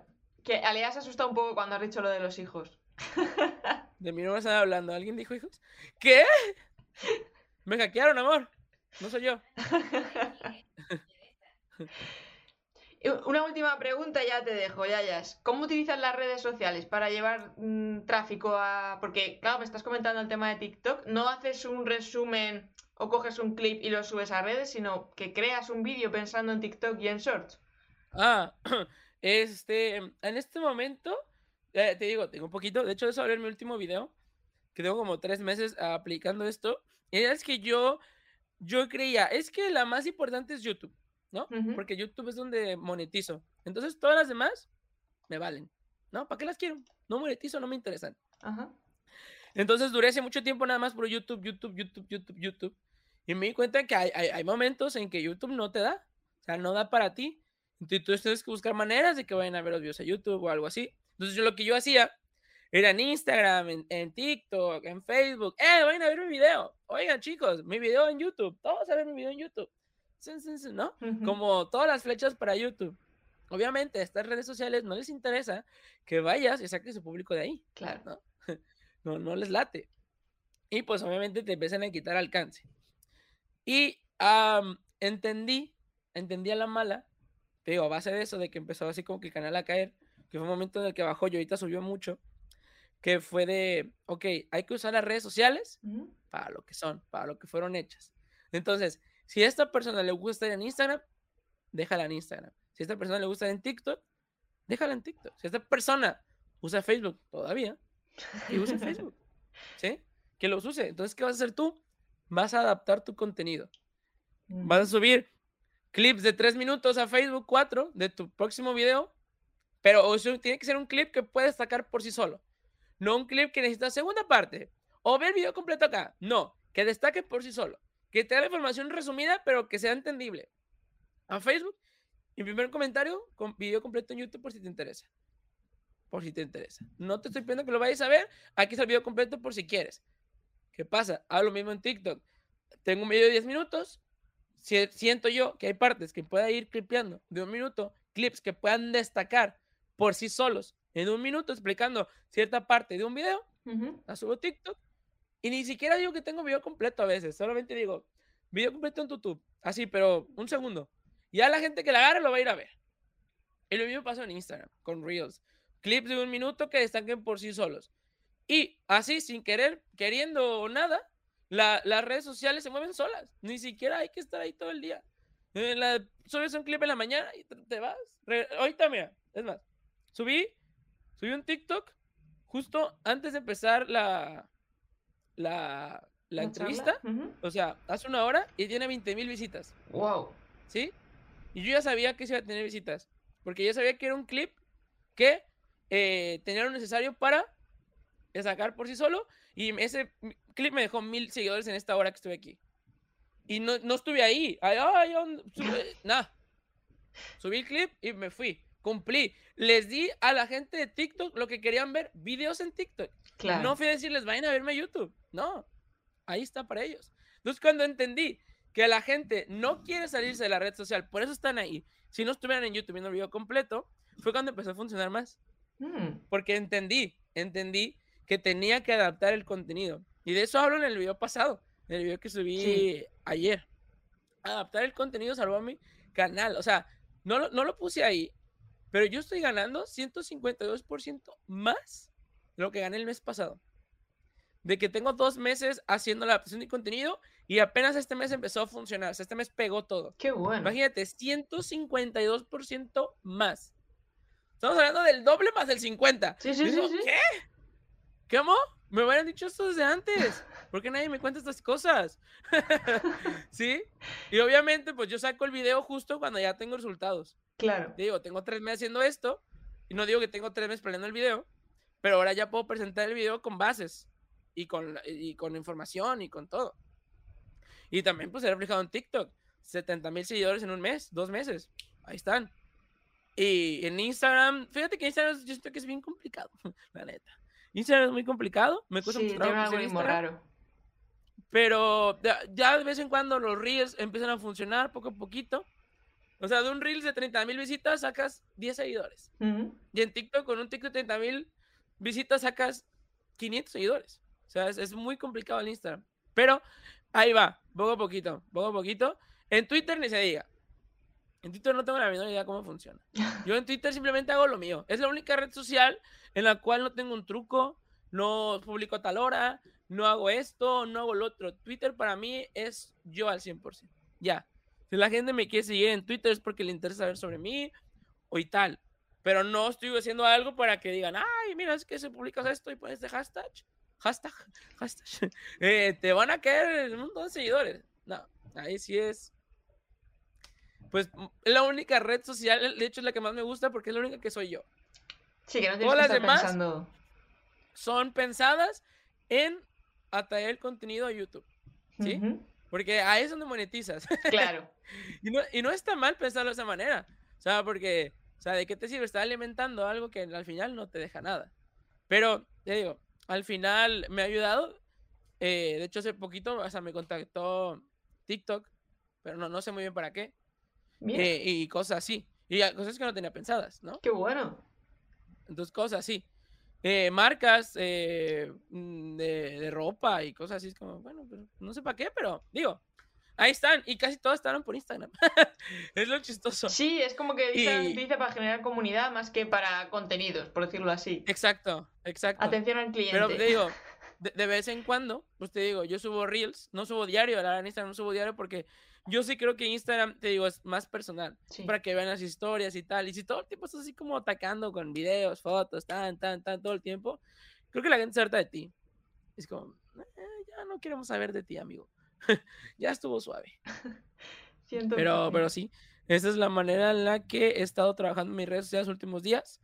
Que Alea se asusta un poco cuando has dicho lo de los hijos. De mí no me están hablando. ¿Alguien dijo hijos? ¿Qué? Me hackearon, amor. No soy yo. Una última pregunta ya te dejo, Yayas. ¿Cómo utilizas las redes sociales para llevar mm, tráfico a...? Porque, claro, me estás comentando el tema de TikTok. No haces un resumen o coges un clip y lo subes a redes, sino que creas un vídeo pensando en TikTok y en Shorts. Ah, este... En este momento, eh, te digo, tengo un poquito... De hecho, eso va a mi último video, que tengo como tres meses aplicando esto. Y es que yo... Yo creía, es que la más importante es YouTube. ¿no? Porque YouTube es donde monetizo. Entonces todas las demás me valen, ¿no? ¿Para qué las quiero? No monetizo, no me interesan. Entonces duré hace mucho tiempo nada más por YouTube, YouTube, YouTube, YouTube, YouTube. Y me di cuenta que hay, hay, momentos en que YouTube no te da. O sea, no da para ti. Entonces tienes que buscar maneras de que vayan a ver los videos a YouTube o algo así. Entonces yo lo que yo hacía era en Instagram, en, en, TikTok, en Facebook. ¡Eh, vayan a ver mi video! Oigan, chicos, mi video en YouTube. Todos a ver mi video en YouTube. ¿no? Como todas las flechas para YouTube. Obviamente, a estas redes sociales no les interesa que vayas y saques su público de ahí. Claro. ¿no? no, no les late. Y pues obviamente te empiezan a quitar alcance. Y entendí, entendí a la mala, te digo, a base de eso, de que empezó así como que el canal a caer, que fue un momento en el que bajó y ahorita subió mucho, que fue de, ok, hay que usar las redes sociales para lo que son, para lo que fueron hechas. Entonces, si a esta persona le gusta estar en Instagram, déjala en Instagram. Si a esta persona le gusta en TikTok, déjala en TikTok. Si esta persona usa Facebook todavía, que use Facebook. ¿Sí? Que los use. Entonces, ¿qué vas a hacer tú? Vas a adaptar tu contenido. Vas a subir clips de tres minutos a Facebook 4 de tu próximo video, pero tiene que ser un clip que puedes sacar por sí solo. No un clip que necesita segunda parte. O ver el video completo acá. No, que destaque por sí solo que te da la información resumida, pero que sea entendible. A Facebook, mi primer comentario con video completo en YouTube por si te interesa. Por si te interesa. No te estoy pidiendo que lo vayas a ver. Aquí está el video completo por si quieres. ¿Qué pasa? Hago lo mismo en TikTok. Tengo un video de 10 minutos. Si, siento yo que hay partes que pueda ir clipeando de un minuto, clips que puedan destacar por sí solos en un minuto explicando cierta parte de un video, la subo a TikTok y ni siquiera digo que tengo video completo a veces, solamente digo video completo en YouTube, así, pero un segundo. Ya la gente que la agarre lo va a ir a ver. Y lo mismo pasa en Instagram, con Reels. Clips de un minuto que destaquen por sí solos. Y así, sin querer, queriendo o nada, las redes sociales se mueven solas. Ni siquiera hay que estar ahí todo el día. Eh, la, subes un clip en la mañana y te, vas. ahorita, mira, es más, subí, subí un TikTok justo antes de empezar la, la, la entrevista, o sea, hace una hora y tiene 20 mil visitas. Wow. ¿Sí? Y yo ya sabía que se iba a tener visitas, porque ya sabía que era un clip que eh, tenía lo necesario para sacar por sí solo, y ese clip me dejó mil seguidores en esta hora que estuve aquí. Y no, no estuve ahí, ay, ay, nada. Subí el clip y me fui, cumplí. Les di a la gente de TikTok lo que querían ver, videos en TikTok. No fui a decirles, vayan a verme a YouTube. No, ahí está para ellos. Entonces, cuando entendí que la gente no quiere salirse de la red social, por eso están ahí. Si no estuvieran en YouTube viendo el video completo, fue cuando empezó a funcionar más. Mm. Porque entendí, entendí que tenía que adaptar el contenido. Y de eso hablo en el video pasado, en el video que subí ayer. Adaptar el contenido salvó a mi canal. O sea, no, no lo puse ahí, pero yo estoy ganando 152% más de lo que gané el mes pasado de que tengo dos meses haciendo la adaptación de contenido y apenas este mes empezó a funcionar. O sea, este mes pegó todo. Qué bueno. Imagínate, 152% más. Estamos hablando del doble más del 50. Sí, sí, sí, ¿Qué? ¿Cómo? Me hubieran dicho esto desde antes. ¿Por qué nadie me cuenta estas cosas? ¿Sí? Y obviamente, pues yo saco el video justo cuando ya tengo resultados. Claro. Digo, tengo tres meses haciendo esto. Y no digo que tengo tres meses planeando el video. Pero ahora ya puedo presentar el video con bases y con, y con información y con todo. Y también pues ha reflejado en TikTok. 70 mil seguidores en un mes, dos meses. Ahí están. Y en Instagram, fíjate que Instagram yo siento que es bien complicado, la neta. Instagram es muy complicado, me cuesta sí, mucho algo raro. Pero ya, de vez en cuando los reels empiezan a funcionar poco a poquito. O sea, de un reel de 30 mil visitas sacas 10 seguidores. Y en TikTok, con un TikTok de 30 mil visitas sacas 500 seguidores. O sea, es, es, muy complicado el Instagram. Pero ahí va, poco a poquito, poco a poquito. En Twitter ni se diga. En Twitter no tengo la menor idea cómo funciona. Yo en Twitter simplemente hago lo mío. Es la única red social en la cual no tengo un truco, no publico a tal hora, no hago esto, no hago lo otro. Twitter para mí es yo al 100%. Ya. Si la gente me quiere seguir en Twitter es porque le interesa saber sobre mí o y tal. Pero no estoy haciendo algo para que digan, ay, mira, es que se publicas esto y pones este hashtag, hashtag, hashtag. Eh, te van a caer un montón de seguidores. No, ahí sí es pues la única red social, de hecho es la que más me gusta porque es la única que soy yo. Sí, que no Todas las demás pensando... son pensadas en atraer el contenido a YouTube. ¿Sí? Porque ahí es donde monetizas. Claro. y, no, y no está mal pensarlo de esa manera. O sea, porque, o sea, ¿de qué te sirve estar alimentando algo que al final no te deja nada? Pero, te digo, al final me ha ayudado. Eh, de hecho, hace poquito, o sea, me contactó TikTok, pero no, no sé muy bien para qué. Eh, y cosas así. Y cosas que no tenía pensadas, ¿no? Qué bueno. Entonces, cosas así. Eh, marcas eh, mm, de, ropa y cosas así. Es como, bueno, pero no sé para qué, pero digo, ahí están. Y casi todas estaban por Instagram. es lo chistoso. Sí, es como que dice para generar comunidad más que para contenidos, por decirlo así. Exacto, exacto. Atención al cliente. Pero te digo, de, vez en cuando, pues te digo, yo subo reels, no subo diario, la verdad en Instagram no subo diario porque yo sí creo que Instagram, te digo, es más personal. Para que vean las historias y tal. Y si todo el tiempo estás así como atacando con videos, fotos, tan, tan, tan, todo el tiempo, creo que la gente se harta de ti. Es como, eh, ya no queremos saber de ti, amigo. ya estuvo suave. Siento pero, pero sí, esa es la manera en la que he estado trabajando en mis redes sociales los últimos días.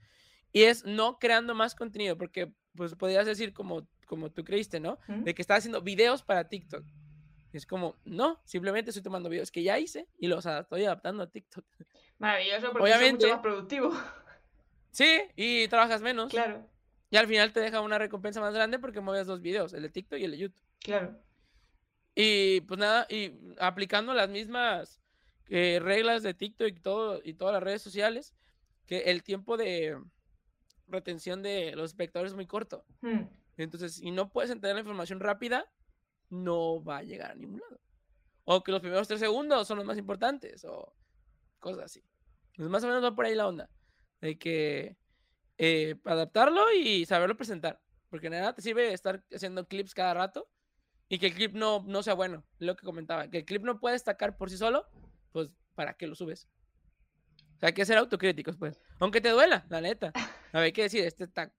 Y es no creando más contenido, porque pues podrías decir como, como tú creíste, ¿no? De que estás haciendo videos para TikTok. Es como, no, simplemente estoy tomando videos que ya hice y los estoy adaptando a TikTok. Maravilloso, porque es mucho más productivo. Sí, y trabajas menos. Claro. Y al final te deja una recompensa más grande porque mueves dos videos, el de TikTok y el de YouTube. Claro. Y pues nada, y aplicando las mismas eh, reglas de TikTok y todo y todas las redes sociales, que el tiempo de retención de los espectadores es muy corto. Hmm. Entonces, si no puedes entender la información rápida, no va a llegar a ningún lado. O que los primeros tres segundos son los más importantes, o cosas así. Pues más o menos va por ahí la onda. De que eh, adaptarlo y saberlo presentar. Porque nada te sirve estar haciendo clips cada rato y que el clip no, no sea bueno. Lo que comentaba, que el clip no puede destacar por sí solo, pues ¿para qué lo subes? O sea, hay que ser autocríticos, pues. Aunque te duela, la neta. Hay que decir, este está,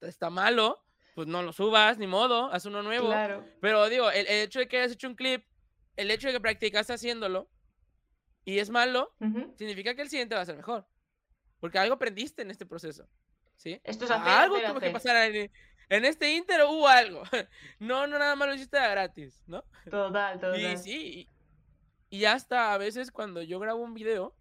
está malo, pues no lo subas, ni modo, haz uno nuevo. Claro. Pero digo, el, hecho de que hayas hecho un clip, el hecho de que practicaste haciéndolo y es malo, significa que el siguiente va a ser mejor. Porque algo aprendiste en este proceso. ¿Sí? Esto es Algo tuvo que pasar en, en, este inter hubo algo. No, no nada más lo hiciste gratis, ¿no? Total, total. Y sí, y hasta a veces cuando yo grabo un video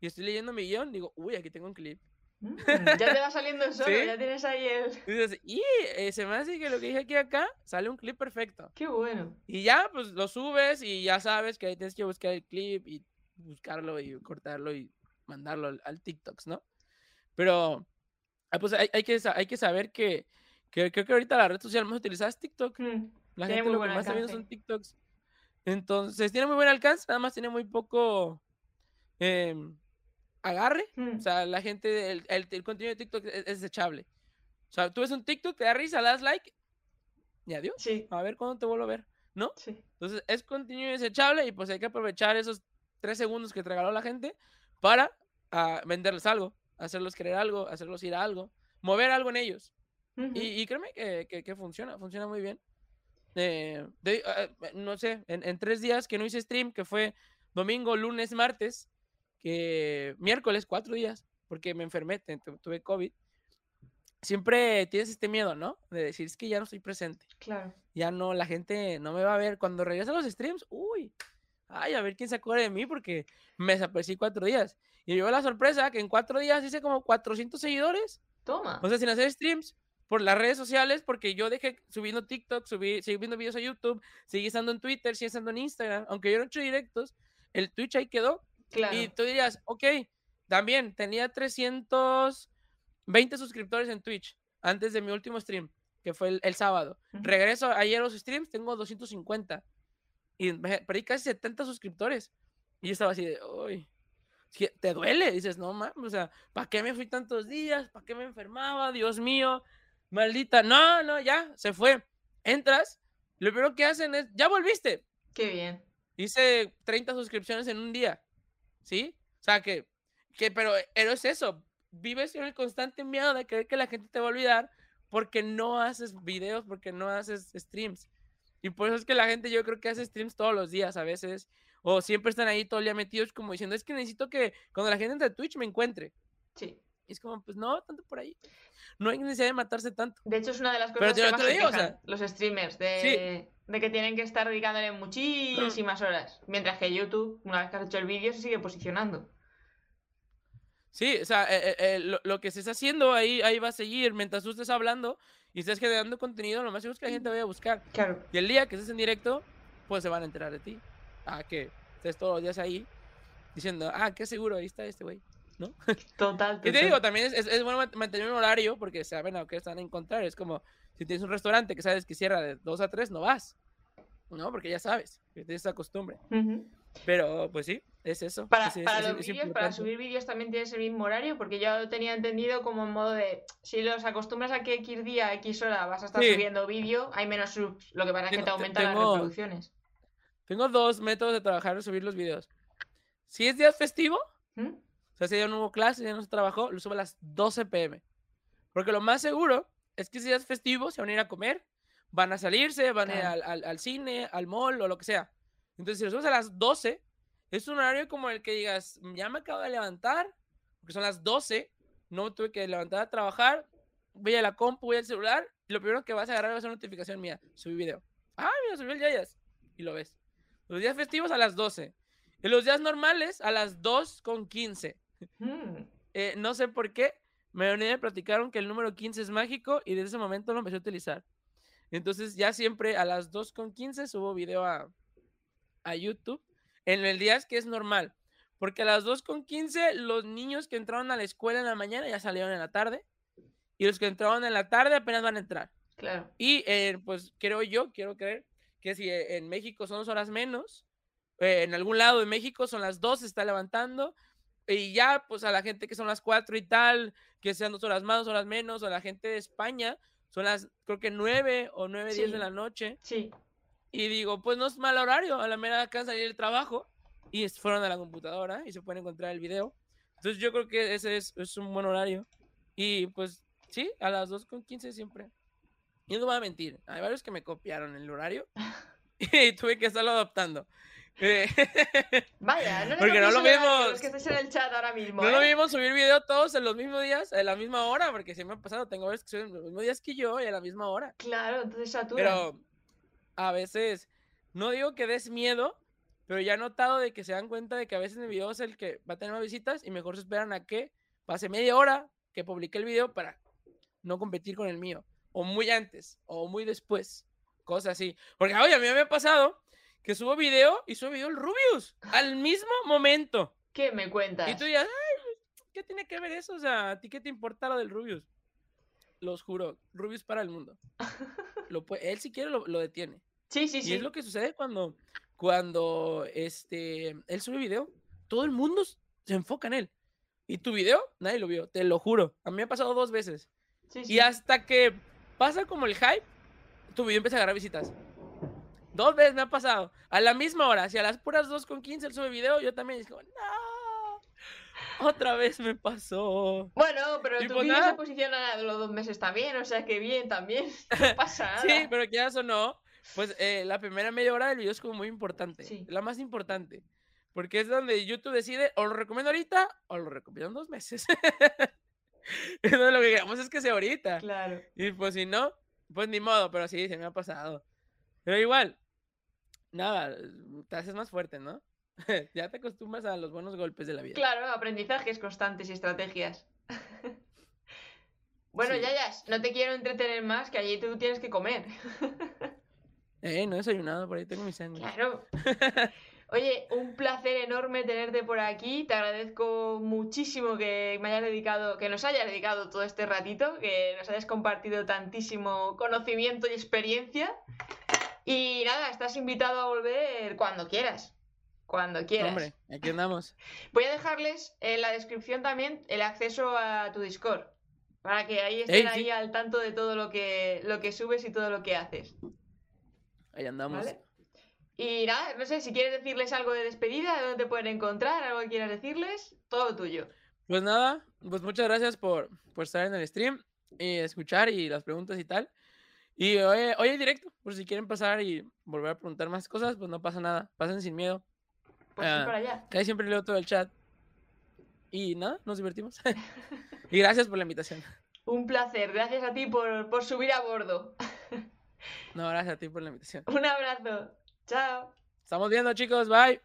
y estoy leyendo mi guion, digo, uy, aquí tengo un clip. Mm, ya te va saliendo solo, ya tienes ahí el. Y, eh, se me hace que lo que dije aquí acá sale un clip perfecto. Qué bueno. Y ya, pues lo subes y ya sabes que ahí tienes que buscar el clip y buscarlo y cortarlo y mandarlo al, TikToks, ¿no? Pero, ah, pues hay, que, hay que saber que, creo que ahorita la red social más utilizada es TikTok. Mm, la gente lo que más está viendo son TikToks. Entonces, tiene muy buen alcance, nada más tiene muy poco. Eh, agarre. O mm. sea, la gente, el, el, contenido de TikTok es, desechable. O sea, tú ves un TikTok, te da risa, le das like y adiós. Sí. A ver cuándo te vuelvo a ver, ¿no? Sí. Entonces, es contenido desechable y pues hay que aprovechar esos tres segundos que te regaló la gente para uh, venderles algo, hacerlos querer algo, hacerlos ir a algo, mover algo en ellos. y, y, créeme que, que, funciona, funciona muy bien. Eh, ah, no sé, en, en, tres días que no hice stream, que fue domingo, lunes, martes, que miércoles, cuatro días, porque me enfermé, tuve COVID, siempre tienes este miedo, ¿no? De decir, es que ya no estoy presente. Claro. Ya no, la gente no me va a ver. Cuando regresa a los streams, uy, ay, a ver quién se acuerda de mí porque me desaparecí cuatro días. Y yo la sorpresa que en cuatro días hice como 400 seguidores. Toma. O sea, sin hacer streams por las redes sociales, porque yo dejé subiendo TikTok, subí, seguí viendo videos a YouTube, seguí estando en Twitter, seguí estando en Instagram, aunque yo no he hecho directos, el Twitch ahí quedó. Claro. Y tú dirías, ok, también tenía 320 suscriptores en Twitch antes de mi último stream, que fue el, sábado. Regreso ayer a los streams, tengo 250. Y perdí casi 70 suscriptores. Y yo estaba así de, uy, te duele. Dices, no mames, o sea, ¿para qué me fui tantos días? ¿Para qué me enfermaba? Dios mío, maldita. No, no, ya, se fue. Entras, lo primero que hacen es, ya volviste. Qué bien. Hice 30 suscripciones en un día. ¿Sí? O sea, que, que pero, pero es eso. Vives en el constante miedo de creer que la gente te va a olvidar porque no haces videos, porque no haces streams. Y por eso es que la gente yo creo que hace streams todos los días a veces. O siempre están ahí todo el día metidos como diciendo, es que necesito que cuando la gente entre a Twitch me encuentre. Sí. Y es como, pues no, tanto por ahí. No hay necesidad de matarse tanto. De hecho, es una de las cosas que más digo, los streamers, de, de, que tienen que estar dedicándole muchísimas horas. Mientras que YouTube, una vez que has hecho el vídeo, se sigue posicionando. Sí, o sea, eh, eh, eh, lo, que estés haciendo ahí, ahí va a seguir. Mientras tú estés hablando y estés generando contenido, lo más seguro es que la gente vaya a buscar. Claro. Y el día que estés en directo, pues se van a enterar de ti. Ah, que estés todos los días ahí diciendo, ah, qué seguro, ahí está este güey, ¿no? Total. y te digo, también es, es, bueno mantener un horario porque saben a qué están a encontrar. Es como si tienes un restaurante que sabes que cierra de 2 a 3, no vas, ¿no? Porque ya sabes, tienes esa costumbre. Pero, pues sí, es eso. Para, para subir vídeos también tienes el mismo horario, porque yo tenía entendido como en modo de, si los acostumbras a que X día, X hora vas a estar subiendo vídeo, hay menos subs, lo que pasa es que te aumentan las reproducciones. Tengo dos métodos de trabajar y subir los vídeos. Si es día festivo, ¿Mm? o sea, si ya no hubo clase, ya no se trabajó, lo subo a las 12 pm. Porque lo más seguro es que si es festivo, se van a ir a comer, van a salirse, van a ir al, al cine, al mall o lo que sea. Entonces, si lo subes a las 12, es un horario como el que digas, ya me acabo de levantar, porque son las 12, no tuve que levantar a trabajar, voy a la compu, voy al celular, y lo primero que vas a agarrar va a ser una notificación mía, subí video. Ah, mira, subí el Yayas. Y lo ves. Los días festivos a las 12. En los días normales a las 2 con 15. Mm. Eh, no sé por qué, me me platicaron que el número 15 es mágico y desde ese momento lo empecé a utilizar. Entonces ya siempre a las 2 con 15 subo video a, a YouTube en el día es que es normal. Porque a las 2.15 los niños que entraron a la escuela en la mañana ya salieron en la tarde. Y los que entraron en la tarde apenas van a entrar. Claro. Y eh, pues creo yo, quiero creer, que si eh, en México son dos horas menos, eh, en algún lado de México son las dos, se está levantando. Y ya, pues a la gente que son las cuatro y tal, que sean dos horas más, dos horas menos, o la gente de España, son las, creo que nueve o nueve, diez de la noche. Sí. Y digo, pues no es mal horario, a la mera acá salir del trabajo y fueron a la computadora y se pueden encontrar el video. Entonces yo creo que ese es, es un buen horario. Y pues sí, a las 2.15 siempre. Y no voy a mentir, hay varios que me copiaron el horario y tuve que estarlo adoptando. Eh, Vaya, no Porque no lo mismo. Los que estáis en el chat ahora mismo. No ¿eh? lo mismo subir video todos en los mismos días, en la misma hora, porque se me ha pasado, tengo veces que suben los mismos días que yo y a la misma hora. Claro, entonces satura. Pero a veces, no digo que des miedo, pero ya he notado de que se dan cuenta de que a veces mi video es el que va a tener más visitas y mejor se esperan a que pase media hora que publique el video para no competir con el mío. O muy antes, o muy después. Cosas así. Porque, oye, a mí me ha pasado que subo video y subo video el Rubius al mismo momento. ¿Qué me cuentas? Y tú ya, ay, ¿qué tiene que ver eso? O sea, ¿a ti qué te importa lo del Rubius? Los juro, Rubius para el mundo. Lo él si quiere lo, detiene. Sí, sí, sí. Y es lo que sucede cuando, cuando este, él sube video, todo el mundo se enfoca en él. Y tu video, nadie lo vio, te lo juro. A mí me ha pasado dos veces. Y hasta que pasa como el hype, tu video empieza a agarrar visitas. Dos veces me ha pasado. A la misma hora. Si a las puras 2 con 15 él sube video, yo también digo, no. Otra vez me pasó. Bueno, pero tu pues video se posiciona los dos meses también, o sea que bien también. No pasa nada. sí, pero que ya sonó. Pues eh, la primera media hora del video es como muy importante. La más importante. Porque es donde YouTube decide o lo recomiendo ahorita o lo recomiendo en dos meses. Entonces lo que queremos es que sea ahorita. Claro. Y pues si no, pues ni modo, pero sí, se me ha pasado. Pero igual, nada, te haces más fuerte, ¿no? ya te acostumbras a los buenos golpes de la vida. Claro, aprendizajes constantes y estrategias. bueno, ya, ya, no te quiero entretener más, que allí tú tienes que comer. eh, no he desayunado, por ahí tengo mi sándwich. Claro. Oye, un placer enorme tenerte por aquí. Te agradezco muchísimo que me hayas dedicado, que nos hayas dedicado todo este ratito, que nos hayas compartido tantísimo conocimiento y experiencia. Y nada, estás invitado a volver cuando quieras. Cuando quieras. Hombre, aquí andamos. Voy a dejarles en la descripción también el acceso a tu Discord. Para que ahí estén ahí al tanto de todo lo que, lo que subes y todo lo que haces. Ahí andamos. Y nada, no sé, si quieres decirles algo de despedida, de dónde te pueden encontrar, algo que quieras decirles, todo tuyo. Pues nada, pues muchas gracias por, por estar en el stream y escuchar y las preguntas y tal. Y hoy, hoy hay directo, por si quieren pasar y volver a preguntar más cosas, pues no pasa nada, pasen sin miedo. Pues uh, para allá. Que siempre leo todo el chat. Y nada, nos divertimos. y gracias por la invitación. Un placer, gracias a ti por, por subir a bordo. no, gracias a ti por la invitación. Un abrazo. Chao. Estamos viendo, chicos. Bye.